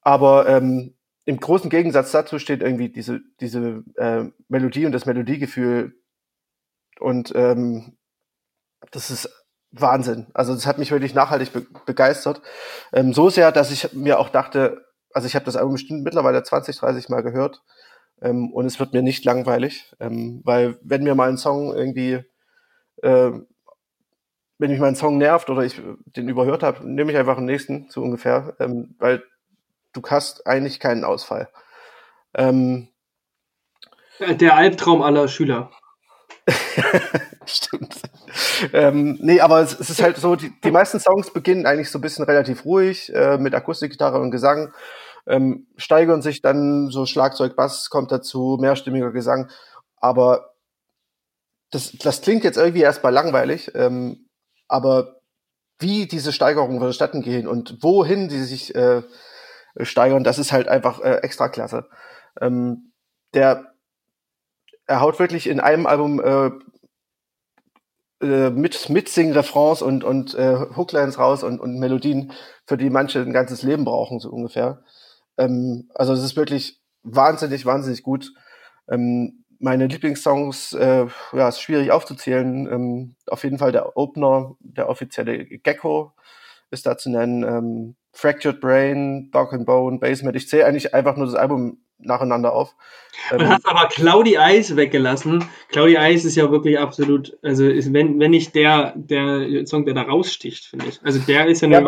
Aber ähm, im großen Gegensatz dazu steht irgendwie diese, diese äh, Melodie und das Melodiegefühl. Und ähm, das ist Wahnsinn. Also das hat mich wirklich nachhaltig be begeistert. Ähm, so sehr, dass ich mir auch dachte, also ich habe das Album bestimmt mittlerweile 20, 30 Mal gehört ähm, und es wird mir nicht langweilig, ähm, weil wenn mir mal ein Song irgendwie, äh, wenn mich mein Song nervt oder ich den überhört habe, nehme ich einfach den nächsten, so ungefähr, ähm, weil du hast eigentlich keinen Ausfall. Ähm, Der Albtraum aller Schüler. Stimmt. Ähm, nee, aber es, es, ist halt so, die, die meisten Songs beginnen eigentlich so ein bisschen relativ ruhig äh, mit Akustikgitarre und Gesang, ähm, steigern sich dann so Schlagzeug, Bass kommt dazu, mehrstimmiger Gesang, aber das, das klingt jetzt irgendwie erstmal langweilig, ähm, aber wie diese Steigerungen vonstatten gehen und wohin die sich äh, steigern. Das ist halt einfach äh, extra klasse. Ähm, der er haut wirklich in einem Album äh, äh, mit, mit singen Refrains und, und äh, Hooklines raus und, und Melodien, für die manche ein ganzes Leben brauchen, so ungefähr. Ähm, also es ist wirklich wahnsinnig, wahnsinnig gut. Ähm, meine Lieblingssongs, äh, ja, ist schwierig aufzuzählen. Ähm, auf jeden Fall der Opener, der offizielle Gecko ist da zu nennen. Ähm, Fractured Brain, Dog and Bone, Basement. Ich zähle eigentlich einfach nur das Album nacheinander auf. Du ähm, hast aber Cloudy Eyes weggelassen. Cloudy Eyes ist ja wirklich absolut, also ist, wenn, wenn nicht der, der Song, der da raussticht, finde ich. Also der ist ja nur. Ja,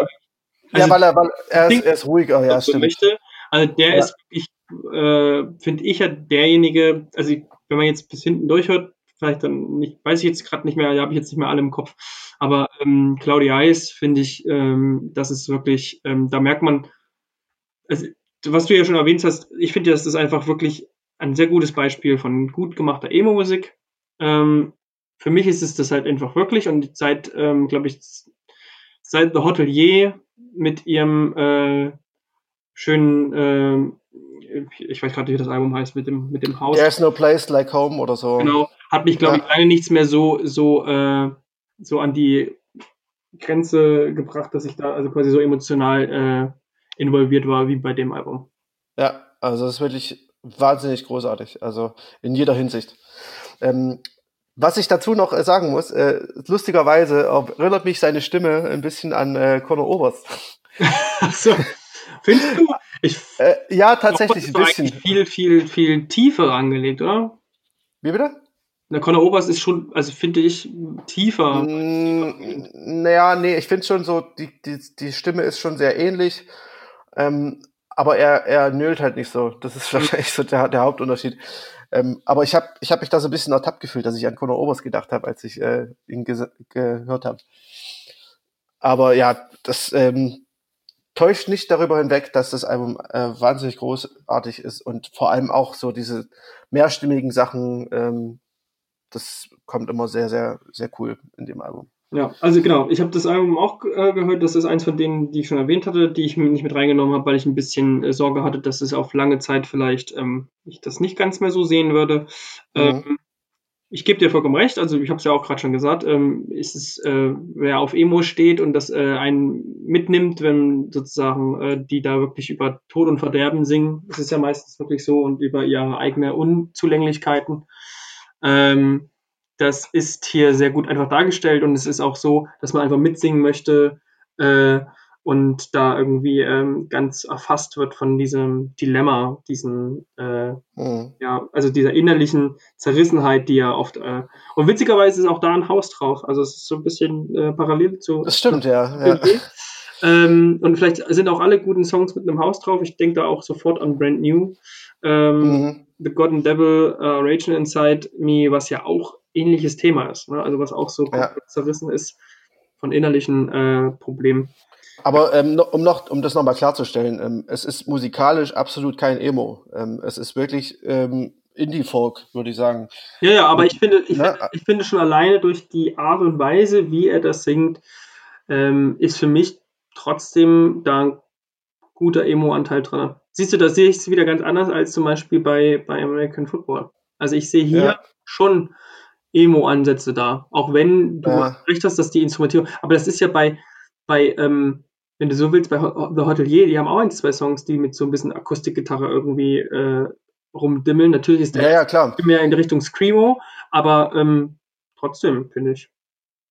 also, ja weil, er, weil er, ist, er ist ruhiger, ja, stimmt. Möchte. Also der ja. ist wirklich, äh, finde ich ja derjenige, also wenn man jetzt bis hinten durchhört, vielleicht dann nicht, weiß ich jetzt gerade nicht mehr, habe ich jetzt nicht mehr alle im Kopf. Aber ähm, Claudia Eis finde ich, ähm, das ist wirklich, ähm, da merkt man, also, was du ja schon erwähnt hast, ich finde, das ist einfach wirklich ein sehr gutes Beispiel von gut gemachter Emo-Musik. Ähm, für mich ist es das halt einfach wirklich und seit, ähm, glaube ich, seit The Hotelier mit ihrem äh, schönen, äh, ich weiß gerade nicht, wie das Album heißt, mit dem, mit dem Haus. There's no place like home oder so. Genau, hat mich, glaube ja. ich, lange nichts mehr so, so äh, so an die Grenze gebracht, dass ich da also quasi so emotional äh, involviert war wie bei dem Album. Ja, also es ist wirklich wahnsinnig großartig, also in jeder Hinsicht. Ähm, was ich dazu noch äh, sagen muss, äh, lustigerweise erinnert mich seine Stimme ein bisschen an äh, Conor Oberst. so. Findest du? Ich, äh, ja, tatsächlich ein bisschen. Viel, viel, viel tiefer angelegt, oder? Wie bitte? Na, Conor Oberst ist schon, also finde ich, tiefer. Mm, naja, nee, ich finde schon so, die, die, die Stimme ist schon sehr ähnlich. Ähm, aber er, er nölt halt nicht so. Das ist wahrscheinlich so der, der Hauptunterschied. Ähm, aber ich habe ich hab mich da so ein bisschen ertappt gefühlt, dass ich an Conor Oberst gedacht habe, als ich äh, ihn ge gehört habe. Aber ja, das, ähm, täuscht nicht darüber hinweg, dass das Album äh, wahnsinnig großartig ist und vor allem auch so diese mehrstimmigen Sachen, ähm, das kommt immer sehr, sehr, sehr cool in dem Album. Ja, also genau, ich habe das Album auch äh, gehört. Das ist eins von denen, die ich schon erwähnt hatte, die ich mir nicht mit reingenommen habe, weil ich ein bisschen äh, Sorge hatte, dass es auf lange Zeit vielleicht ähm, ich das nicht ganz mehr so sehen würde. Mhm. Ähm, ich gebe dir vollkommen recht, also ich habe es ja auch gerade schon gesagt, ähm, ist es, äh, wer auf Emo steht und das äh, einen mitnimmt, wenn sozusagen äh, die da wirklich über Tod und Verderben singen, das ist ja meistens wirklich so und über ihre eigene Unzulänglichkeiten. Ähm, das ist hier sehr gut einfach dargestellt und es ist auch so, dass man einfach mitsingen möchte äh, und da irgendwie ähm, ganz erfasst wird von diesem Dilemma, diesen, äh, mhm. ja, also dieser innerlichen Zerrissenheit, die ja oft, äh, und witzigerweise ist auch da ein Haus drauf, also es ist so ein bisschen äh, parallel zu. Das stimmt, ja. ja. Ähm, und vielleicht sind auch alle guten Songs mit einem Haus drauf. Ich denke da auch sofort an Brand New. Ähm, mhm. The God and Devil, uh, Rachel Inside Me, was ja auch ähnliches Thema ist. Ne? Also was auch so ja. zerrissen ist von innerlichen äh, Problemen. Aber ähm, um noch, um das nochmal klarzustellen, ähm, es ist musikalisch absolut kein Emo. Ähm, es ist wirklich ähm, Indie-Folk, würde ich sagen. Ja, ja, aber ich finde, ich, ne? ich finde schon alleine durch die Art und Weise, wie er das singt, ähm, ist für mich trotzdem da ein guter Emo-Anteil drin. Siehst du, da sehe ich es wieder ganz anders als zum Beispiel bei, bei American Football. Also ich sehe hier ja. schon Emo-Ansätze da. Auch wenn du ja. recht hast, dass die Instrumentierung, aber das ist ja bei, bei ähm, wenn du so willst, bei The Hotelier, die haben auch ein, zwei Songs, die mit so ein bisschen Akustikgitarre irgendwie äh, rumdimmeln. Natürlich ist der ja, ja, mehr in Richtung Screamo, aber ähm, trotzdem finde ich,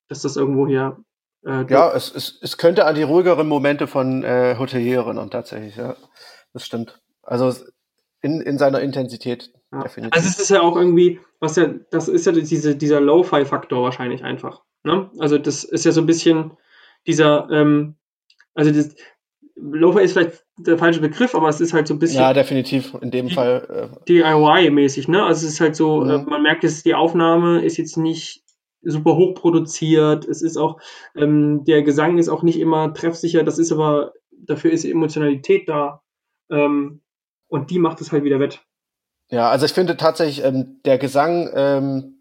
dass das irgendwo hier. Äh, ja, es, es, es könnte an die ruhigeren Momente von äh, Hotelier erinnern, tatsächlich, ja. Das stimmt. Also in, in seiner Intensität. Ja. Definitiv. Also es ist ja auch irgendwie, was ja, das ist ja diese, dieser Lo-Fi-Faktor wahrscheinlich einfach. Ne? Also das ist ja so ein bisschen dieser, ähm, also das, Lo-Fi ist vielleicht der falsche Begriff, aber es ist halt so ein bisschen. Ja, definitiv, in dem Fall. Äh, DIY-mäßig, ne? Also es ist halt so, äh, mhm. äh, man merkt, dass die Aufnahme ist jetzt nicht super hoch produziert. Es ist auch, ähm, der Gesang ist auch nicht immer treffsicher, das ist aber, dafür ist Emotionalität da. Ähm, und die macht es halt wieder wett. Ja, also ich finde tatsächlich, ähm, der Gesang, ähm,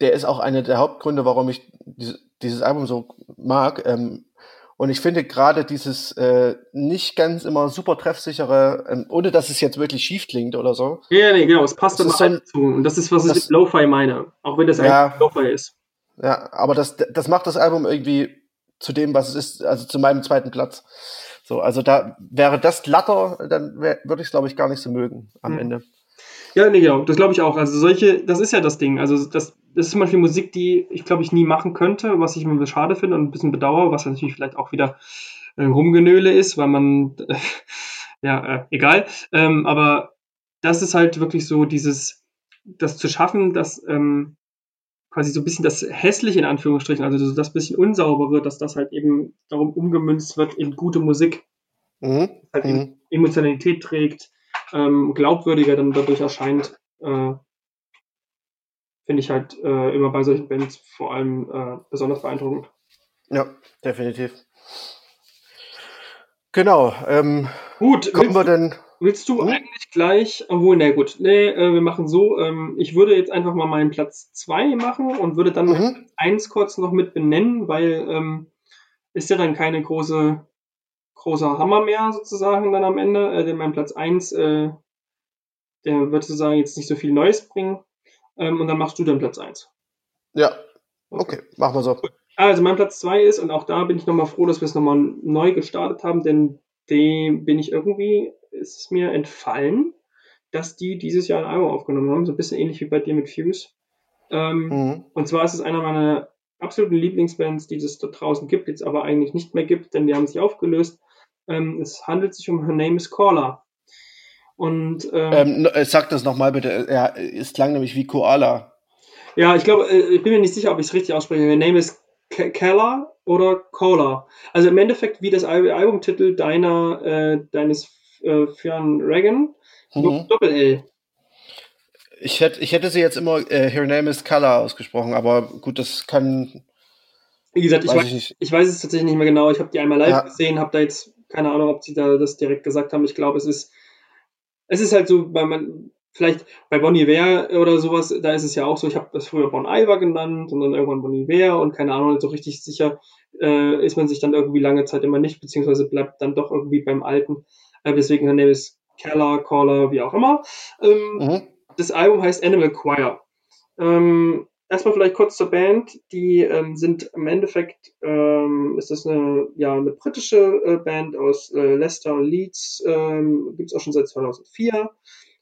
der ist auch einer der Hauptgründe, warum ich diese, dieses Album so mag. Ähm, und ich finde gerade dieses äh, nicht ganz immer super treffsichere, ähm, ohne dass es jetzt wirklich schief klingt oder so. Ja, nee, genau, es passt immer so ein, zu. Und das ist, was das, ich mit Lo-Fi meine. Auch wenn das ja, eigentlich Lo-Fi ist. Ja, aber das, das macht das Album irgendwie zu dem, was es ist, also zu meinem zweiten Platz. So, also da wäre das glatter, dann würde ich es, glaube ich, gar nicht so mögen am hm. Ende. Ja, nee, genau, das glaube ich auch. Also solche, das ist ja das Ding. Also das, das ist zum Beispiel Musik, die ich, glaube ich, nie machen könnte, was ich immer schade finde und ein bisschen bedauere, was natürlich vielleicht auch wieder äh, Rumgenöle ist, weil man, äh, ja, äh, egal. Ähm, aber das ist halt wirklich so dieses, das zu schaffen, dass ähm, quasi so ein bisschen das Hässliche in Anführungsstrichen, also so das bisschen Unsaubere, dass das halt eben darum umgemünzt wird in gute Musik. Mhm. Halt mhm. Emotionalität trägt, ähm, glaubwürdiger dann dadurch erscheint. Äh, Finde ich halt äh, immer bei solchen Bands vor allem äh, besonders beeindruckend. Ja, definitiv. Genau. Ähm, Gut, kommen wir denn Willst du hm? eigentlich gleich, obwohl, na gut, nee, äh, wir machen so, ähm, ich würde jetzt einfach mal meinen Platz 2 machen und würde dann mhm. Platz 1 kurz noch mit benennen, weil ähm, ist ja dann keine große, großer Hammer mehr sozusagen dann am Ende, äh, denn mein Platz 1, äh, der wird sozusagen jetzt nicht so viel Neues bringen ähm, und dann machst du dann Platz 1. Ja, okay, okay machen wir so. Also mein Platz 2 ist, und auch da bin ich nochmal froh, dass wir es nochmal neu gestartet haben, denn dem bin ich irgendwie ist mir entfallen, dass die dieses Jahr ein Album aufgenommen haben, so ein bisschen ähnlich wie bei dir mit Fuse. Ähm, mhm. Und zwar ist es einer meiner absoluten Lieblingsbands, die es da draußen gibt, jetzt aber eigentlich nicht mehr gibt, denn die haben sich aufgelöst. Ähm, es handelt sich um Her Name is Caller. Und ähm, ähm, äh, sag das nochmal bitte. Er ist klang nämlich wie Koala. Ja, ich glaube, äh, ich bin mir nicht sicher, ob ich es richtig ausspreche. Her Name is Keller oder Caller. Also im Endeffekt wie das Albumtitel deiner, äh, deines äh, für einen Reagan. Mhm. Doppel-L. Ich hätte, ich hätte sie jetzt immer äh, Her Name is Color ausgesprochen, aber gut, das kann. Wie gesagt, ich weiß, weiß ich, ich, weiß es tatsächlich nicht mehr genau. Ich habe die einmal live ja. gesehen, habe da jetzt keine Ahnung, ob sie da das direkt gesagt haben. Ich glaube, es ist, es ist halt so, weil man, vielleicht bei Bon Iver oder sowas, da ist es ja auch so, ich habe das früher Bon Iver genannt und dann irgendwann Bon Iver und keine Ahnung, so richtig sicher äh, ist man sich dann irgendwie lange Zeit immer nicht, beziehungsweise bleibt dann doch irgendwie beim Alten. Äh, deswegen der Name ist Keller, Caller, wie auch immer. Ähm, mhm. Das Album heißt Animal Choir. Ähm, erstmal vielleicht kurz zur Band. Die ähm, sind im Endeffekt, ähm, ist das eine, ja, eine britische äh, Band aus äh, Leicester und Leeds. Ähm, Gibt es auch schon seit 2004.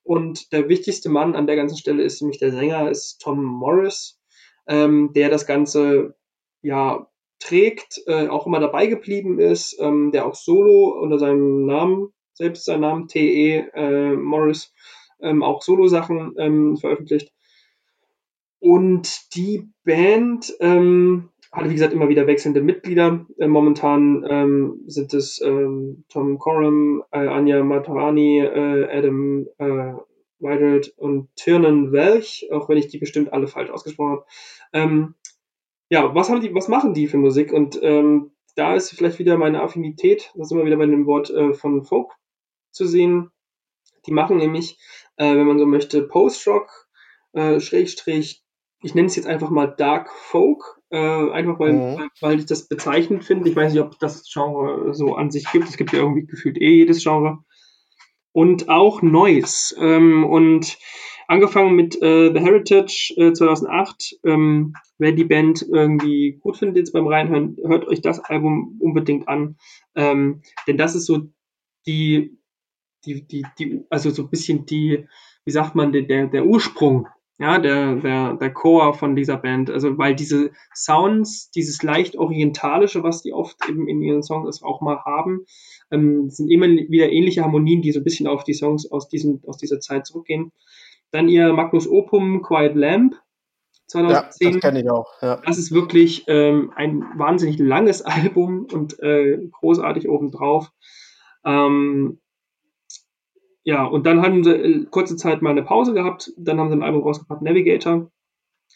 Und der wichtigste Mann an der ganzen Stelle ist nämlich der Sänger, ist Tom Morris, ähm, der das Ganze ja trägt, äh, auch immer dabei geblieben ist, ähm, der auch solo unter seinem Namen, selbst seinen Namen T.E. Äh, Morris, ähm, auch Solo-Sachen ähm, veröffentlicht. Und die Band ähm, hatte, wie gesagt, immer wieder wechselnde Mitglieder. Äh, momentan ähm, sind es ähm, Tom Coram, äh, Anja Matarani, äh, Adam äh, Weidert und Tiernan Welch, auch wenn ich die bestimmt alle falsch ausgesprochen habe. Ähm, ja, was haben die, was machen die für Musik? Und ähm, da ist vielleicht wieder meine Affinität, das ist immer wieder bei dem Wort äh, von Folk zu sehen. Die machen nämlich, äh, wenn man so möchte, Post-Rock, äh, Schrägstrich, ich nenne es jetzt einfach mal Dark Folk, äh, einfach weil, mhm. weil ich das bezeichnend finde. Ich weiß nicht, ob das Genre so an sich gibt. Es gibt ja irgendwie gefühlt eh jedes Genre. Und auch Noise. Ähm, und angefangen mit äh, The Heritage äh, 2008. Ähm, wer die Band irgendwie gut findet jetzt beim Reinhören, hört euch das Album unbedingt an. Ähm, denn das ist so die, die, die, die, also so ein bisschen die, wie sagt man, der, der Ursprung ja, der, der, der Chor von dieser Band. Also, weil diese Sounds, dieses leicht orientalische, was die oft eben in ihren Songs auch mal haben, ähm, sind immer wieder ähnliche Harmonien, die so ein bisschen auf die Songs aus, diesen, aus dieser Zeit zurückgehen. Dann ihr Magnus Opum Quiet Lamp 2010. Ja, das kenne ich auch. Ja. Das ist wirklich ähm, ein wahnsinnig langes Album und äh, großartig obendrauf. Ähm, ja, und dann haben sie äh, kurze Zeit mal eine Pause gehabt. Dann haben sie ein Album rausgebracht, Navigator.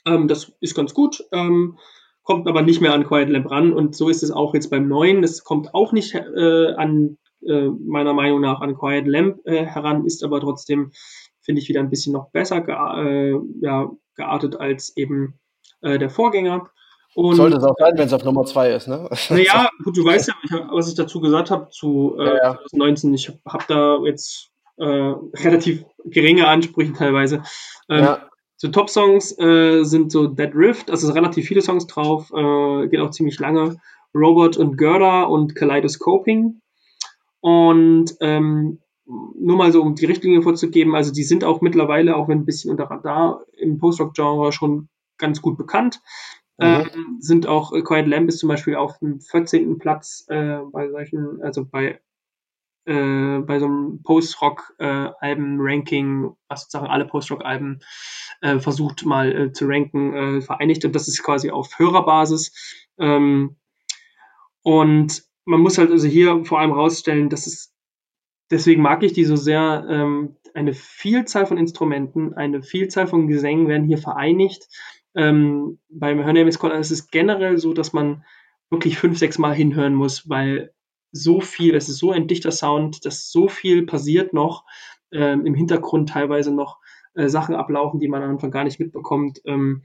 Ähm, das ist ganz gut, ähm, kommt aber nicht mehr an Quiet Lamp ran. Und so ist es auch jetzt beim neuen. Das kommt auch nicht äh, an, äh, meiner Meinung nach, an Quiet Lamp äh, heran, ist aber trotzdem, finde ich, wieder ein bisschen noch besser gea äh, ja, geartet als eben der Vorgänger. Und, Sollte es auch sein, wenn es auf Nummer 2 ist, ne? Naja, gut, du weißt ja, was ich dazu gesagt habe zu äh, ja, ja. 2019. Ich habe hab da jetzt äh, relativ geringe Ansprüche teilweise. Ähm, ja. So Top-Songs äh, sind so Dead Rift, also relativ viele Songs drauf, äh, geht auch ziemlich lange. Robot und Gerda und Kaleidoscoping. Und ähm, nur mal so, um die Richtlinie vorzugeben, also die sind auch mittlerweile, auch wenn ein bisschen unter Radar, im Post-Rock-Genre schon ganz gut bekannt. Mhm. Ähm, sind auch äh, Quiet Lamb ist zum Beispiel auf dem 14. Platz äh, bei solchen, also bei äh, bei so einem Post-Rock-Alben-Ranking, äh, was sozusagen alle Post-Rock-Alben äh, versucht mal äh, zu ranken, äh, vereinigt. Und das ist quasi auf Hörerbasis. Ähm, und man muss halt also hier vor allem rausstellen, dass es, deswegen mag ich die so sehr, ähm, eine Vielzahl von Instrumenten, eine Vielzahl von Gesängen werden hier vereinigt. Ähm, beim Her Name is Colin ist es generell so, dass man wirklich fünf, sechs Mal hinhören muss, weil so viel, es ist so ein dichter Sound, dass so viel passiert noch, ähm, im Hintergrund teilweise noch äh, Sachen ablaufen, die man am Anfang gar nicht mitbekommt. Ähm,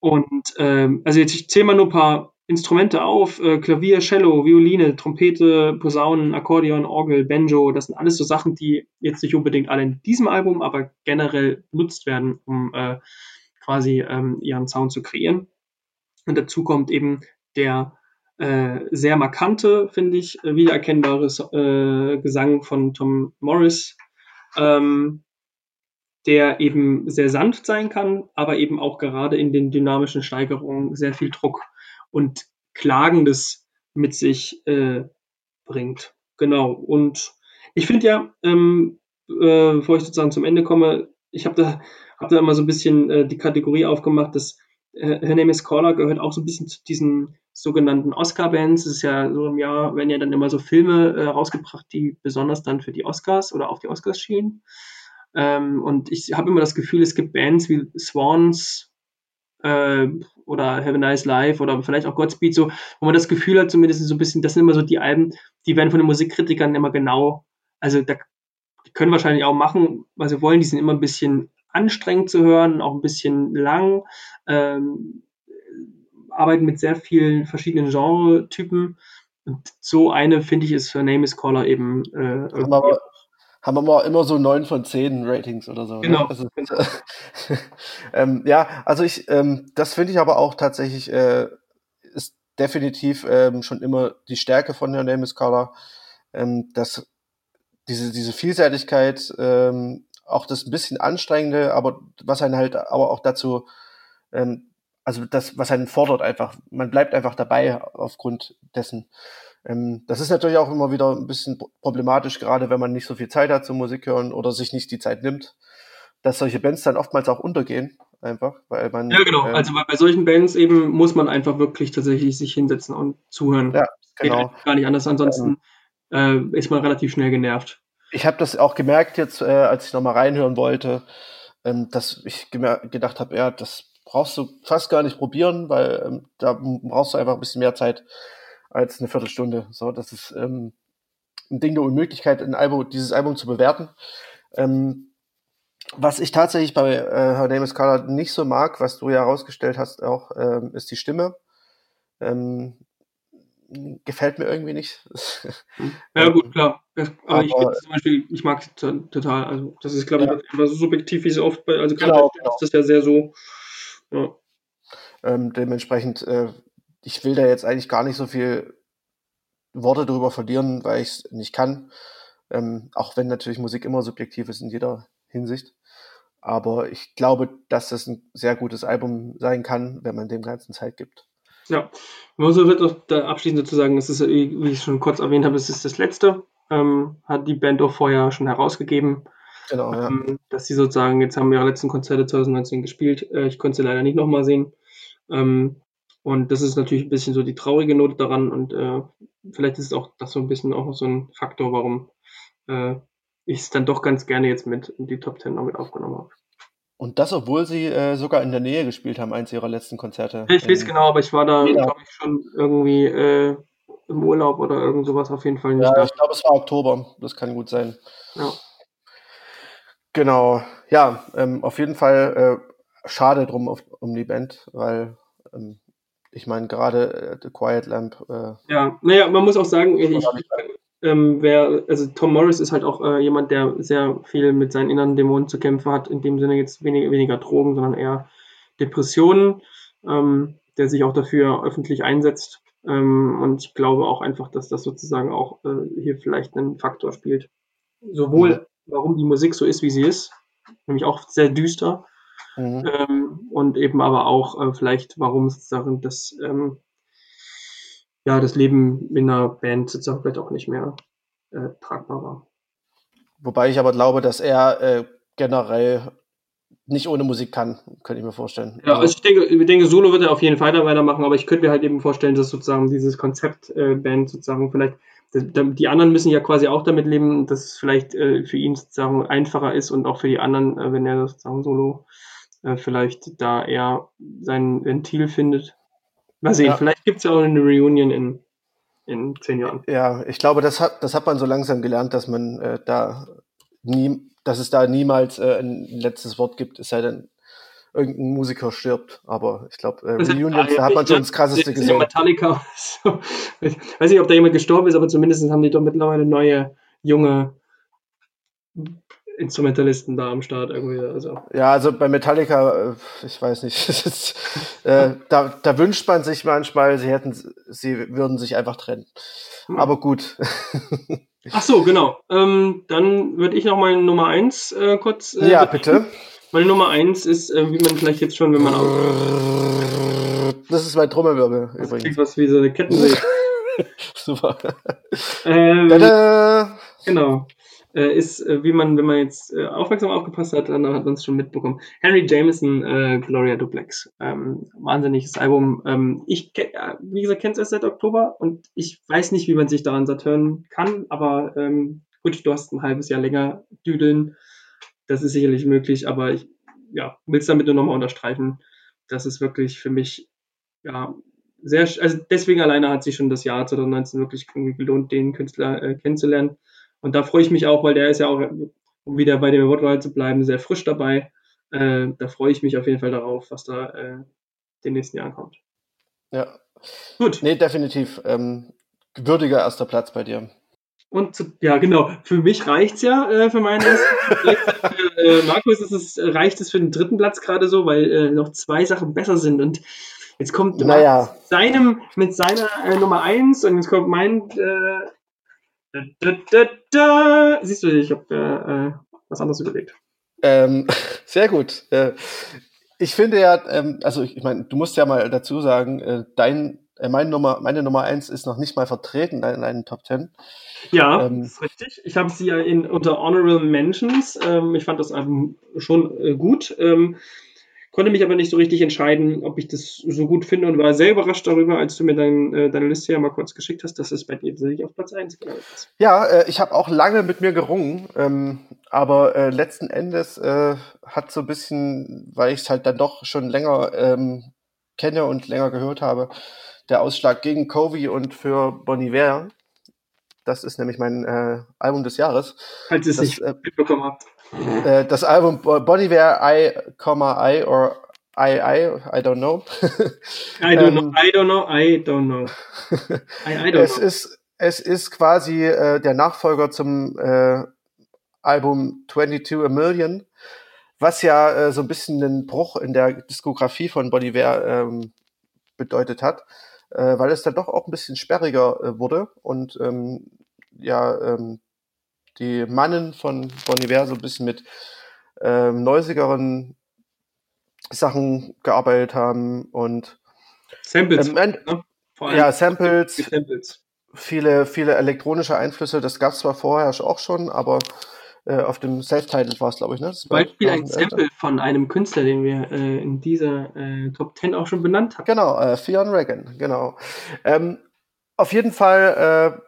und ähm, also jetzt ich zähle mal nur ein paar Instrumente auf, äh, Klavier, Cello, Violine, Trompete, Posaunen, Akkordeon, Orgel, Banjo, das sind alles so Sachen, die jetzt nicht unbedingt alle in diesem Album, aber generell benutzt werden, um äh, quasi ähm, ihren Sound zu kreieren. Und dazu kommt eben der äh, sehr markante, finde ich, äh, wiedererkennbare äh, Gesang von Tom Morris, ähm, der eben sehr sanft sein kann, aber eben auch gerade in den dynamischen Steigerungen sehr viel Druck und Klagendes mit sich äh, bringt. Genau. Und ich finde ja, ähm, äh, bevor ich sozusagen zum Ende komme, ich habe da, hab da immer so ein bisschen äh, die Kategorie aufgemacht, dass äh, Her Name is Caller gehört auch so ein bisschen zu diesen sogenannten Oscar-Bands. Es ist ja so im Jahr, werden ja dann immer so Filme äh, rausgebracht, die besonders dann für die Oscars oder auf die Oscars schielen. Ähm, und ich habe immer das Gefühl, es gibt Bands wie Swans, äh, oder Have a Nice Life oder vielleicht auch Godspeed, so, wo man das Gefühl hat, zumindest so ein bisschen, das sind immer so die Alben, die werden von den Musikkritikern immer genau, also da die können wahrscheinlich auch machen, was sie wollen, die sind immer ein bisschen anstrengend zu hören, auch ein bisschen lang, ähm, arbeiten mit sehr vielen verschiedenen Genre-Typen. Und so eine, finde ich, ist für Name is Caller eben. Äh, haben, wir, haben wir mal immer so 9 von 10 Ratings oder so. Ne? Genau. Ne? Also, ähm, ja, also ich, ähm, das finde ich aber auch tatsächlich, äh, ist definitiv ähm, schon immer die Stärke von der Name is Caller, ähm, dass diese, diese Vielseitigkeit, ähm, auch das ein bisschen anstrengende, aber was einen halt aber auch dazu, ähm, also das, was einen fordert einfach, man bleibt einfach dabei aufgrund dessen. Ähm, das ist natürlich auch immer wieder ein bisschen problematisch, gerade wenn man nicht so viel Zeit hat zum Musik hören oder sich nicht die Zeit nimmt, dass solche Bands dann oftmals auch untergehen, einfach, weil man. Ja, genau. Ähm, also bei, solchen Bands eben muss man einfach wirklich tatsächlich sich hinsetzen und zuhören. Ja, genau. Geht gar nicht anders. Ansonsten ähm, äh, ist man relativ schnell genervt. Ich habe das auch gemerkt jetzt, äh, als ich nochmal reinhören wollte, ähm, dass ich gedacht habe, ja, das brauchst du fast gar nicht probieren, weil ähm, da brauchst du einfach ein bisschen mehr Zeit als eine Viertelstunde. So, das ist ähm, ein Ding der Unmöglichkeit, ein Album, dieses Album zu bewerten. Ähm, was ich tatsächlich bei äh, Her Name is Carla nicht so mag, was du ja herausgestellt hast, auch ähm, ist die Stimme. Ähm, gefällt mir irgendwie nicht. Ja, gut, klar. Aber, ich zum Beispiel, ich mag es total. Also, das ist, glaube ich, ja. so subjektiv, wie es oft bei, also genau, genau. ist das ja sehr so. Ja. Ähm, dementsprechend, äh, ich will da jetzt eigentlich gar nicht so viel Worte darüber verlieren, weil ich es nicht kann. Ähm, auch wenn natürlich Musik immer subjektiv ist in jeder Hinsicht. Aber ich glaube, dass das ein sehr gutes Album sein kann, wenn man dem Ganzen Zeit gibt. Ja, muss wird auch da abschließend dazu sagen, es ist, wie ich schon kurz erwähnt habe, es ist das letzte. Ähm, hat die Band auch vorher schon herausgegeben. Genau, ja. Ähm, dass sie sozusagen, jetzt haben wir ihre letzten Konzerte 2019 gespielt. Äh, ich konnte sie leider nicht nochmal sehen. Ähm, und das ist natürlich ein bisschen so die traurige Note daran. Und äh, vielleicht ist es auch das so ein bisschen auch so ein Faktor, warum äh, ich es dann doch ganz gerne jetzt mit in die Top Ten noch mit aufgenommen habe. Und das, obwohl sie äh, sogar in der Nähe gespielt haben, eins ihrer letzten Konzerte. Ich weiß genau, aber ich war da, glaube ich, schon irgendwie äh, im Urlaub oder irgend sowas auf jeden Fall nicht. Ja, da. ich glaube, es war Oktober. Das kann gut sein. Ja. Genau. Ja, ähm, auf jeden Fall äh, schade drum auf, um die Band, weil ähm, ich meine, gerade äh, The Quiet Lamp. Äh, ja, naja, man muss auch sagen, ich, ich, ähm, wer, also Tom Morris ist halt auch äh, jemand, der sehr viel mit seinen inneren Dämonen zu kämpfen hat, in dem Sinne jetzt weniger, weniger Drogen, sondern eher Depressionen, ähm, der sich auch dafür öffentlich einsetzt. Ähm, und ich glaube auch einfach, dass das sozusagen auch äh, hier vielleicht einen Faktor spielt. Sowohl, mhm. Warum die Musik so ist, wie sie ist, nämlich auch sehr düster, mhm. ähm, und eben aber auch äh, vielleicht, warum sozusagen das ähm, ja, das Leben in einer Band sozusagen vielleicht auch nicht mehr äh, tragbar war. Wobei ich aber glaube, dass er äh, generell nicht ohne Musik kann, könnte ich mir vorstellen. Ja, also ich denke, ich denke, Solo wird er auf jeden Fall da weitermachen, aber ich könnte mir halt eben vorstellen, dass sozusagen dieses Konzept äh, Band sozusagen vielleicht, die anderen müssen ja quasi auch damit leben, dass es vielleicht äh, für ihn sozusagen einfacher ist und auch für die anderen, äh, wenn er sozusagen Solo äh, vielleicht da eher sein Ventil findet. Mal sehen, ja. vielleicht gibt es ja auch eine Reunion in, in zehn Jahren. Ja, ich glaube, das hat, das hat man so langsam gelernt, dass man äh, da nie, dass es da niemals äh, ein letztes Wort gibt, es sei denn, irgendein Musiker stirbt. Aber ich glaube, äh, Reunions, da hat man schon das krasseste gesehen. Metallica. So. Ich weiß nicht, ob da jemand gestorben ist, aber zumindest haben die doch mittlerweile neue, junge Instrumentalisten da am Start irgendwie. Also. Ja, also bei Metallica, äh, ich weiß nicht, äh, da, da wünscht man sich manchmal, sie hätten, sie würden sich einfach trennen. Hm. Aber gut. Ach so, genau. Ähm, dann würde ich noch mal Nummer eins äh, kurz. Äh, ja, bitte. Meine Nummer eins ist, äh, wie man vielleicht jetzt schon, wenn man auch. Das ist mein Trommelwirbel das übrigens. Klingt was wie so eine Kettensäge. Super. Ähm, Tada! Genau äh, ist, äh, wie man, wenn man jetzt äh, aufmerksam aufgepasst hat, dann hat man es schon mitbekommen. Henry Jameson, äh, Gloria Duplex. Ähm, wahnsinniges Album. Ähm, ich, äh, wie gesagt, kenne es erst seit Oktober und ich weiß nicht, wie man sich daran satt hören kann, aber ähm, gut, du hast ein halbes Jahr länger düdeln. Das ist sicherlich möglich, aber ich ja, will es damit nur nochmal unterstreichen. das ist wirklich für mich, ja, sehr, also deswegen alleine hat sich schon das Jahr 2019 wirklich gelohnt, den Künstler äh, kennenzulernen. Und da freue ich mich auch, weil der ist ja auch, um wieder bei dem Wortwahl zu bleiben, sehr frisch dabei. Äh, da freue ich mich auf jeden Fall darauf, was da äh, den nächsten Jahren kommt. Ja. Gut. Nee, definitiv. Ähm, würdiger erster Platz bei dir. Und zu, ja, genau. Für mich reicht's ja äh, für meinen ersten äh, Markus ist es, reicht es für den dritten Platz gerade so, weil äh, noch zwei Sachen besser sind. Und jetzt kommt naja. mit seinem, mit seiner äh, Nummer eins und jetzt kommt mein äh, da, da, da, Siehst du, ich habe äh, äh, was anderes überlegt. Ähm, sehr gut. Äh, ich finde ja, ähm, also ich, ich meine, du musst ja mal dazu sagen, äh, dein, äh, meine Nummer, meine Nummer eins ist noch nicht mal vertreten in einen Top Ten. Ja, ähm, das ist richtig. Ich habe sie ja in, unter Honorable Mentions. Ähm, ich fand das Album schon äh, gut. Ähm, konnte mich aber nicht so richtig entscheiden, ob ich das so gut finde und war sehr überrascht darüber, als du mir dein, äh, deine Liste ja mal kurz geschickt hast, dass es bei dir tatsächlich auf Platz 1 gelandet ist. Ja, äh, ich habe auch lange mit mir gerungen, ähm, aber äh, letzten Endes äh, hat so ein bisschen, weil ich es halt dann doch schon länger ähm, kenne und länger gehört habe, der Ausschlag gegen Covey und für Bon Iver. Das ist nämlich mein äh, Album des Jahres. Falls ihr es nicht mitbekommen habt. Äh, das Album Bodywear I, I or I, I, I don't know. I don't know, ähm, I don't know, I don't know. I, I don't es know. Ist, es ist quasi äh, der Nachfolger zum äh, Album 22 A Million, was ja äh, so ein bisschen einen Bruch in der Diskografie von Bolivar ähm, bedeutet hat, äh, weil es dann doch auch ein bisschen sperriger äh, wurde und ähm, ja, ähm, die Mannen von Bon Iver so ein bisschen mit ähm, neusigeren Sachen gearbeitet haben und Samples, ähm, ne? ja, Samples, Samples, viele, viele elektronische Einflüsse, das gab es zwar vorher auch schon, aber äh, auf dem Self-Title war es, glaube ich, ne? Zum Beispiel ein Sample von einem Künstler, den wir äh, in dieser äh, Top 10 auch schon benannt haben. Genau, äh, Fionn Reagan, genau. Ähm, auf jeden Fall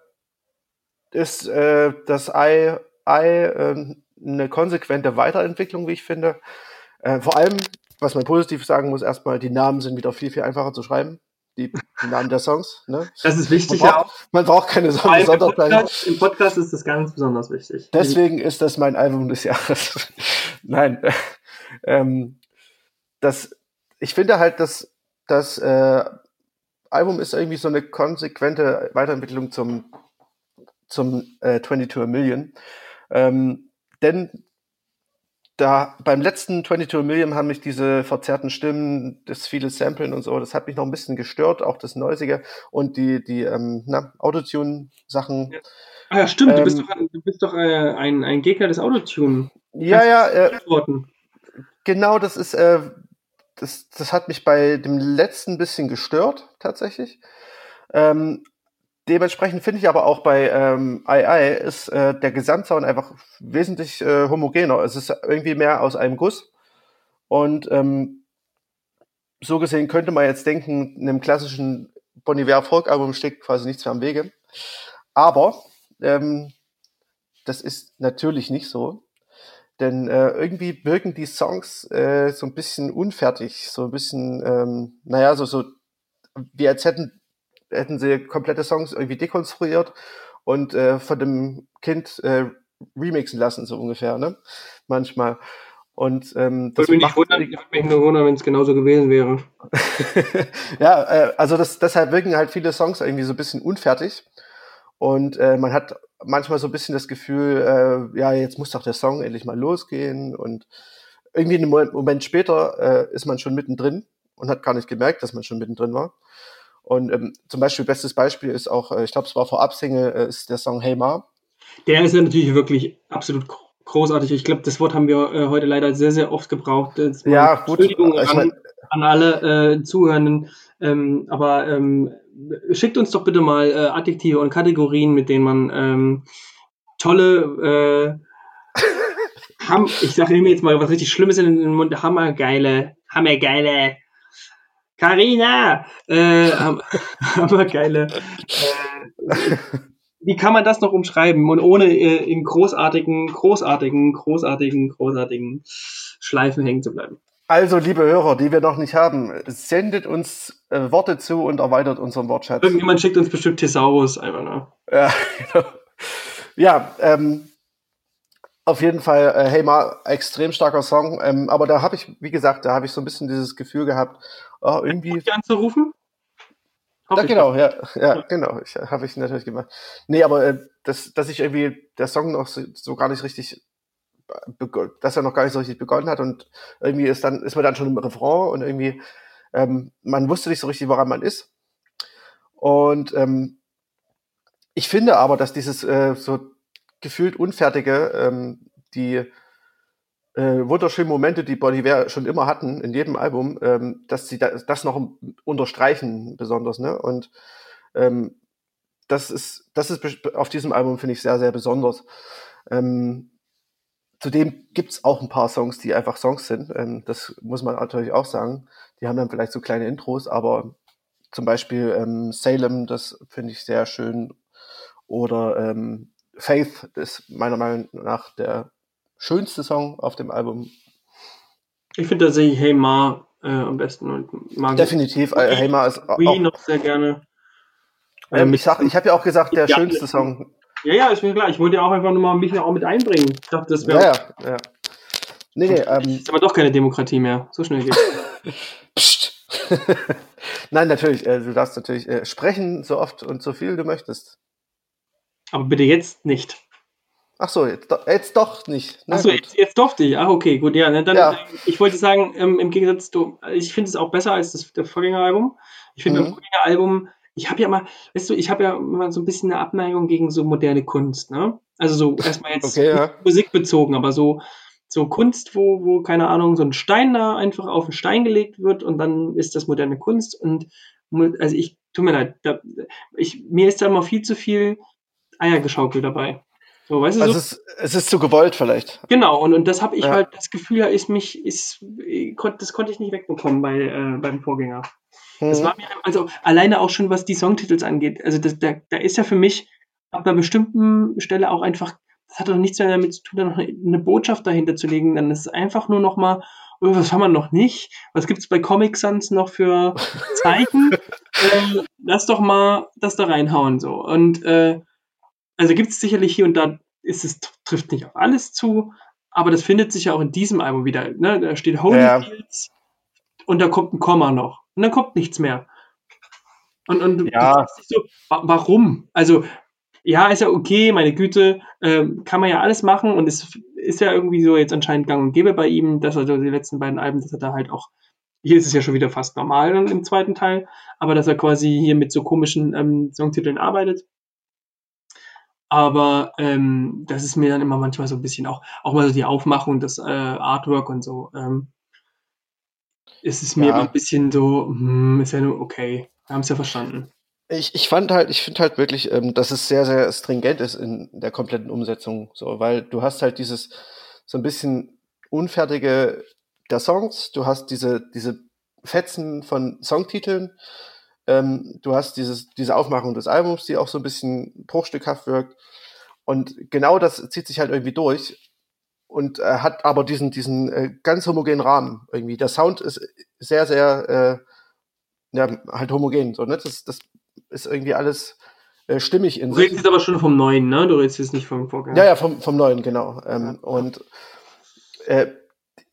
äh, ist äh, das I, I äh, eine konsequente Weiterentwicklung, wie ich finde. Äh, vor allem, was man positiv sagen muss, erstmal, die Namen sind wieder viel, viel einfacher zu schreiben. Die, die Namen der Songs. Ne? Das ist wichtig, man braucht, ja auch. Man braucht keine Sonder Sonderpläne. Im Podcast ist das ganz besonders wichtig. Deswegen ist das mein Album des Jahres. Nein. ähm, das, ich finde halt, dass das äh, Album ist irgendwie so eine konsequente Weiterentwicklung zum zum äh, 22 Million. Ähm, denn da beim letzten 22 Million haben mich diese verzerrten Stimmen, das viele Samplen und so, das hat mich noch ein bisschen gestört, auch das Neusige und die, die ähm, Autotune-Sachen. Ja. Ah ja, stimmt, ähm, du bist ähm, doch, du bist doch äh, ein, ein Gegner des Autotune. Ja, ja, äh, genau, das ist, äh, das, das hat mich bei dem letzten bisschen gestört, tatsächlich. Ähm, Dementsprechend finde ich aber auch bei ähm, II ist äh, der Gesamtsound einfach wesentlich äh, homogener. Es ist irgendwie mehr aus einem Guss. Und ähm, so gesehen könnte man jetzt denken, einem klassischen Bon Iver Folk Album steckt quasi nichts mehr am Wege. Aber ähm, das ist natürlich nicht so. Denn äh, irgendwie wirken die Songs äh, so ein bisschen unfertig, so ein bisschen, ähm, naja, so, so wie als hätten hätten sie komplette Songs irgendwie dekonstruiert und äh, von dem Kind äh, remixen lassen, so ungefähr, ne? Manchmal. Und ähm, das würde mich, wundern, würde mich nur wundern, wenn es genauso gewesen wäre. ja, äh, also das, deshalb wirken halt viele Songs irgendwie so ein bisschen unfertig. Und äh, man hat manchmal so ein bisschen das Gefühl, äh, ja, jetzt muss doch der Song endlich mal losgehen. Und irgendwie einen Moment, Moment später äh, ist man schon mittendrin und hat gar nicht gemerkt, dass man schon mittendrin war. Und ähm, zum Beispiel, bestes Beispiel ist auch, äh, ich glaube, es war vor Absingle, äh, ist der Song Hey Ma. Der ist ja natürlich wirklich absolut großartig. Ich glaube, das Wort haben wir äh, heute leider sehr, sehr oft gebraucht. Ja, gut. Entschuldigung an, mein, an alle äh, Zuhörenden. Ähm, aber ähm, schickt uns doch bitte mal äh, Adjektive und Kategorien, mit denen man ähm, tolle, äh, ich sage mir jetzt mal was richtig Schlimmes in den Mund, hammergeile, hammergeile Carina, äh, aber geile. Äh, wie kann man das noch umschreiben und ohne äh, in großartigen, großartigen, großartigen, großartigen Schleifen hängen zu bleiben? Also, liebe Hörer, die wir noch nicht haben, sendet uns äh, Worte zu und erweitert unseren Wortschatz. Irgendjemand schickt uns bestimmt Thesaurus einfach, ne? Ja, genau. Ja, ähm, auf jeden Fall, äh, hey Ma, extrem starker Song. Ähm, aber da habe ich, wie gesagt, da habe ich so ein bisschen dieses Gefühl gehabt, oh, irgendwie. Anzurufen? Ja, genau, ja, ja, genau. Ich habe ich natürlich gemacht. Nee, aber äh, dass, dass ich irgendwie der Song noch so, so gar nicht richtig dass er noch gar nicht so richtig begonnen hat und irgendwie ist dann ist man dann schon im Refrain und irgendwie ähm, man wusste nicht so richtig, woran man ist. Und ähm, ich finde aber, dass dieses äh, so gefühlt unfertige, ähm, die äh, wunderschönen Momente, die Bon schon immer hatten in jedem Album, ähm, dass sie da, das noch unterstreichen besonders, ne? Und ähm, das ist das ist auf diesem Album finde ich sehr sehr besonders. Ähm, Zudem gibt's auch ein paar Songs, die einfach Songs sind. Ähm, das muss man natürlich auch sagen. Die haben dann vielleicht so kleine Intros, aber zum Beispiel ähm, Salem, das finde ich sehr schön. Oder ähm, Faith ist meiner Meinung nach der schönste Song auf dem Album. Ich finde tatsächlich Hey Ma äh, am besten und mag Definitiv, äh, Hey Ma ist auch. noch sehr gerne. Ähm, ich sag, ich habe ja auch gesagt, der schönste Song ja, ja, ist mir klar. Ich wollte ja auch einfach nur mal mich auch mit einbringen. Ich dachte, das wäre. Ja, ja, ja. Nee, nee, ähm, ist aber doch keine Demokratie mehr. So schnell geht's. Psst. Nein, natürlich. Äh, du darfst natürlich äh, sprechen, so oft und so viel du möchtest. Aber bitte jetzt nicht. Ach so, jetzt, jetzt doch nicht. Na, Ach so, jetzt, jetzt durfte ich. Ach, okay, gut, ja. Dann, ja. Ich wollte sagen, ähm, im Gegensatz zu, ich finde es auch besser als das, das Vorgängeralbum. Ich finde, mhm. im Vorgängeralbum ich habe ja mal, weißt du, ich habe ja immer so ein bisschen eine Abneigung gegen so moderne Kunst, ne? Also so erstmal jetzt okay, ja. musikbezogen, aber so, so Kunst, wo, wo, keine Ahnung, so ein Stein da einfach auf einen Stein gelegt wird und dann ist das moderne Kunst und also ich, tut mir leid, da, ich, mir ist da immer viel zu viel Eiergeschaukel dabei. So, weißt du, also so, es, ist, es ist zu gewollt vielleicht. Genau, und, und das habe ich ja. halt, das Gefühl, ist mich, ist, das konnte ich nicht wegbekommen bei, äh, beim Vorgänger. Das war mhm. mir, also alleine auch schon, was die Songtitels angeht. Also das, da, da ist ja für mich ab einer bestimmten Stelle auch einfach, das hat doch nichts mehr damit zu tun, da noch eine, eine Botschaft dahinter zu legen. Dann ist es einfach nur noch mal, oh, was haben wir noch nicht? Was gibt es bei Comic Sans noch für Zeichen? ähm, lass doch mal das da reinhauen so. Und äh, also gibt es sicherlich hier und da, ist es trifft nicht auf alles zu, aber das findet sich ja auch in diesem Album wieder. Ne? Da steht Holyfields ja. und da kommt ein Komma noch und dann kommt nichts mehr. Und, und ja. so, warum? Also, ja, ist ja okay, meine Güte, äh, kann man ja alles machen und es ist ja irgendwie so jetzt anscheinend gang und gäbe bei ihm, dass er so die letzten beiden Alben, dass er da halt auch, hier ist es ja schon wieder fast normal im zweiten Teil, aber dass er quasi hier mit so komischen ähm, Songtiteln arbeitet. Aber ähm, das ist mir dann immer manchmal so ein bisschen auch, auch mal so die Aufmachung, das äh, Artwork und so. Ähm, ist es mir ja. ein bisschen so, hm, ist ja nur okay. Wir haben es ja verstanden. Ich, ich fand halt, ich finde halt wirklich, ähm, dass es sehr, sehr stringent ist in der kompletten Umsetzung, so, weil du hast halt dieses so ein bisschen unfertige der Songs, du hast diese, diese Fetzen von Songtiteln, ähm, du hast dieses, diese Aufmachung des Albums, die auch so ein bisschen bruchstückhaft wirkt. Und genau das zieht sich halt irgendwie durch und äh, hat aber diesen, diesen äh, ganz homogenen Rahmen irgendwie. Der Sound ist sehr, sehr, äh, ja, halt homogen. So, ne? das, das ist irgendwie alles äh, stimmig in sich. Du redest jetzt aber schon vom Neuen, ne? Du redest jetzt nicht vom Vorgänger. Ja, ja, vom, vom Neuen, genau. Ähm, ja. Und äh,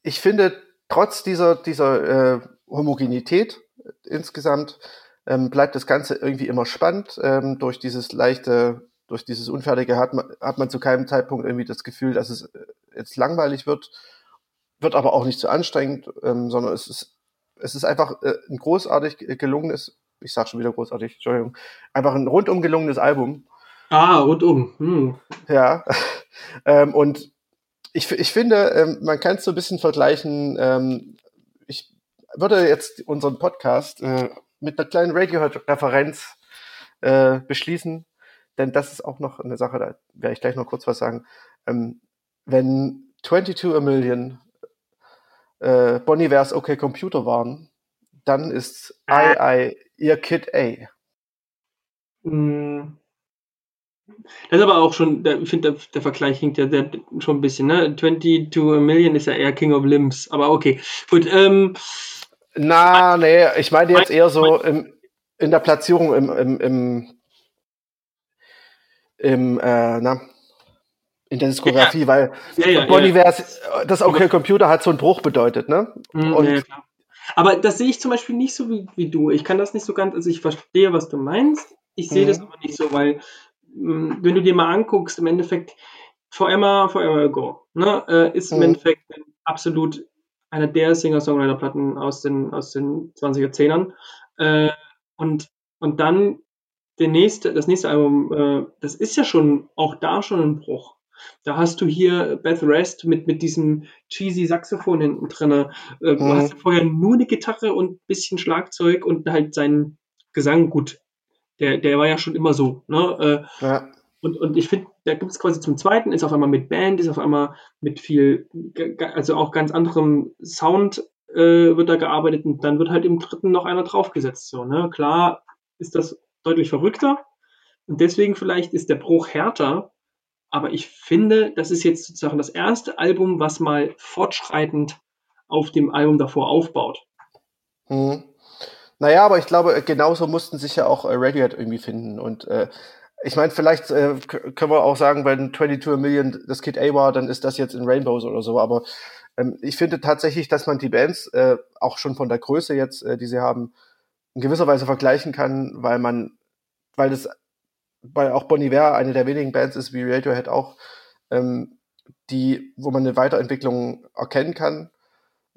ich finde, trotz dieser, dieser äh, Homogenität insgesamt ähm, bleibt das Ganze irgendwie immer spannend ähm, durch dieses leichte durch dieses Unfertige hat man, hat man zu keinem Zeitpunkt irgendwie das Gefühl, dass es äh, jetzt langweilig wird, wird aber auch nicht zu anstrengend, ähm, sondern es ist, es ist einfach äh, ein großartig gelungenes, ich sag schon wieder großartig, Entschuldigung, einfach ein rundum gelungenes Album. Ah, rundum. Hm. Ja. ähm, und ich, ich finde, ähm, man kann es so ein bisschen vergleichen. Ähm, ich würde jetzt unseren Podcast äh, mit einer kleinen Radio-Referenz äh, beschließen. Denn das ist auch noch eine Sache, da werde ich gleich noch kurz was sagen. Ähm, wenn 22 a Million äh, Bonivers OK Computer waren, dann ist I, I ihr Kid A. Mm. Das ist aber auch schon, ich finde, der, der, Vergleich hinkt ja der, schon ein bisschen, ne? 20 to a Million ist ja eher King of Limbs, aber okay. Gut, ähm. Na, nee, ich meine jetzt eher so im, in der Platzierung im, im, im, im äh, na, in der Diskografie, ja. weil ja, ja, Bonnie ja. das Okay Computer hat so einen Bruch bedeutet, ne? Mhm, Und. Aber das sehe ich zum Beispiel nicht so wie, wie du. Ich kann das nicht so ganz, also ich verstehe, was du meinst. Ich sehe mhm. das aber nicht so, weil hm, wenn du dir mal anguckst, im Endeffekt Forever, Forever Ago, ne, äh, ist im mhm. Endeffekt absolut einer der Singer-Songwriter-Platten aus den, aus den 20er, 10ern. Äh, und, und dann der nächste, das nächste Album, äh, das ist ja schon auch da schon ein Bruch. Da hast du hier Beth Rest mit, mit diesem cheesy Saxophon hinten drin. Äh, mhm. Du hast ja vorher nur eine Gitarre und ein bisschen Schlagzeug und halt seinen Gesang. Gut, der, der war ja schon immer so. Ne? Äh, ja. Und, und ich finde, da gibt es quasi zum zweiten, ist auf einmal mit Band, ist auf einmal mit viel, also auch ganz anderem Sound äh, wird da gearbeitet und dann wird halt im dritten noch einer draufgesetzt. So, ne? Klar ist das deutlich verrückter und deswegen vielleicht ist der Bruch härter, aber ich finde, das ist jetzt sozusagen das erste Album, was mal fortschreitend auf dem Album davor aufbaut. Mhm. Naja, aber ich glaube, genauso mussten sich ja auch äh, Radiohead irgendwie finden. Und äh, ich meine, vielleicht äh, können wir auch sagen, wenn 22 Million das Kid A war, dann ist das jetzt in Rainbows oder so. Aber ähm, ich finde tatsächlich, dass man die Bands äh, auch schon von der Größe jetzt, äh, die sie haben, in gewisser Weise vergleichen kann, weil man, weil das, weil auch Bon Iver eine der wenigen Bands ist, wie Radiohead auch, ähm, die, wo man eine Weiterentwicklung erkennen kann,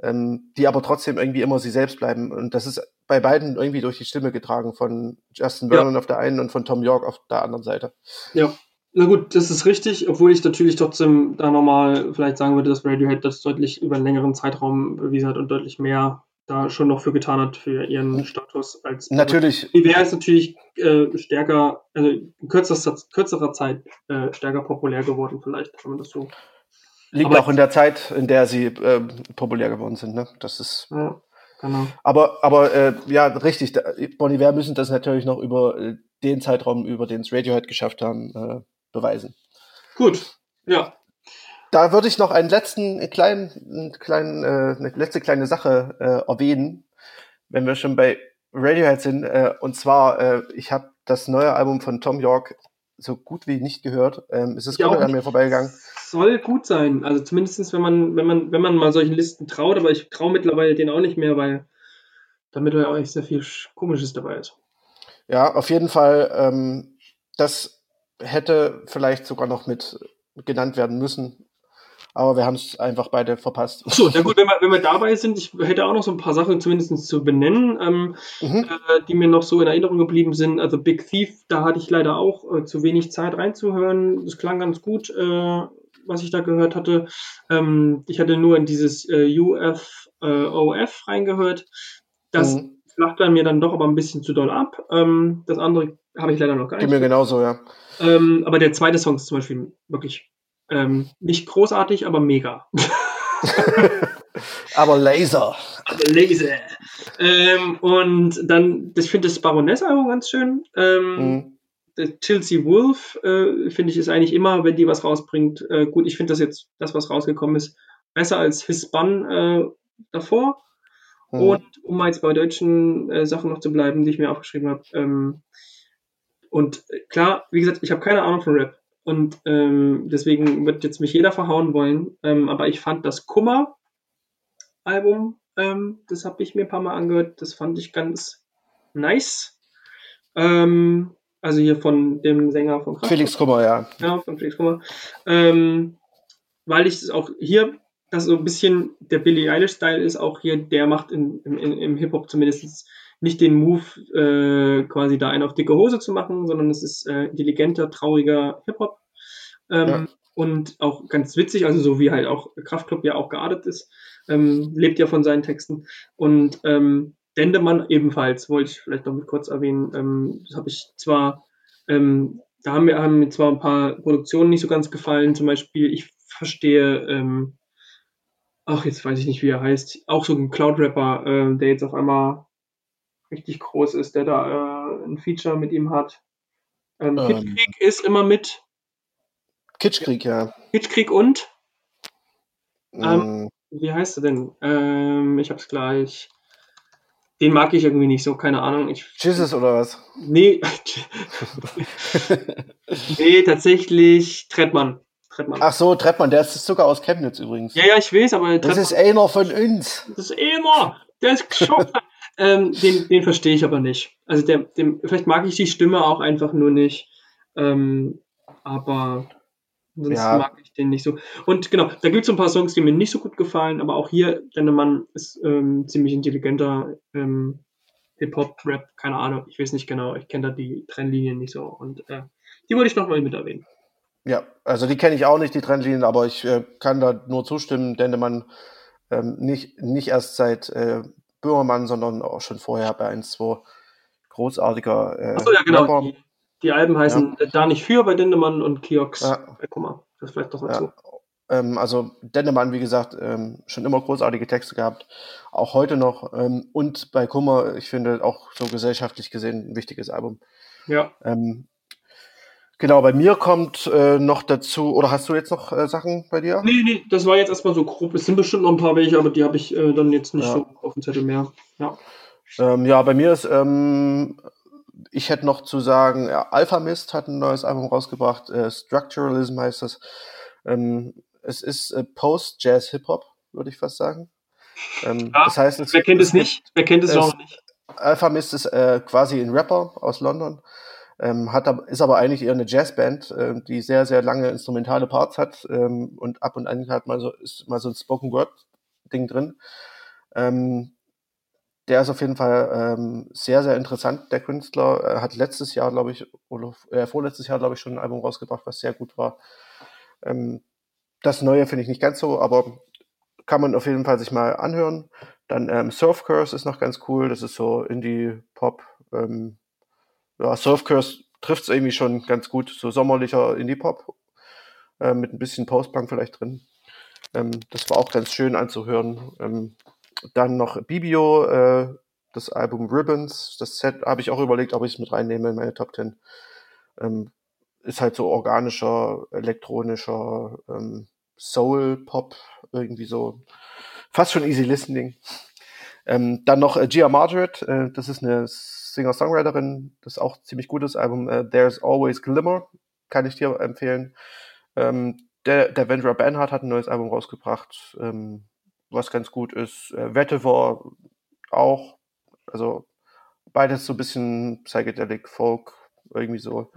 ähm, die aber trotzdem irgendwie immer sie selbst bleiben. Und das ist bei beiden irgendwie durch die Stimme getragen, von Justin Vernon ja. auf der einen und von Tom York auf der anderen Seite. Ja, na gut, das ist richtig, obwohl ich natürlich trotzdem da nochmal vielleicht sagen würde, dass Radiohead das deutlich über einen längeren Zeitraum bewiesen hat und deutlich mehr da schon noch für getan hat für ihren Status als natürlich. Die wäre es natürlich äh, stärker, also in kürzester, kürzerer Zeit äh, stärker populär geworden, vielleicht, wenn man das so. Liegt Aber auch in der Zeit, in der sie äh, populär geworden sind, ne? Das ist. Ja. Genau. Aber, aber äh, ja, richtig, Bon Iver müssen das natürlich noch über äh, den Zeitraum, über den es Radiohead geschafft haben, äh, beweisen. Gut, ja. Da würde ich noch einen letzten kleinen, kleinen, äh, eine letzte kleine Sache äh, erwähnen, wenn wir schon bei Radiohead sind. Äh, und zwar, äh, ich habe das neue Album von Tom York so gut wie nicht gehört. Ähm, es ist komplett an mir vorbeigegangen. Soll gut sein. Also zumindest wenn man, wenn man, wenn man mal solchen Listen traut, aber ich traue mittlerweile den auch nicht mehr, weil damit ja auch echt sehr viel Komisches dabei ist. Ja, auf jeden Fall. Ähm, das hätte vielleicht sogar noch mit genannt werden müssen aber wir haben es einfach beide verpasst. So, na gut, wenn wir, wenn wir dabei sind, ich hätte auch noch so ein paar Sachen zumindest zu benennen, ähm, mhm. äh, die mir noch so in Erinnerung geblieben sind. Also Big Thief, da hatte ich leider auch äh, zu wenig Zeit reinzuhören. Das klang ganz gut, äh, was ich da gehört hatte. Ähm, ich hatte nur in dieses äh, UFOF reingehört. Das mhm. flacht mir dann doch aber ein bisschen zu doll ab. Ähm, das andere habe ich leider noch gar nicht. Geht mir genauso, ja. Ähm, aber der zweite Song ist zum Beispiel wirklich ähm, nicht großartig, aber mega. aber Laser. Aber Laser. Ähm, und dann, ich finde das Baroness-Album ganz schön. Ähm, mhm. Chelsea Wolf, äh, finde ich, ist eigentlich immer, wenn die was rausbringt, äh, gut. Ich finde das jetzt, das, was rausgekommen ist, besser als His Spun äh, davor. Mhm. Und um mal jetzt bei deutschen äh, Sachen noch zu bleiben, die ich mir aufgeschrieben habe. Ähm, und äh, klar, wie gesagt, ich habe keine Ahnung von Rap. Und ähm, deswegen wird jetzt mich jeder verhauen wollen. Ähm, aber ich fand das Kummer-Album, ähm, das habe ich mir ein paar Mal angehört, das fand ich ganz nice. Ähm, also hier von dem Sänger von Kraftwerk. Felix Kummer, ja. Ja, von Felix Kummer. Ähm, weil ich es auch hier, das so ein bisschen der Billie Eilish-Style ist, auch hier, der macht in, im, im Hip-Hop zumindest nicht den Move, äh, quasi da einen auf dicke Hose zu machen, sondern es ist äh, intelligenter, trauriger Hip-Hop. Ähm, ja. Und auch ganz witzig, also so wie halt auch Kraftclub ja auch geartet ist, ähm, lebt ja von seinen Texten. Und ähm, Dendemann ebenfalls, wollte ich vielleicht noch mit kurz erwähnen. Ähm, das habe ich zwar, ähm, da haben mir, haben mir zwar ein paar Produktionen nicht so ganz gefallen, zum Beispiel, ich verstehe, ähm, ach, jetzt weiß ich nicht, wie er heißt, auch so ein Cloud-Rapper, äh, der jetzt auf einmal richtig groß ist, der da äh, ein Feature mit ihm hat. Ähm, Ähm. Kitschkrieg ist immer mit. Kitschkrieg, ja. Kitschkrieg und, Ähm, Mm, wie heißt er denn? Ähm, ich hab's gleich. Den mag ich irgendwie nicht so, keine Ahnung. Ich, Jesus oder was? nee, nee, tatsächlich Trettmann. Trettmann. Ach so, Treppmann, der ist sogar aus Chemnitz übrigens. Ja, ja, ich weiß, aber das Trettmann, ist einer von uns. das ist immer, der ist geschockt. Ähm, den, den verstehe ich aber nicht. Also der, dem, vielleicht mag ich die Stimme auch einfach nur nicht. Ähm, aber sonst Ja. mag ich den nicht so. Und genau, da gibt es ein paar Songs, die mir nicht so gut gefallen, aber auch hier, Dennemann ist ähm, ziemlich intelligenter ähm, Hip-Hop, Rap, keine Ahnung, ich weiß nicht genau, ich kenne da die Trennlinien nicht so. Und äh, die wollte ich nochmal mit erwähnen. Ja, also die kenne ich auch nicht, die Trendlinien, aber ich äh, kann da nur zustimmen, Dendemann ähm, nicht, nicht erst seit äh, Böhmermann, sondern auch schon vorher bei 1, 2 großartiger äh, Achso, ja, genau. Rapper. Die, die Alben heißen äh, Da nicht für bei Dendemann und Kiox. Ja. Äh, guck mal, das vielleicht doch Ja. dazu. Ähm, also Dendemann, wie gesagt, ähm, schon immer großartige Texte gehabt, auch heute noch. Ähm, und bei Kummer, ich finde auch so gesellschaftlich gesehen ein wichtiges Album. Ja. Ähm, genau, bei mir kommt äh, noch dazu, oder hast du jetzt noch äh, Sachen bei dir? Nee, nee, das war jetzt erstmal so grob. Es sind bestimmt noch ein paar welche, aber die habe ich äh, dann jetzt nicht Ja. so auf dem Zettel mehr. Ja. Ähm, ja, bei mir ist, ähm, ich hätte noch zu sagen, ja, Alpha Mist hat ein neues Album rausgebracht, äh, Structuralism heißt das. Ähm, es ist äh, Post-Jazz-Hip-Hop, würde ich fast sagen. Ähm, Ja, das heißt, es, Wer kennt es gibt- nicht? Wer kennt es es- auch nicht? Alpha Mist ist äh, quasi ein Rapper aus London, ähm, hat, ist aber eigentlich eher eine Jazzband, ähm, die sehr, sehr lange instrumentale Parts hat ähm, und ab und an hat mal so, ist mal so ein Spoken Word Ding drin. Ähm, der ist auf jeden Fall ähm, sehr, sehr interessant, der Künstler. Er hat letztes Jahr, glaube ich, oder äh, vorletztes Jahr, glaube ich, schon ein Album rausgebracht, was sehr gut war. Ähm, das Neue finde ich nicht ganz so, aber kann man auf jeden Fall sich mal anhören. Dann ähm, Surf Curse ist noch ganz cool. Das ist so Indie-Pop. Ähm, ja, Surf Curse trifft es irgendwie schon ganz gut. So sommerlicher Indie-Pop. Äh, mit ein bisschen Post-Punk vielleicht drin. Ähm, das war auch ganz schön anzuhören. Ähm, dann noch Bibio, äh, das Album Ribbons. Das Set habe ich auch überlegt, ob ich es mit reinnehme in meine Top 10. Ähm, ist halt so organischer, elektronischer ähm, Soul-Pop, irgendwie so. Fast schon easy listening. Ähm, dann noch äh, Gia Margaret, äh, das ist eine Singer-Songwriterin, das ist auch ziemlich gutes Album. Äh, There's Always Glimmer, kann ich dir empfehlen. Ähm, der, der Vendra Bernhardt hat ein neues Album rausgebracht, ähm, was ganz gut ist. Äh, Vetiver auch, also beides so ein bisschen Psychedelic Folk, irgendwie so.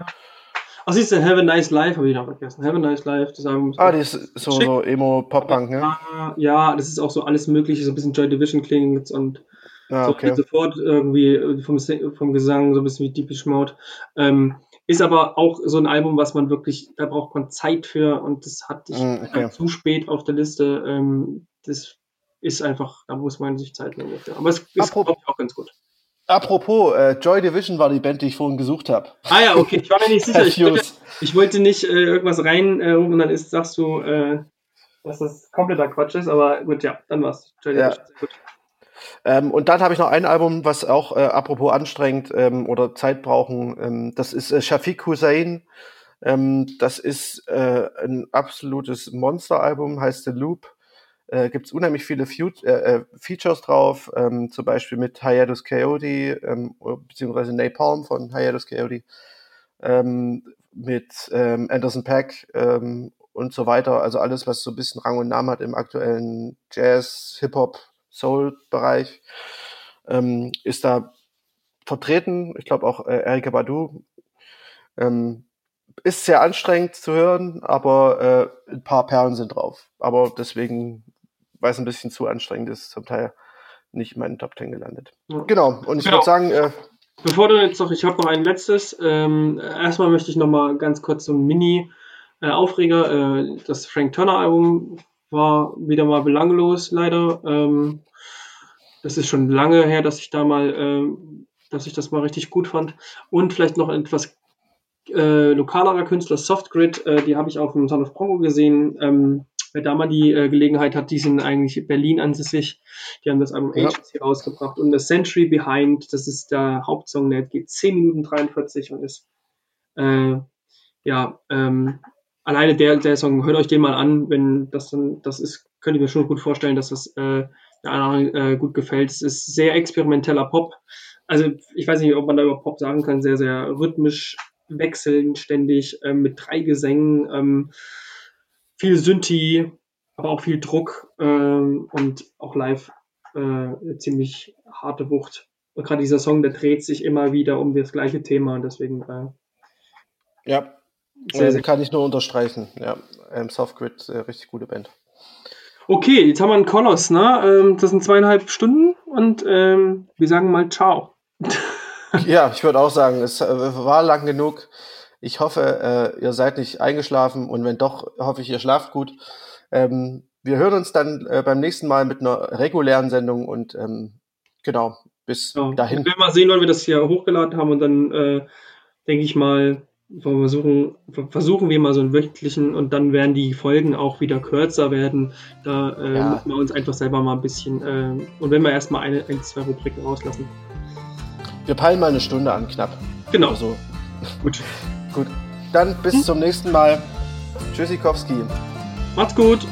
Ach, siehst du, Have a Nice Life habe ich noch vergessen. Have a Nice Life, das Album. ist Ah, die ist so, so Emo-Pop-Punk, ne? Ja, das ist auch so alles Mögliche, so ein bisschen Joy Division klingt und Ah, so okay. sofort irgendwie äh, vom, vom Gesang so ein bisschen wie Deepish Mode. Ähm, ist aber auch so ein Album, was man wirklich, da braucht man Zeit für und das hatte ich Mm, okay. zu spät auf der Liste. Ähm, das ist einfach, da muss man sich Zeit nehmen. Aber es ist auch ganz gut. Apropos, äh, Joy Division war die Band, die ich vorhin gesucht habe. Ah ja, okay, ich war mir nicht sicher. Ich wollte, ich wollte nicht äh, irgendwas rein äh, und dann ist, sagst du, äh, dass das kompletter Quatsch ist, aber gut, ja, dann war's. Joy Ja. Division, sehr gut. Ähm, und dann habe ich noch ein Album, was auch äh, apropos anstrengend ähm, oder Zeit brauchen. Ähm, das ist äh, Shafiq Hussein. Ähm, das ist äh, ein absolutes Monsteralbum, heißt The Loop. Äh, Gibt es unheimlich viele Fut äh, äh, Features drauf, ähm, zum Beispiel mit Hiatus Coyote, ähm, beziehungsweise Napalm von Hiatus Coyote, ähm, mit ähm, Anderson Pack ähm, und so weiter. Also alles, was so ein bisschen Rang und Namen hat im aktuellen Jazz, Hip-Hop, Soul-Bereich, ähm, ist da vertreten. Ich glaube auch äh, Erika Badu. Ähm, ist sehr anstrengend zu hören, aber äh, ein paar Perlen sind drauf. Aber deswegen, weil es ein bisschen zu anstrengend ist, zum Teil nicht in meinen Top Ten gelandet. Ja. Genau, und ich Genau. würde sagen, äh, Bevor du jetzt noch, ich habe noch ein letztes. Ähm, erstmal möchte ich noch mal ganz kurz so ein Mini-Aufreger. Äh, das Frank Turner-Album war wieder mal belanglos, leider. Ähm, das ist schon lange her, dass ich da mal, ähm, dass ich das mal richtig gut fand. Und vielleicht noch ein etwas äh, lokalerer Künstler, Softgrid, äh, die habe ich auf dem Son of Pongo gesehen. Ähm, wer da mal die äh, Gelegenheit hat, die sind eigentlich Berlin ansässig. Die haben das Album Ja. Agency rausgebracht. Und The Century Behind, das ist der Hauptsong, der geht 10 Minuten 43 und ist äh, ja, ähm, alleine der, der Song, hört euch den mal an, wenn das dann, das ist, könnt ihr mir schon gut vorstellen, dass das äh, der anderen äh, gut gefällt. Es ist sehr experimenteller Pop. Also ich weiß nicht, ob man da über Pop sagen kann, sehr, sehr rhythmisch wechseln ständig, ähm, mit drei Gesängen, ähm, viel Synthi, aber auch viel Druck ähm, und auch live äh, ziemlich harte Wucht. Und gerade dieser Song, der dreht sich immer wieder um das gleiche Thema und deswegen. Äh, ja, sehr, sehr kann ich nur unterstreichen. Ja, ähm, Softgrid, äh, richtig gute Band. Okay, jetzt haben wir einen Koloss, ne? Ähm, das sind zweieinhalb Stunden und ähm, wir sagen mal Ciao. ja, ich würde auch sagen, es äh, war lang genug. Ich hoffe, äh, ihr seid nicht eingeschlafen und wenn doch, hoffe ich, ihr schlaft gut. Ähm, wir hören uns dann äh, beim nächsten Mal mit einer regulären Sendung und ähm, genau, bis ja. dahin. Wir werden mal sehen, wann wir das hier hochgeladen haben und dann äh, denke ich mal, versuchen, versuchen wir mal so einen wöchentlichen und dann werden die Folgen auch wieder kürzer werden. Da äh, ja. müssen wir uns einfach selber mal ein bisschen äh, und wenn wir erstmal eine, ein, zwei Rubriken rauslassen. Wir peilen mal eine Stunde an, knapp. Genau. So. Gut. gut. Dann bis hm? zum nächsten Mal. Tschüssikowski. Macht's gut.